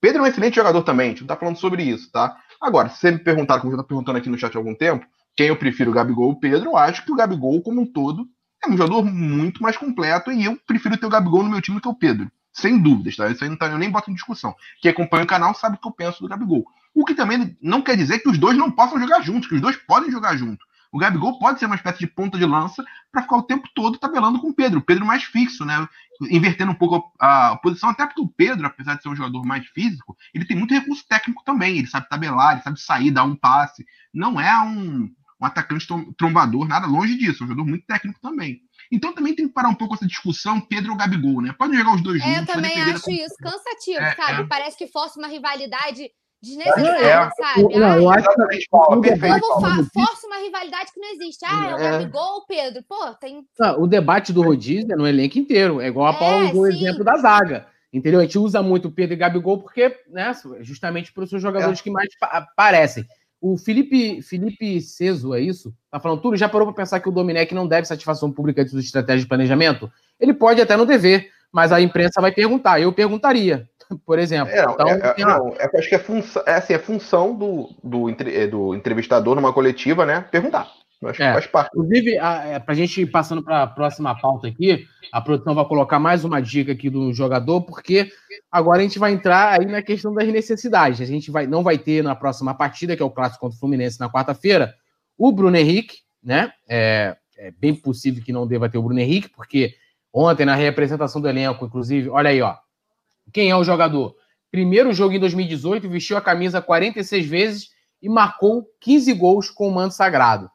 [SPEAKER 3] Pedro é um excelente jogador também, a gente não tá falando sobre isso, tá? Agora, se você me perguntar, como já tá perguntando aqui no chat há algum tempo, quem eu prefiro, o Gabigol ou o Pedro, eu acho que o Gabigol, como um todo, é um jogador muito mais completo e eu prefiro ter o Gabigol no meu time do que o Pedro. Sem dúvidas, tá? Isso aí não tá, eu nem boto em discussão. Quem acompanha o canal sabe o que eu penso do Gabigol. O que também não quer dizer que os dois não possam jogar juntos, que os dois podem jogar juntos. O Gabigol pode ser uma espécie de ponta de lança para ficar o tempo todo tabelando com o Pedro. O Pedro mais fixo, né? Invertendo um pouco a, a, posição, até porque o Pedro, apesar de ser um jogador mais físico, ele tem muito recurso técnico também. Ele sabe tabelar, ele sabe sair, dar um passe. Não é um, um atacante trombador, nada longe disso. É um jogador muito técnico também. Então também tem que parar um pouco essa discussão Pedro ou Gabigol, né? Pode jogar os dois
[SPEAKER 2] juntos.
[SPEAKER 3] É,
[SPEAKER 2] eu também acho isso cansativo, é, sabe? É. Parece que força uma rivalidade desnecessária, é, sabe? Não, eu acho que força uma rivalidade que não existe. Ah, é o é. Gabigol ou Pedro? Pô, tem.
[SPEAKER 1] Não, o debate do rodízio é no elenco inteiro. É igual a Paula é, usou o exemplo da zaga. Entendeu? A gente usa muito Pedro e Gabigol porque, né, justamente para os seus jogadores é. que mais aparecem. O Felipe, Felipe Ceso, é isso? Tá falando, tudo já parou para pensar que o Domenech não deve satisfação pública de suas estratégias de planejamento? Ele pode até não dever, mas a imprensa vai perguntar. Eu perguntaria, por exemplo.
[SPEAKER 3] É, então, é, é, não, é, acho que é função, é, assim, é função do, do, do entrevistador numa coletiva, né? Perguntar.
[SPEAKER 1] É. faz parte. Inclusive, é, para a gente ir passando para a próxima pauta aqui, a produção vai colocar mais uma dica aqui do jogador, porque agora a gente vai entrar aí na questão das necessidades. A gente vai, não vai ter na próxima partida, que é o clássico contra o Fluminense na quarta-feira, o Bruno Henrique, né? É, é bem possível que não deva ter o Bruno Henrique, porque ontem, na representação do elenco, inclusive, olha aí, ó. Quem é o jogador? Primeiro jogo em 2018, vestiu a camisa 46 vezes e marcou 15 gols com o manto sagrado.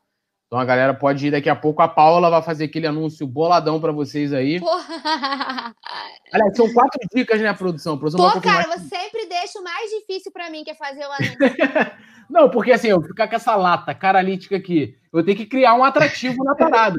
[SPEAKER 1] Então a galera pode ir daqui a pouco. A Paula vai fazer aquele anúncio boladão para vocês aí. Porra. Aliás, são quatro dicas, né, produção? produção
[SPEAKER 2] Pô, cara, você sempre deixa o mais difícil para mim, que é fazer o anúncio.
[SPEAKER 1] Não, porque assim, eu ficar com essa lata caralítica aqui, eu tenho que criar um atrativo na parada.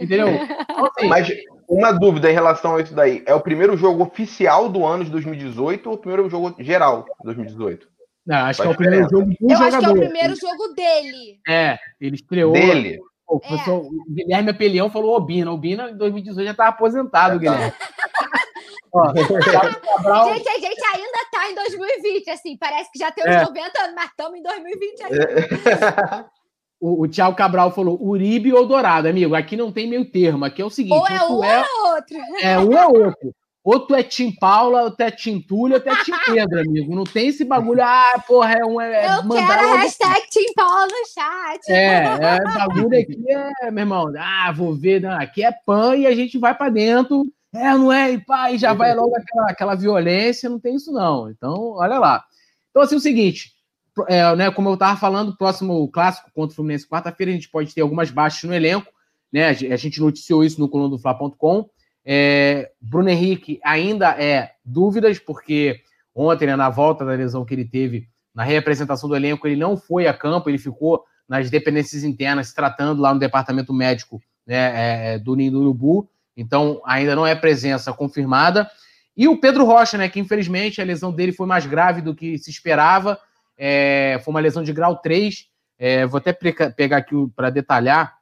[SPEAKER 1] entendeu?
[SPEAKER 3] Então, assim, Mas uma dúvida em relação a isso daí. É o primeiro jogo oficial do ano de 2018 ou o primeiro jogo geral de 2018?
[SPEAKER 1] Não, acho que é o primeiro jogo do
[SPEAKER 2] Eu jogador. acho que é o primeiro jogo dele.
[SPEAKER 1] É, ele estreou.
[SPEAKER 3] Dele.
[SPEAKER 1] o, é. o Guilherme Apelião falou Obina. Obina em 2018 já estava aposentado, Guilherme.
[SPEAKER 2] Ó, Cabral... Gente, a gente ainda está em 2020, assim, parece que já tem uns é. 90 anos, mas estamos em 2020 ainda.
[SPEAKER 1] o, o Thiago Cabral falou Uribe ou Dourado, amigo. Aqui não tem meio termo. Aqui é o seguinte:
[SPEAKER 2] ou é um é, ou é outro.
[SPEAKER 1] É um é outro. Outro é Tim Paula, outro é Tim Túlio, outro é Tim Pedro, amigo. Não tem esse bagulho, ah, porra, é um. É,
[SPEAKER 2] Eu quero a hashtag Tim Paula no chat.
[SPEAKER 1] É, é, bagulho aqui é, meu irmão, ah, vou ver, não, aqui é pan e a gente vai para dentro. É, não é? E pá, e já vai logo aquela, aquela violência, não tem isso não. Então, olha lá. Então, assim, o seguinte, é, né, como eu estava falando, próximo clássico contra o Fluminense, quarta-feira, a gente pode ter algumas baixas no elenco, né? A gente noticiou isso no coluna do Fla.com. É, Bruno Henrique ainda é dúvidas, porque ontem, né, na volta da lesão que ele teve na reapresentação do elenco, ele não foi a campo, ele ficou nas dependências internas, tratando lá no departamento médico né, é, é do Ninho do Urubu, então ainda não é presença confirmada. E o Pedro Rocha, né? Que infelizmente a lesão dele foi mais grave do que se esperava. É, foi uma lesão de grau 3. É, vou até pegar aqui para detalhar,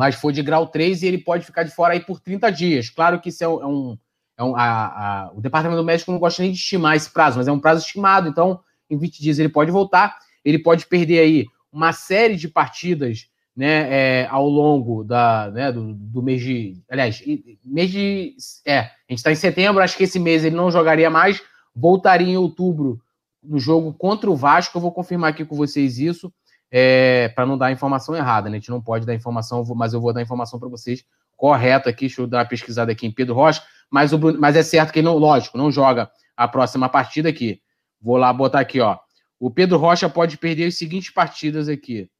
[SPEAKER 1] mas foi de grau 3 e ele pode ficar de fora aí por 30 dias. Claro que isso é um. É um é a, a, o departamento médico não gosta nem de estimar esse prazo, mas é um prazo estimado, então em 20 dias ele pode voltar. Ele pode perder aí uma série de partidas né, é, ao longo da, né, do, do, mês de. Aliás, mês de. É, a gente está em setembro, acho que esse mês ele não jogaria mais, voltaria em outubro no jogo contra o Vasco. Eu vou confirmar aqui com vocês isso, é, para não dar informação errada, né? A gente não pode dar informação, mas eu vou dar informação para vocês correto aqui. Deixa eu dar uma pesquisada aqui em Pedro Rocha, mas, o Bruno, mas é certo que ele não, lógico, não joga a próxima partida aqui. Vou lá botar aqui, ó. O Pedro Rocha pode perder as seguintes partidas aqui.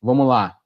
[SPEAKER 1] Vamos lá.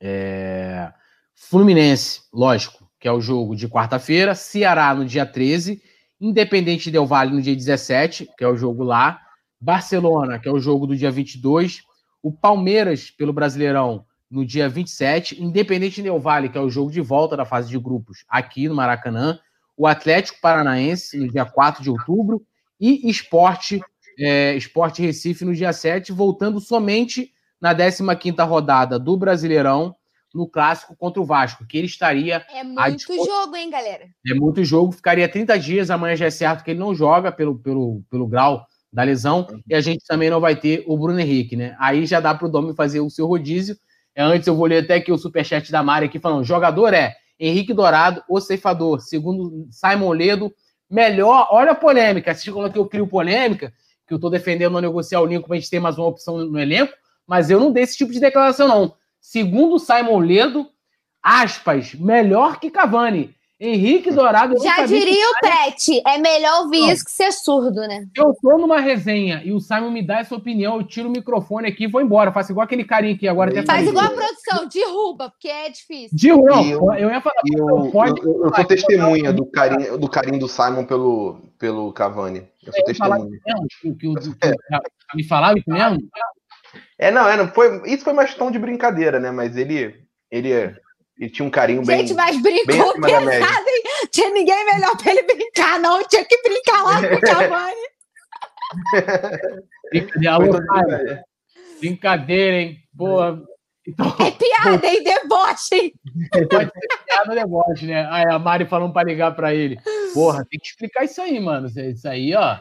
[SPEAKER 1] É... Fluminense, lógico, que é o jogo de quarta-feira. Ceará no dia 13. Independente Del Vale no dia 17, que é o jogo lá. Barcelona, que é o jogo do dia 22. O Palmeiras, pelo Brasileirão, no dia 27. Independente Del Vale, que é o jogo de volta da fase de grupos, aqui no Maracanã. O Atlético Paranaense, no dia 4 de outubro. E Esporte, é, Esporte Recife, no dia 7, voltando somente na 15 rodada do Brasileirão, no clássico contra o Vasco, que ele estaria.
[SPEAKER 2] É muito jogo, hein, galera?
[SPEAKER 1] É muito jogo, ficaria 30 dias. Amanhã já é certo que ele não joga pelo, pelo, pelo grau da lesão, e a gente também não vai ter o Bruno Henrique, né? Aí já dá para o Domi fazer o seu rodízio. É, antes eu vou ler até aqui o superchat da Mari aqui falando: jogador é Henrique Dourado, o ceifador, segundo Simon Ledo, melhor. Olha a polêmica. Você falou que eu crio polêmica, que eu estou defendendo não negociar o Lincoln para a gente ter mais uma opção no elenco mas eu não dei esse tipo de declaração, não. Segundo Simon Ledo, aspas, melhor que Cavani. Henrique Dourado.
[SPEAKER 2] Já diria o Pet, é melhor ouvir não. isso que ser surdo, né?
[SPEAKER 1] Eu tô numa resenha e o Simon me dá essa opinião, eu tiro o microfone aqui e vou embora. Faço igual aquele carinha aqui agora.
[SPEAKER 2] Faz falei. igual a produção, derruba, porque é difícil.
[SPEAKER 3] Derruba, eu, eu ia falar. Eu, pode, eu, eu, sou testemunha do carinho, do carinho do Simon pelo, pelo Cavani. Eu sou testemunha.
[SPEAKER 1] Que, que, que, que, me falava isso mesmo?
[SPEAKER 3] É, não, é, não foi, isso foi mais tom de brincadeira, né? Mas ele, ele, ele tinha um carinho bem.
[SPEAKER 2] Gente, mas brincou pesado, hein? Tinha ninguém melhor pra ele brincar, não. Tinha que brincar lá com o Cavani.
[SPEAKER 1] brincadeira, brincadeira, hein? Boa.
[SPEAKER 2] Então, é piada, hein? Deboche, hein?
[SPEAKER 1] Pode ser piada, deboche, né? Aí a Mari falando pra ligar pra ele. Porra, tem que explicar isso aí, mano. Isso aí, ó.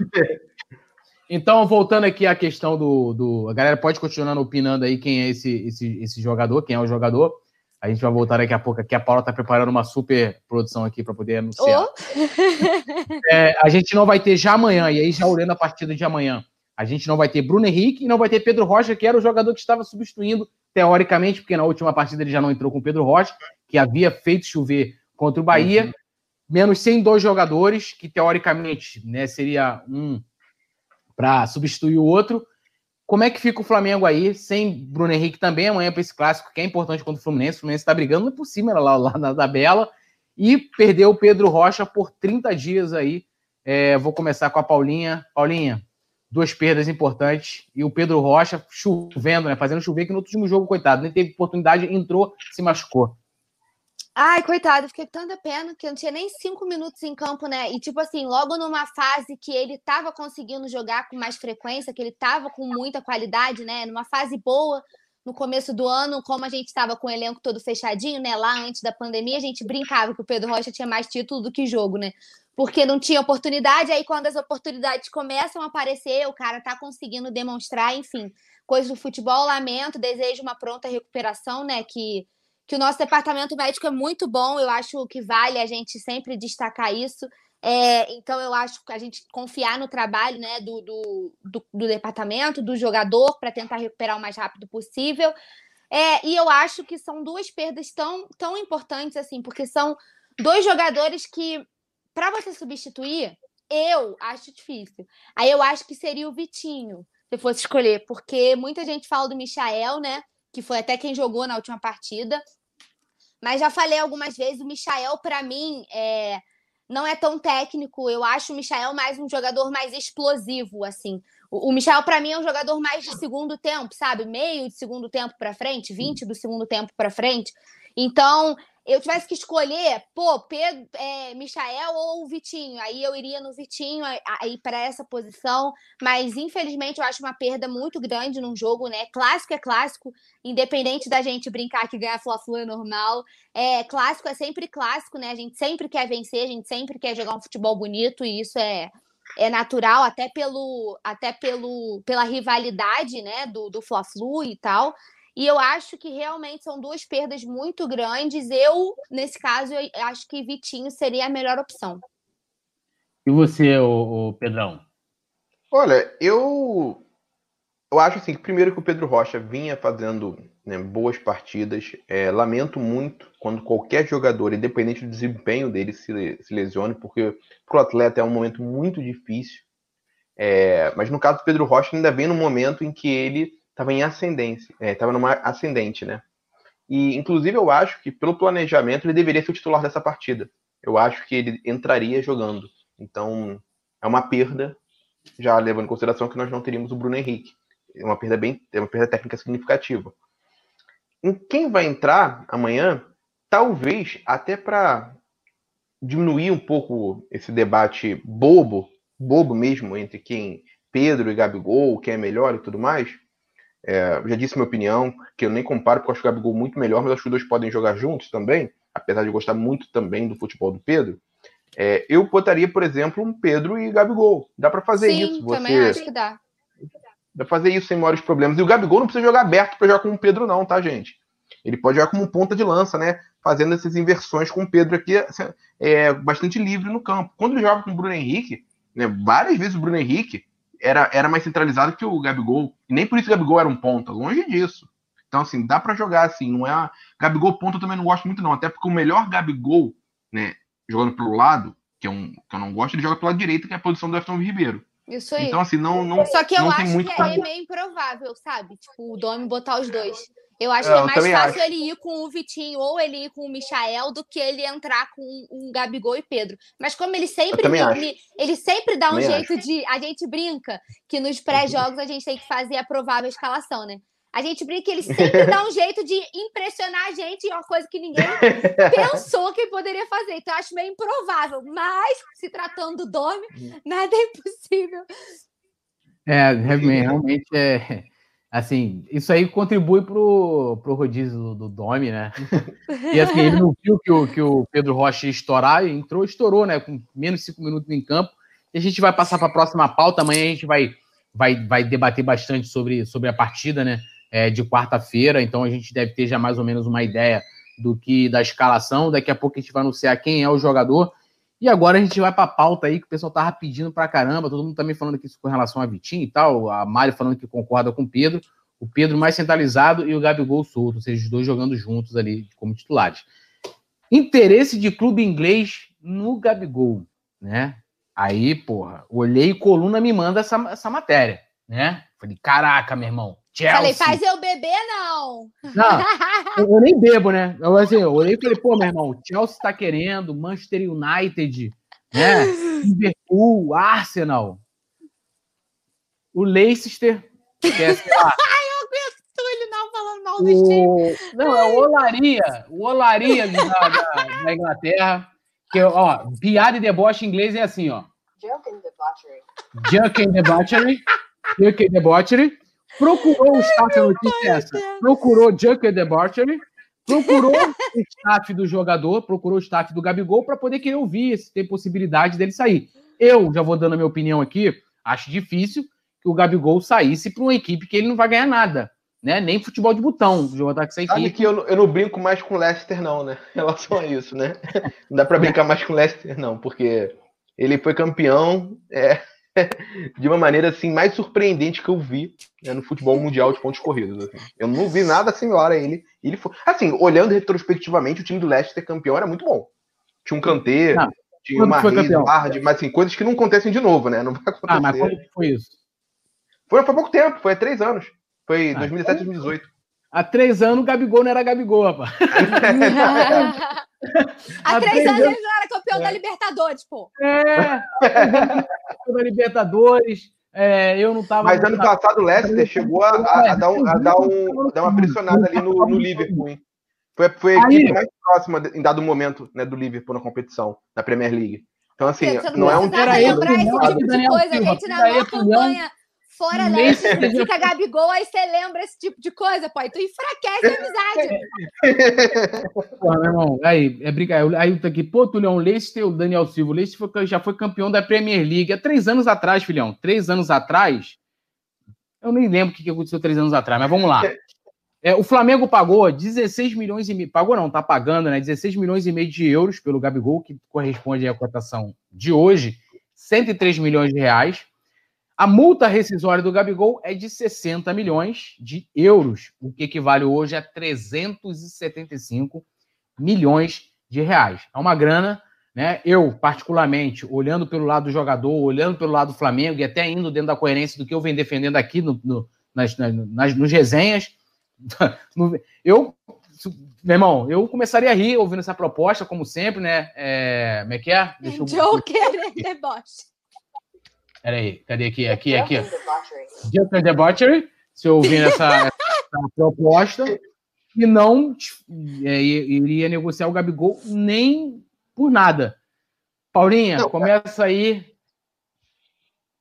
[SPEAKER 1] Então, voltando aqui à questão do, do. A galera pode continuar opinando aí quem é esse, esse, esse jogador, quem é o jogador. A gente vai voltar daqui a pouco. Aqui a Paula está preparando uma super produção aqui para poder anunciar. Oh. É, a gente não vai ter já amanhã, e aí já olhando a partida de amanhã. A gente não vai ter Bruno Henrique e não vai ter Pedro Rocha, que era o jogador que estava substituindo, teoricamente, porque na última partida ele já não entrou com o Pedro Rocha, que havia feito chover contra o Bahia. Uhum. Menos 102 jogadores, que teoricamente né, seria um para substituir o outro. Como é que fica o Flamengo aí, sem Bruno Henrique também amanhã para esse clássico, que é importante contra o Fluminense? O Fluminense está brigando por cima lá, lá na tabela. E perdeu o Pedro Rocha por 30 dias aí. É, vou começar com a Paulinha. Paulinha, duas perdas importantes. E o Pedro Rocha chovendo, né? Fazendo chover, que no último jogo, coitado, nem teve oportunidade, entrou, se machucou.
[SPEAKER 2] Ai, coitado, fiquei tanta pena que eu não tinha nem cinco minutos em campo, né? E, tipo assim, logo numa fase que ele tava conseguindo jogar com mais frequência, que ele tava com muita qualidade, né? Numa fase boa, no começo do ano, como a gente estava com o elenco todo fechadinho, né? Lá antes da pandemia, a gente brincava que o Pedro Rocha tinha mais título do que jogo, né? Porque não tinha oportunidade, aí quando as oportunidades começam a aparecer, o cara tá conseguindo demonstrar, enfim, coisas do futebol, lamento, desejo uma pronta recuperação, né? Que que o nosso departamento médico é muito bom, eu acho que vale a gente sempre destacar isso. É, então, eu acho que a gente confiar no trabalho né, do, do, do, do departamento, do jogador, para tentar recuperar o mais rápido possível. É, e eu acho que são duas perdas tão, tão importantes, assim, porque são dois jogadores que, para você substituir, eu acho difícil. Aí eu acho que seria o Vitinho, se fosse escolher, porque muita gente fala do Michael, né? que foi até quem jogou na última partida. Mas já falei algumas vezes, o Michael, para mim, é, não é tão técnico. Eu acho o Michael mais um jogador mais explosivo, assim. O, o Michael, para mim, é um jogador mais de segundo tempo, sabe? Meio de segundo tempo para frente, 20 do segundo tempo para frente. Então, eu tivesse que escolher, pô, Pedro, é, Michael ou Vitinho, aí eu iria no Vitinho aí para essa posição, mas infelizmente eu acho uma perda muito grande num jogo, né? Clássico é clássico, independente da gente brincar que ganhar Fla-Flu é normal. É, clássico é sempre clássico, né? A gente sempre quer vencer, a gente sempre quer jogar um futebol bonito e isso é é natural até pelo até pelo pela rivalidade, né, do, do Fla-Flu e tal. E eu acho que realmente são duas perdas muito grandes. Eu, nesse caso, eu acho que Vitinho seria a melhor opção.
[SPEAKER 1] E você, o, Pedrão?
[SPEAKER 3] Olha, eu eu acho assim que primeiro que o Pedro Rocha vinha fazendo né, boas partidas. É, lamento muito quando qualquer jogador, independente do desempenho dele, se, se lesione, porque para o atleta é um momento muito difícil. É, mas no caso do Pedro Rocha, ainda vem no momento em que ele estava em ascendência, estava é, numa ascendente, né? E, inclusive, eu acho que, pelo planejamento, ele deveria ser o titular dessa partida. Eu acho que ele entraria jogando. Então, é uma perda, já levando em consideração que nós não teríamos o Bruno Henrique. É uma perda bem, é uma perda técnica significativa. Em quem vai entrar amanhã, talvez até para diminuir um pouco esse debate bobo, bobo mesmo, entre quem Pedro e Gabigol, quem é melhor e tudo mais, é, já disse minha opinião, que eu nem comparo, porque eu acho o Gabigol muito melhor, mas acho que os dois podem jogar juntos também, apesar de gostar muito também do futebol do Pedro. É, eu botaria, por exemplo, um Pedro e Gabigol. Dá para fazer
[SPEAKER 2] Sim,
[SPEAKER 3] isso.
[SPEAKER 2] Você... também acho que dá.
[SPEAKER 3] Dá pra fazer isso sem maiores problemas. E o Gabigol não precisa jogar aberto para jogar com o Pedro, não, tá, gente? Ele pode jogar como ponta de lança, né? Fazendo essas inversões com o Pedro aqui, é, bastante livre no campo. Quando ele joga com o Bruno Henrique, né, várias vezes o Bruno Henrique era, era mais centralizado que o Gabigol. E nem por isso o Gabigol era um ponta, longe disso. Então, assim, dá para jogar assim, não é. A... Gabigol ponta eu também não gosto muito, não. Até porque o melhor Gabigol, né, jogando pelo lado, que, é um, que eu não gosto, ele joga pela direita, que é a posição do Everton Ribeiro.
[SPEAKER 2] Isso aí.
[SPEAKER 3] Então, assim, não. não
[SPEAKER 2] Só que eu acho que é meio improvável, sabe? Tipo, o Domi botar os dois. Eu acho
[SPEAKER 3] É,
[SPEAKER 2] que é
[SPEAKER 3] eu
[SPEAKER 2] mais fácil
[SPEAKER 3] acho.
[SPEAKER 2] ele ir com o Vitinho ou ele ir com o Michael do que ele entrar com um Gabigol e Pedro. Mas como ele sempre me-
[SPEAKER 3] acho.
[SPEAKER 2] me- ele sempre dá um
[SPEAKER 3] Também
[SPEAKER 2] jeito de. A gente brinca que nos pré-jogos a gente tem que fazer a provável escalação, né? A gente brinca que ele sempre dá um jeito de impressionar a gente em uma coisa que ninguém pensou que poderia fazer. Então, eu acho meio improvável. Mas, se tratando do Domi, nada é impossível.
[SPEAKER 1] É, realmente, realmente é. Assim, isso aí contribui pro, pro rodízio do, do Domi, né? E assim, ele não viu que o, que o Pedro Rocha ia estourar, e entrou, estourou, né? Com menos de cinco minutos em campo. E a gente vai passar para a próxima pauta. Amanhã a gente vai, vai, vai debater bastante sobre, sobre a partida, né? É, de quarta-feira. Então a gente deve ter já mais ou menos uma ideia do que da escalação. Daqui a pouco a gente vai anunciar quem é o jogador. E agora a gente vai para a pauta aí que o pessoal tava pedindo pra caramba, todo mundo também falando aqui com relação a Vitinho e tal, a Mari falando que concorda com o Pedro, o Pedro mais centralizado e o Gabigol solto, ou seja, os dois jogando juntos ali como titulares. Interesse de clube inglês no Gabigol, né? Aí, porra, olhei e coluna me manda essa, essa matéria, né? Falei, caraca, meu irmão, Chelsea.
[SPEAKER 2] Falei, faz eu beber, não.
[SPEAKER 1] Não, eu, eu nem bebo, né? Eu, assim, eu olhei e falei, pô, meu irmão, Chelsea tá querendo, Manchester United, né? Liverpool, Arsenal. O Leicester, que é, sei lá,
[SPEAKER 2] Ele não falando mal do time.
[SPEAKER 1] o, não, é o Olaria, o Olaria da, da, da Inglaterra, que, ó, piada e deboche em inglês é assim, ó.
[SPEAKER 5] Joke and debauchery.
[SPEAKER 1] Junk and Debauchery, Junk and Debauchery, procurou o staff, a notícia é essa, procurou Junk and Debauchery, procurou o staff do jogador, procurou o staff do Gabigol para poder querer ouvir se tem possibilidade dele sair. Eu já vou dando a minha opinião aqui, acho difícil que o Gabigol saísse para uma equipe que ele não vai ganhar nada, né? Nem futebol de botão, jogar com essa
[SPEAKER 3] Sabe que eu, não- eu não brinco mais com o Leicester, não, né? Em relação a isso, né? Não dá pra brincar mais com o Leicester, não, porque ele foi campeão é, de uma maneira assim mais surpreendente que eu vi né, no futebol mundial de pontos corridos. assim. Eu não vi nada similar a ele. Ele foi, assim, olhando retrospectivamente, o time do Leicester campeão era muito bom. Tinha um Kanté,
[SPEAKER 1] Não,
[SPEAKER 3] tinha o Vardy, mas assim, coisas que não acontecem de novo, né? Não vai acontecer.
[SPEAKER 1] Ah, mas quando que foi isso?
[SPEAKER 3] Foi, foi pouco tempo, foi há três anos. Foi
[SPEAKER 1] Ah,
[SPEAKER 3] 2017, 2018.
[SPEAKER 1] Há três anos o Gabigol não era Gabigol, rapaz.
[SPEAKER 2] Há três anos ele não era campeão da Libertadores, pô.
[SPEAKER 1] É, da Libertadores, é, eu não tava.
[SPEAKER 3] Mas ano passado o Leicester chegou a, a- a dar, um- a dar um- a dar uma pressionada ali no, no Liverpool, hein? Foi, foi a equipe mais próxima em dado momento né, do Liverpool na competição, na Premier League. Então, assim, não é um.
[SPEAKER 2] Era lembrar esse tipo de coisa, a gente não acompanha Fora Leste, fica Gabigol, aí você lembra esse tipo de coisa, pô. Aí tu enfraquece a amizade.
[SPEAKER 1] pô, meu irmão, aí, é brigar. Aí tá aqui, pô, Tulião, Leicester, o Daniel Silva. O foi, já foi campeão da Premier League há três anos atrás, filhão. Três anos atrás. Eu nem lembro o que aconteceu três anos atrás, mas vamos lá. É, o Flamengo pagou 16 milhões e meio. Pagou não, tá pagando, né? 16 milhões e meio de euros pelo Gabigol, que corresponde à cotação de hoje, 103 milhões de reais. A multa rescisória do Gabigol é de 60 milhões de euros, o que equivale hoje a 375 milhões de reais. É uma grana, né? Eu, particularmente, olhando pelo lado do jogador, olhando pelo lado do Flamengo e até indo dentro da coerência do que eu venho defendendo aqui no, no, nas, nas, nos resenhas, eu, meu irmão, eu começaria a rir ouvindo essa proposta, como sempre, né? É, como é que é?
[SPEAKER 2] Deixa eu... Joker deboche.
[SPEAKER 1] Peraí, cadê aqui? Aqui, aqui. Just Debauchery, se eu ouvir essa, essa proposta, e não é, iria negociar o Gabigol nem por nada. Paulinha, não, começa aí.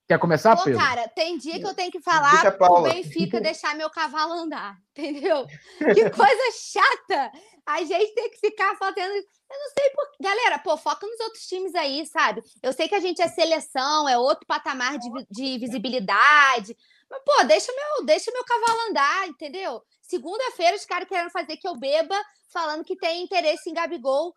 [SPEAKER 1] Quer começar, Pô, Pedro?
[SPEAKER 2] cara, tem dia que eu tenho que falar pro Benfica deixar meu cavalo andar, entendeu? Que coisa chata! A gente tem que ficar fazendo eu não sei por. Galera, pô, foca nos outros times aí, sabe? Eu sei que a gente é seleção, é outro patamar de, de visibilidade. Mas, pô, deixa meu, deixa meu cavalo andar, entendeu? Segunda-feira, os caras querendo fazer que eu beba, falando que tem interesse em Gabigol.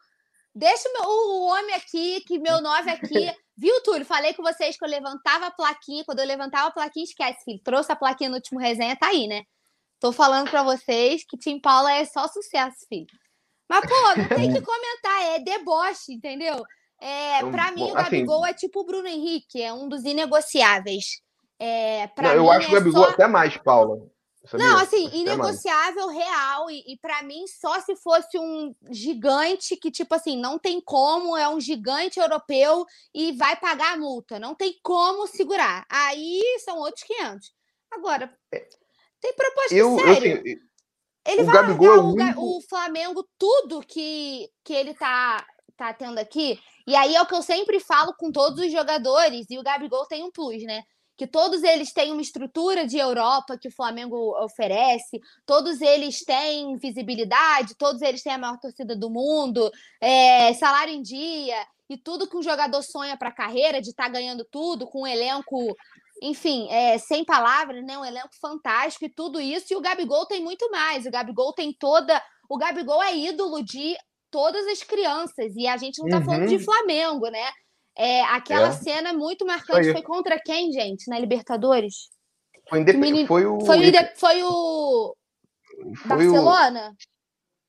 [SPEAKER 2] Deixa meu, o, o homem aqui, que meu nove aqui. Viu, Túlio? Falei com vocês que eu levantava a plaquinha. Quando eu levantava a plaquinha, esquece, filho. Trouxe a plaquinha no último resenha, tá aí, né? Tô falando para vocês que Tim Paula é só sucesso, filho. Mas, pô, não tem que comentar, é deboche, entendeu? É, então, para mim, o assim Gabigol assim, é tipo o Bruno Henrique, é um dos inegociáveis. É,
[SPEAKER 3] não, eu acho é o Gabigol só... até mais, Paula.
[SPEAKER 2] Não, assim, inegociável, real, e, e para mim, só se fosse um gigante que, tipo assim, não tem como, é um gigante europeu e vai pagar a multa. Não tem como segurar. Aí são outros 500. Agora, é. tem proposta eu, séria. Eu, assim, ele o vai Gabigol é o, o Flamengo tudo que, que ele tá, tá tendo aqui. E aí é o que eu sempre falo com todos os jogadores, e o Gabigol tem um plus, né? Que todos eles têm uma estrutura de Europa que o Flamengo oferece, todos eles têm visibilidade, todos eles têm a maior torcida do mundo, é, salário em dia, e tudo que um jogador sonha para a carreira, de estar tá ganhando tudo, com um elenco enfim, é, sem palavras, né? Um elenco fantástico e tudo isso. E o Gabigol tem muito mais. O Gabigol tem toda. O Gabigol é ídolo de todas as crianças. E a gente não tá uhum. falando de uhum. Flamengo, né? É, aquela é. cena muito marcante foi. foi contra quem, gente? Na Libertadores?
[SPEAKER 3] Foi, indep... menino... foi o.
[SPEAKER 2] Foi o, foi o... Foi Barcelona? O...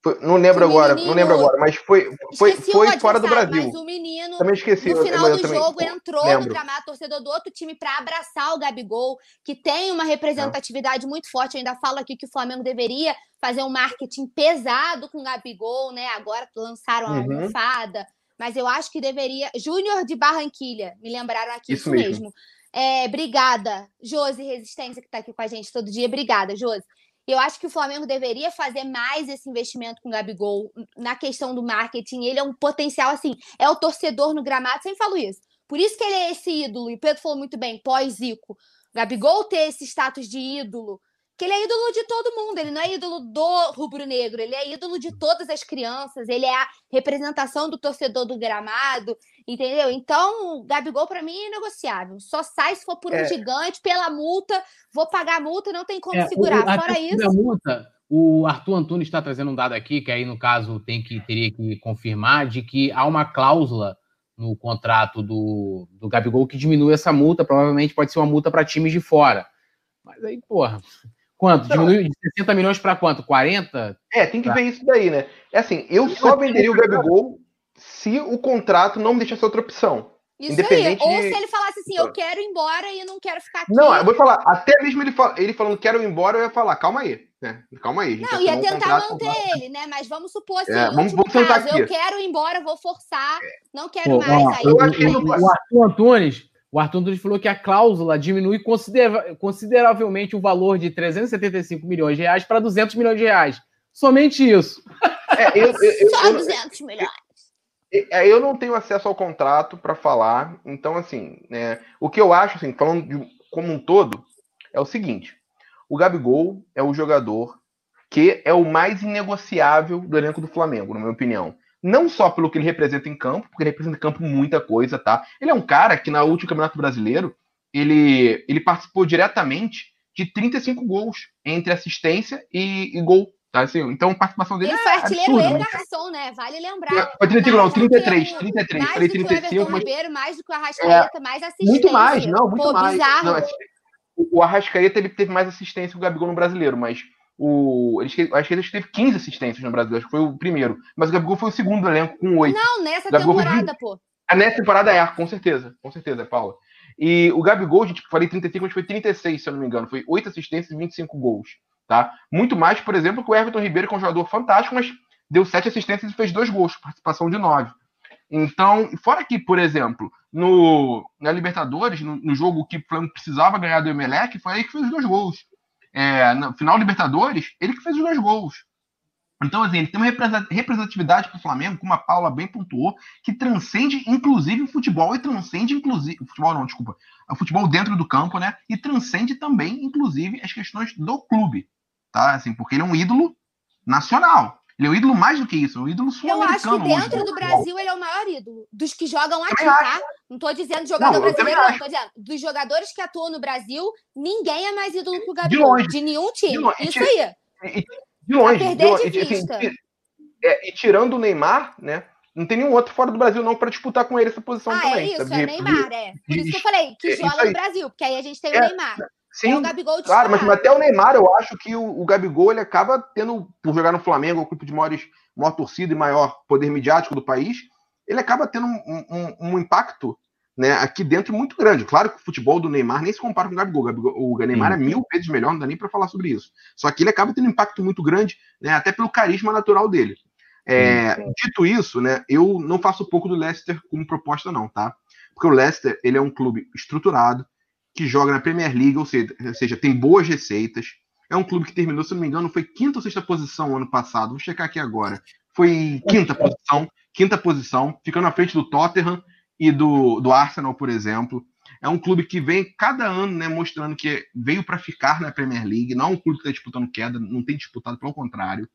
[SPEAKER 3] Foi, não lembro agora, menino, não lembro agora, mas foi, foi, foi fora do Brasil.
[SPEAKER 2] Mas o menino,
[SPEAKER 3] também esqueci,
[SPEAKER 2] no final do jogo, entrou lembro. no gramado torcedor do outro time para abraçar o Gabigol, que tem uma representatividade é. muito forte. Eu ainda falo aqui que o Flamengo deveria fazer um marketing pesado com o Gabigol, né? Agora lançaram a uhum. almofada, mas eu acho que deveria. Júnior de Barranquilha, me lembraram aqui isso, isso mesmo. mesmo. É, obrigada, Josi Resistência, que está aqui com a gente todo dia. Obrigada, Josi. Eu acho que o Flamengo deveria fazer mais esse investimento com o Gabigol na questão do marketing. Ele é um potencial, assim, é o torcedor no gramado, sempre falo isso. Por isso que ele é esse ídolo, e o Pedro falou muito bem, pós-Zico. Gabigol ter esse status de ídolo, que ele é ídolo de todo mundo, ele não é ídolo do rubro-negro, ele é ídolo de todas as crianças, ele é a representação do torcedor do gramado, entendeu? Então, Gabigol para mim é negociável. Só sai se for por um é. gigante, pela multa, vou pagar a multa, não tem como é, segurar. O, Fora isso.
[SPEAKER 1] Multa, o Arthur Antunes está trazendo um dado aqui, que aí no caso tem que teria que confirmar, de que há uma cláusula no contrato do, do Gabigol que diminui essa multa, provavelmente pode ser uma multa para times de fora. Mas aí, porra, Quanto? Diminui de 60 milhões para quanto? 40?
[SPEAKER 3] É, tem que ver isso daí, né? É assim, eu só venderia o Gabigol se o contrato não me deixasse outra opção.
[SPEAKER 2] Isso Independente aí. Ou de... se ele falasse assim, eu quero ir embora e não quero ficar aqui.
[SPEAKER 3] Não, eu vou falar, até mesmo ele, fal... ele falando quero ir embora, eu ia falar, calma aí, né? Calma aí.
[SPEAKER 2] Não, ia tentar um manter ele, né? Mas vamos supor assim, é, vamos, vamos caso, eu quero ir embora, vou forçar, não quero Pô, mais. Ó, aí, eu,
[SPEAKER 1] eu, o Arthur Antunes o Arthur Antunes falou que a cláusula diminui consideravelmente o valor de 375 milhões de reais para 200 milhões de reais. Somente isso.
[SPEAKER 3] É, eu, eu,
[SPEAKER 2] Só
[SPEAKER 3] eu-
[SPEAKER 2] 200 milhões.
[SPEAKER 3] É, Eu não tenho acesso ao contrato para falar, então assim, né, o que eu acho, assim, falando de- como um todo, é o seguinte: o Gabigol é o jogador que é o mais inegociável do elenco do Flamengo, na minha opinião. Não só pelo que ele representa em campo, porque ele representa em campo muita coisa, tá? Ele é um cara que na última Campeonato Brasileiro ele, ele participou diretamente de 35 gols entre assistência e, e gol. Tá? Assim, então a participação dele
[SPEAKER 2] Ele
[SPEAKER 3] é
[SPEAKER 2] foi artilheiro
[SPEAKER 3] absurda,
[SPEAKER 2] e
[SPEAKER 3] né?
[SPEAKER 2] garçom, né? Vale lembrar.
[SPEAKER 3] Foi 35, não,
[SPEAKER 2] Mais do que
[SPEAKER 3] 33,
[SPEAKER 2] o-
[SPEAKER 3] 33,
[SPEAKER 2] mais
[SPEAKER 3] falei
[SPEAKER 2] do que o
[SPEAKER 3] 35,
[SPEAKER 2] Everton
[SPEAKER 3] mas
[SPEAKER 2] Ribeiro, mais do que o Arrascaeta, mais assistência.
[SPEAKER 3] muito mais, não, muito
[SPEAKER 2] Pô,
[SPEAKER 3] mais.
[SPEAKER 2] bizarro.
[SPEAKER 3] Não, é- o Arrascaeta ele teve mais assistência que o Gabigol no brasileiro, mas o acho que ele teve 15 assistências no brasileiro, acho que foi o primeiro. Mas o Gabigol foi o segundo do elenco com 8.
[SPEAKER 2] Não, nessa
[SPEAKER 3] Gabigol foi
[SPEAKER 2] temporada, pô.
[SPEAKER 3] A nessa temporada é, com certeza, com certeza, Paula. E o Gabigol, gente, falei 35, mas foi 36, se eu não me engano. Foi 8 assistências e 25 gols, tá? Muito mais, por exemplo, que o Everton Ribeiro, que é um jogador fantástico, mas deu 7 assistências e fez 2 gols, participação de 9. Então, fora que, por exemplo, no, na Libertadores, no, no jogo que o Flamengo precisava ganhar do Emelec, foi ele que fez os dois gols. É, no final Libertadores, ele que fez os dois gols. Então, assim, ele tem uma representatividade para o Flamengo, como a Paula bem pontuou, que transcende, inclusive, o futebol e transcende, inclusive. O futebol não, desculpa. O futebol dentro do campo, né? E transcende também, inclusive, as questões do clube. Tá? Assim, porque ele é um ídolo nacional. Ele é um ídolo mais do que isso, é um ídolo
[SPEAKER 2] Eu acho que
[SPEAKER 3] sul-americano. hoje,
[SPEAKER 2] dentro
[SPEAKER 3] né?
[SPEAKER 2] do Brasil ele é o maior ídolo. Dos que jogam aqui,
[SPEAKER 3] Também
[SPEAKER 2] tá? Não tô dizendo jogador
[SPEAKER 3] Não,
[SPEAKER 2] brasileiro, não. Tô dizendo, dos jogadores que atuam no Brasil, ninguém é mais ídolo que o
[SPEAKER 3] De
[SPEAKER 2] Gabigol.
[SPEAKER 3] longe.
[SPEAKER 2] De nenhum time.
[SPEAKER 3] De longe.
[SPEAKER 2] Isso aí.
[SPEAKER 3] De longe.
[SPEAKER 2] Pra
[SPEAKER 3] de
[SPEAKER 2] perder de
[SPEAKER 3] E, assim,
[SPEAKER 2] vista.
[SPEAKER 3] e- é, e tirando o Neymar, né? Não tem nenhum outro fora do Brasil, não, para disputar com ele essa posição
[SPEAKER 2] Ah,
[SPEAKER 3] também.
[SPEAKER 2] é isso,
[SPEAKER 3] sabe?
[SPEAKER 2] é Neymar, é. Por isso que eu falei, que
[SPEAKER 3] É
[SPEAKER 2] joga no Brasil, porque aí a gente tem
[SPEAKER 3] É,
[SPEAKER 2] o Neymar.
[SPEAKER 3] Sim,
[SPEAKER 2] é o Gabigol
[SPEAKER 3] Claro, mas
[SPEAKER 2] disparado.
[SPEAKER 3] até o Neymar, eu acho que o, o Gabigol ele acaba tendo, por jogar no Flamengo, o clube de maiores, maior torcida e maior poder midiático do país, ele acaba tendo um, um- um impacto né, aqui dentro muito grande. Claro que o futebol do Neymar nem se compara com o Gabigol. O, Gabigol- o Neymar é mil vezes melhor, não dá nem para falar sobre isso. Só que ele acaba tendo um impacto muito grande, né, até pelo carisma natural dele. É, dito isso, né, eu não faço pouco do Leicester como proposta, não, tá? Porque o Leicester ele é um clube estruturado, que joga na Premier League, ou seja, ou seja, tem boas receitas. É um clube que terminou, se não me engano, foi quinta ou sexta posição ano passado. Vou checar aqui agora. Foi quinta posição, quinta posição, ficando na frente do Tottenham e do, do Arsenal, por exemplo. É um clube que vem cada ano, né, mostrando que veio para ficar na Premier League. Não é um clube que está disputando queda, não tem disputado, pelo contrário.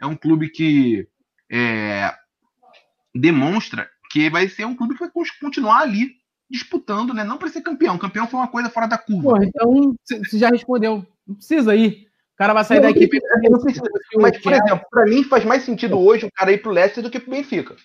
[SPEAKER 3] É um clube que é, demonstra que vai ser um clube que vai continuar ali disputando, né? Não para ser campeão. Campeão foi uma coisa fora da curva.
[SPEAKER 1] Porra, então você já respondeu. Não precisa ir. O cara vai sair
[SPEAKER 3] Não,
[SPEAKER 1] da equipe.
[SPEAKER 3] eu não preciso. Mas, por exemplo, para mim faz mais sentido hoje o cara ir pro Leicester do que pro Benfica.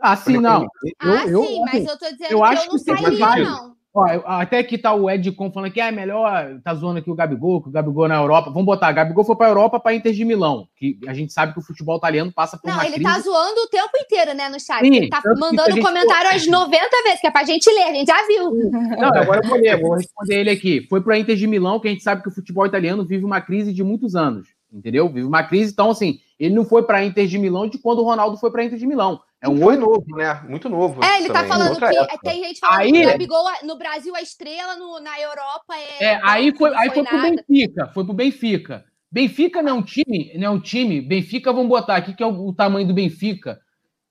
[SPEAKER 1] Ah, sim, não. Eu,
[SPEAKER 2] ah,
[SPEAKER 1] eu,
[SPEAKER 2] sim, mas eu tô dizendo
[SPEAKER 1] eu
[SPEAKER 2] que
[SPEAKER 1] acho
[SPEAKER 2] eu não
[SPEAKER 1] que
[SPEAKER 2] sairia, não.
[SPEAKER 1] Ó, até aqui tá o Ed Com falando que ah, é melhor, tá zoando aqui o Gabigol, que o Gabigol na Europa. Vamos botar, Gabigol foi pra Europa pra Inter de Milão, que a gente sabe que o futebol italiano passa por
[SPEAKER 2] Não,
[SPEAKER 1] uma
[SPEAKER 2] ele
[SPEAKER 1] crise.
[SPEAKER 2] tá zoando o tempo inteiro, né, no chat.
[SPEAKER 1] Sim,
[SPEAKER 2] ele tá
[SPEAKER 1] que
[SPEAKER 2] mandando comentário às 90 vezes, que é pra gente ler, a gente já viu.
[SPEAKER 1] Não, agora eu vou ler, vou responder ele aqui. Foi para Inter de Milão, que a gente sabe que o futebol italiano vive uma crise de muitos anos, entendeu? Vive uma crise, então assim, ele não foi para Inter de Milão de quando o Ronaldo foi para Inter de Milão. É um
[SPEAKER 3] foi
[SPEAKER 1] outro.
[SPEAKER 3] novo, né? Muito novo.
[SPEAKER 2] É, ele tá
[SPEAKER 3] também,
[SPEAKER 2] falando
[SPEAKER 3] outra
[SPEAKER 2] que
[SPEAKER 3] época.
[SPEAKER 2] tem gente falando
[SPEAKER 1] Aí-
[SPEAKER 2] que o Gabigol no Brasil é estrela, no, na Europa é.
[SPEAKER 1] É, aí foi,
[SPEAKER 2] não
[SPEAKER 1] aí foi pro
[SPEAKER 2] nada.
[SPEAKER 1] Benfica, foi pro Benfica. Benfica não é um time, não é um time. Benfica, vamos botar aqui que é o, o tamanho do Benfica.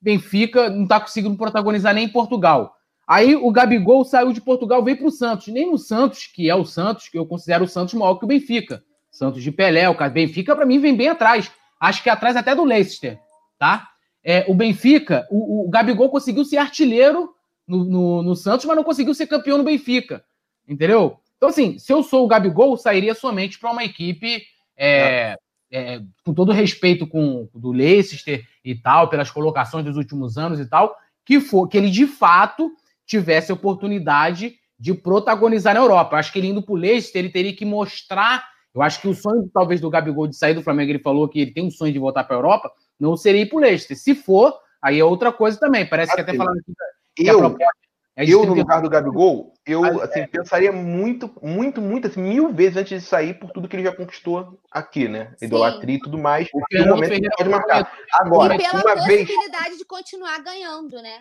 [SPEAKER 1] Benfica não tá conseguindo protagonizar nem em Portugal. Aí o Gabigol saiu de Portugal, veio pro Santos. Nem no Santos, que é o Santos, que eu considero o Santos maior que o Benfica. Santos de Pelé, o cara. Benfica, para mim, vem bem atrás. Acho que atrás até do Leicester, tá? É, o Benfica, o, o Gabigol conseguiu ser artilheiro no, no, no Santos, mas não conseguiu ser campeão no Benfica. Entendeu? Então, assim, se eu sou o Gabigol, sairia somente para uma equipe, é, é, com todo respeito com do Leicester e tal, pelas colocações dos últimos anos e tal, que, for, que ele de fato tivesse oportunidade de protagonizar na Europa. Eu acho que ele indo para o Leicester, ele teria que mostrar. Eu acho que o sonho, talvez, do Gabigol de sair do Flamengo, ele falou que ele tem um sonho de voltar para a Europa, não seria ir para o Leicester. Se for, aí é outra coisa também. Parece que até
[SPEAKER 3] Assim,
[SPEAKER 1] falando aqui que a
[SPEAKER 3] Eu,
[SPEAKER 1] é
[SPEAKER 3] eu no
[SPEAKER 1] 30
[SPEAKER 3] lugar do Gabigol, eu
[SPEAKER 1] Mas,
[SPEAKER 3] assim, pensaria muito, muito, muito, assim, mil vezes antes de sair por tudo que ele já conquistou aqui, né?
[SPEAKER 2] Sim.
[SPEAKER 3] Idolatria e tudo mais.
[SPEAKER 1] O
[SPEAKER 3] momento que
[SPEAKER 1] Ferreira
[SPEAKER 3] pode marcar. Agora,
[SPEAKER 2] e pela
[SPEAKER 3] uma vez
[SPEAKER 2] possibilidade de continuar ganhando, né?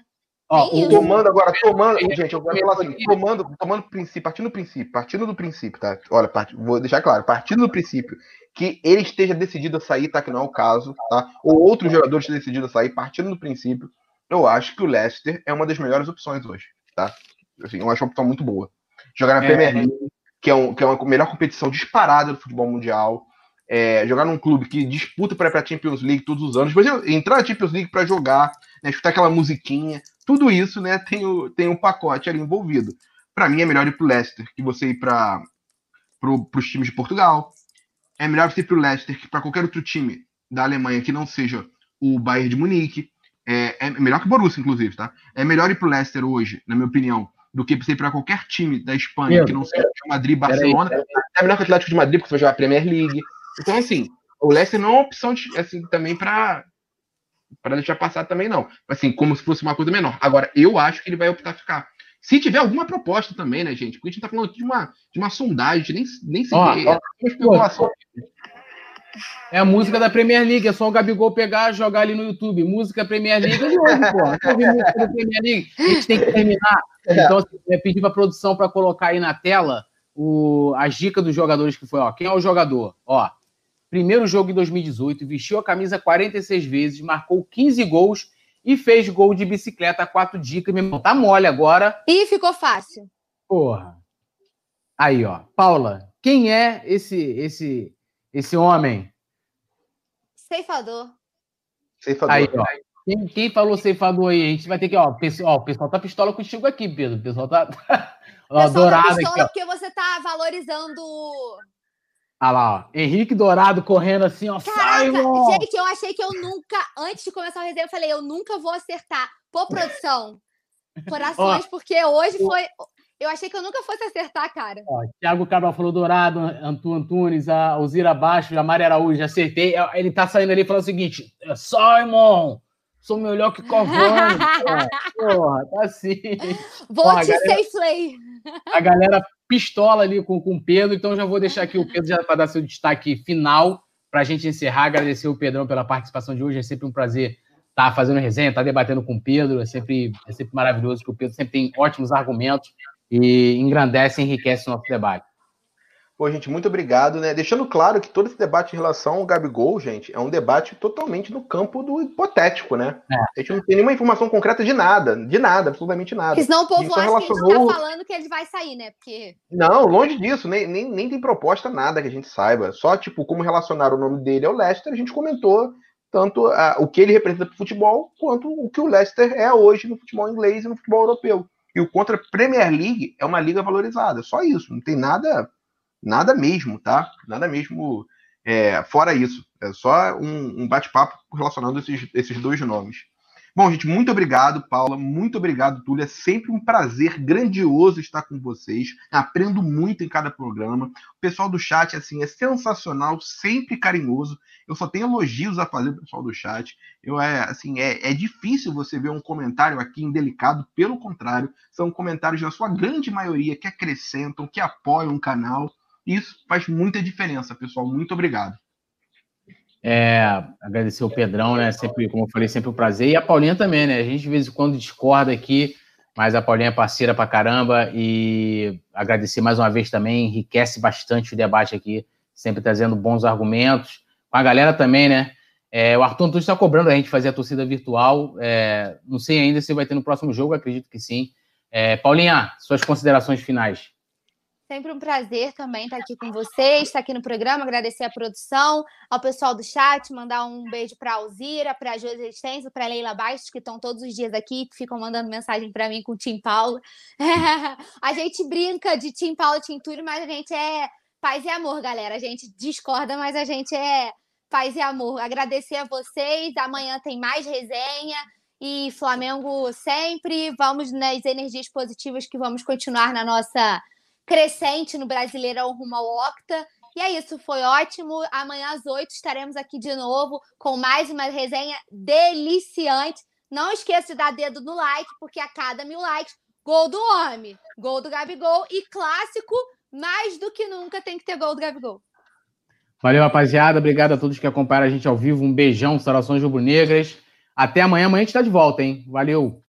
[SPEAKER 1] Ó, o-.
[SPEAKER 3] Tomando agora, tomando, gente, eu quero falar assim, tomando, tomando princípio, partindo do princípio, partindo do princípio, tá? Olha, part- vou deixar claro, partindo do princípio que ele esteja decidido a sair, tá? Que não é o caso, tá? Ou outros jogadores estejam decididos a sair, partindo do princípio, eu acho que o Leicester é uma das melhores opções hoje, tá? Assim, eu acho uma opção muito boa. Jogar na é, Premier League, que é, um, que é uma melhor competição disparada do futebol mundial. É, jogar num clube que disputa para pra Champions League todos os anos. Exemplo, entrar na Champions League para jogar, né, escutar aquela musiquinha, tudo isso né, tem, o, tem um pacote ali envolvido. Para mim é melhor ir pro Leicester que você ir para pro, os times de Portugal. É melhor você ir pro Leicester que para qualquer outro time da Alemanha que não seja o Bayern de Munique. É, é melhor que o Borussia, inclusive, tá? É melhor ir pro Leicester hoje, na minha opinião, do que você ir para qualquer time da Espanha Meu, que não seja o Madrid, Barcelona. Peraí. É melhor que o Atlético de Madrid, porque você vai jogar a Premier League. Então, assim, o Leicester não é uma opção de, assim, também para para deixar passar também não. Assim, como se fosse uma coisa menor. Agora, eu acho que ele vai optar ficar. Se tiver alguma proposta também, né, gente? Porque a gente tá falando de uma, de uma sondagem, nem, nem se ó, vê. Ó, é.
[SPEAKER 1] É a música da Premier League, é só o Gabigol pegar jogar ali no YouTube. Música Premier League, eu ouve, pô. Eu ouvi música da Premier League. A gente tem que terminar. É. Então, assim, eu pedi para a produção para colocar aí na tela o, as dicas dos jogadores que foi. Ó, quem é o jogador? Ó, primeiro jogo em 2018, vestiu a camisa 46 vezes, marcou 15 gols e fez gol de bicicleta, quatro dicas. Meu irmão, tá mole agora.
[SPEAKER 2] E ficou fácil.
[SPEAKER 1] Porra. Aí, ó. Paula, quem é esse esse esse homem?
[SPEAKER 2] Ceifador.
[SPEAKER 1] Ceifador. Aí, ó. Quem, quem, falou ceifador aí? A gente vai ter que, ó, o pessoal, ó, o pessoal tá pistola contigo aqui, Pedro. O pessoal tá.
[SPEAKER 2] ó, pessoal dourado tá pistola aqui, porque você tá valorizando.
[SPEAKER 1] Ah lá, ó. Henrique Dourado correndo assim, ó.
[SPEAKER 2] Caraca, gente, eu achei que eu nunca, antes de começar o resenha, eu falei, eu nunca vou acertar. Pô, produção. Corações, porque hoje foi. Eu achei que eu nunca fosse acertar, cara. Ó,
[SPEAKER 1] Thiago Cabral falou Dourado, Antu Antunes, a Alzira Baixo, a Mari Araújo, acertei. Ele tá saindo ali e falando o seguinte: Simon, sou melhor que Covani. porra, tá assim.
[SPEAKER 2] Vou Ó, te galera, safe
[SPEAKER 1] A galera pistola ali com, com o Pedro, então já vou deixar aqui o Pedro já para dar seu destaque final para a gente encerrar. Agradecer o Pedrão pela participação de hoje. É sempre um prazer estar tá fazendo resenha, estar tá debatendo com o Pedro. É sempre, é sempre maravilhoso que o Pedro sempre tem ótimos argumentos e engrandece e enriquece o nosso debate.
[SPEAKER 3] Pô, gente, muito obrigado, né? Deixando claro que todo esse debate em relação ao Gabigol, gente, é um debate totalmente no campo do hipotético, né? É. A gente não tem nenhuma informação concreta de nada, de nada, absolutamente nada. Porque
[SPEAKER 2] senão o povo acha relacionou... que a gente tá falando que ele vai sair, né? Porque...
[SPEAKER 3] Não, longe disso, nem, nem, nem tem proposta nada que a gente saiba. Só, tipo, como relacionar o nome dele ao Leicester, a gente comentou tanto a, o que ele representa para o futebol, quanto o que o Leicester é hoje no futebol inglês e no futebol europeu. E o contra Premier League é uma liga valorizada, só isso, não tem nada Nada mesmo, tá? Nada mesmo é, fora isso. É só um, um bate-papo relacionando esses, esses dois nomes. Bom, gente, muito obrigado, Paula. Muito obrigado, Túlio. É sempre um prazer grandioso estar com vocês. Aprendo muito em cada programa. O pessoal do chat, assim, é sensacional, sempre carinhoso. Eu só tenho elogios a fazer pro pessoal do chat. Eu é assim, é, é difícil você ver um comentário aqui indelicado. Pelo contrário, são comentários na sua grande maioria que acrescentam, que apoiam o canal. Isso faz muita diferença, pessoal. Muito obrigado.
[SPEAKER 1] É, agradecer o Pedrão, né? Sempre, como eu falei, sempre um prazer. E a Paulinha também, né? A gente de vez em quando discorda aqui, mas a Paulinha é parceira pra caramba. E agradecer mais uma vez também, enriquece bastante o debate aqui, sempre trazendo bons argumentos. Com a galera também, né? É, o Arthur Antunes está cobrando a gente fazer a torcida virtual. É, não sei ainda se vai ter no próximo jogo, acredito que sim. É, Paulinha, suas considerações finais.
[SPEAKER 2] Sempre um prazer também estar aqui com vocês, estar aqui no programa, agradecer a produção, ao pessoal do chat, mandar um beijo para a Alzira, para a Josi Extenso, para a Leila Bastos, que estão todos os dias aqui, ficam mandando mensagem para mim com o Tim Paulo. a gente brinca de Tim Paulo Tim Túlio, mas a gente é paz e amor, galera. A gente discorda, mas a gente é paz e amor. Agradecer a vocês, amanhã tem mais resenha. E Flamengo sempre, vamos nas energias positivas que vamos continuar na nossa crescente no Brasileirão rumo ao Octa. E é isso, foi ótimo. Amanhã às 8 estaremos aqui de novo com mais uma resenha deliciante. Não esqueça de dar dedo no like, porque a cada mil likes, gol do homem, gol do Gabigol e clássico, mais do que nunca tem que ter gol do Gabigol.
[SPEAKER 1] Valeu, rapaziada. Obrigado a todos que acompanharam a gente ao vivo. Um beijão, saudações rubro-negras. Até amanhã. Amanhã a gente está de volta, hein? Valeu.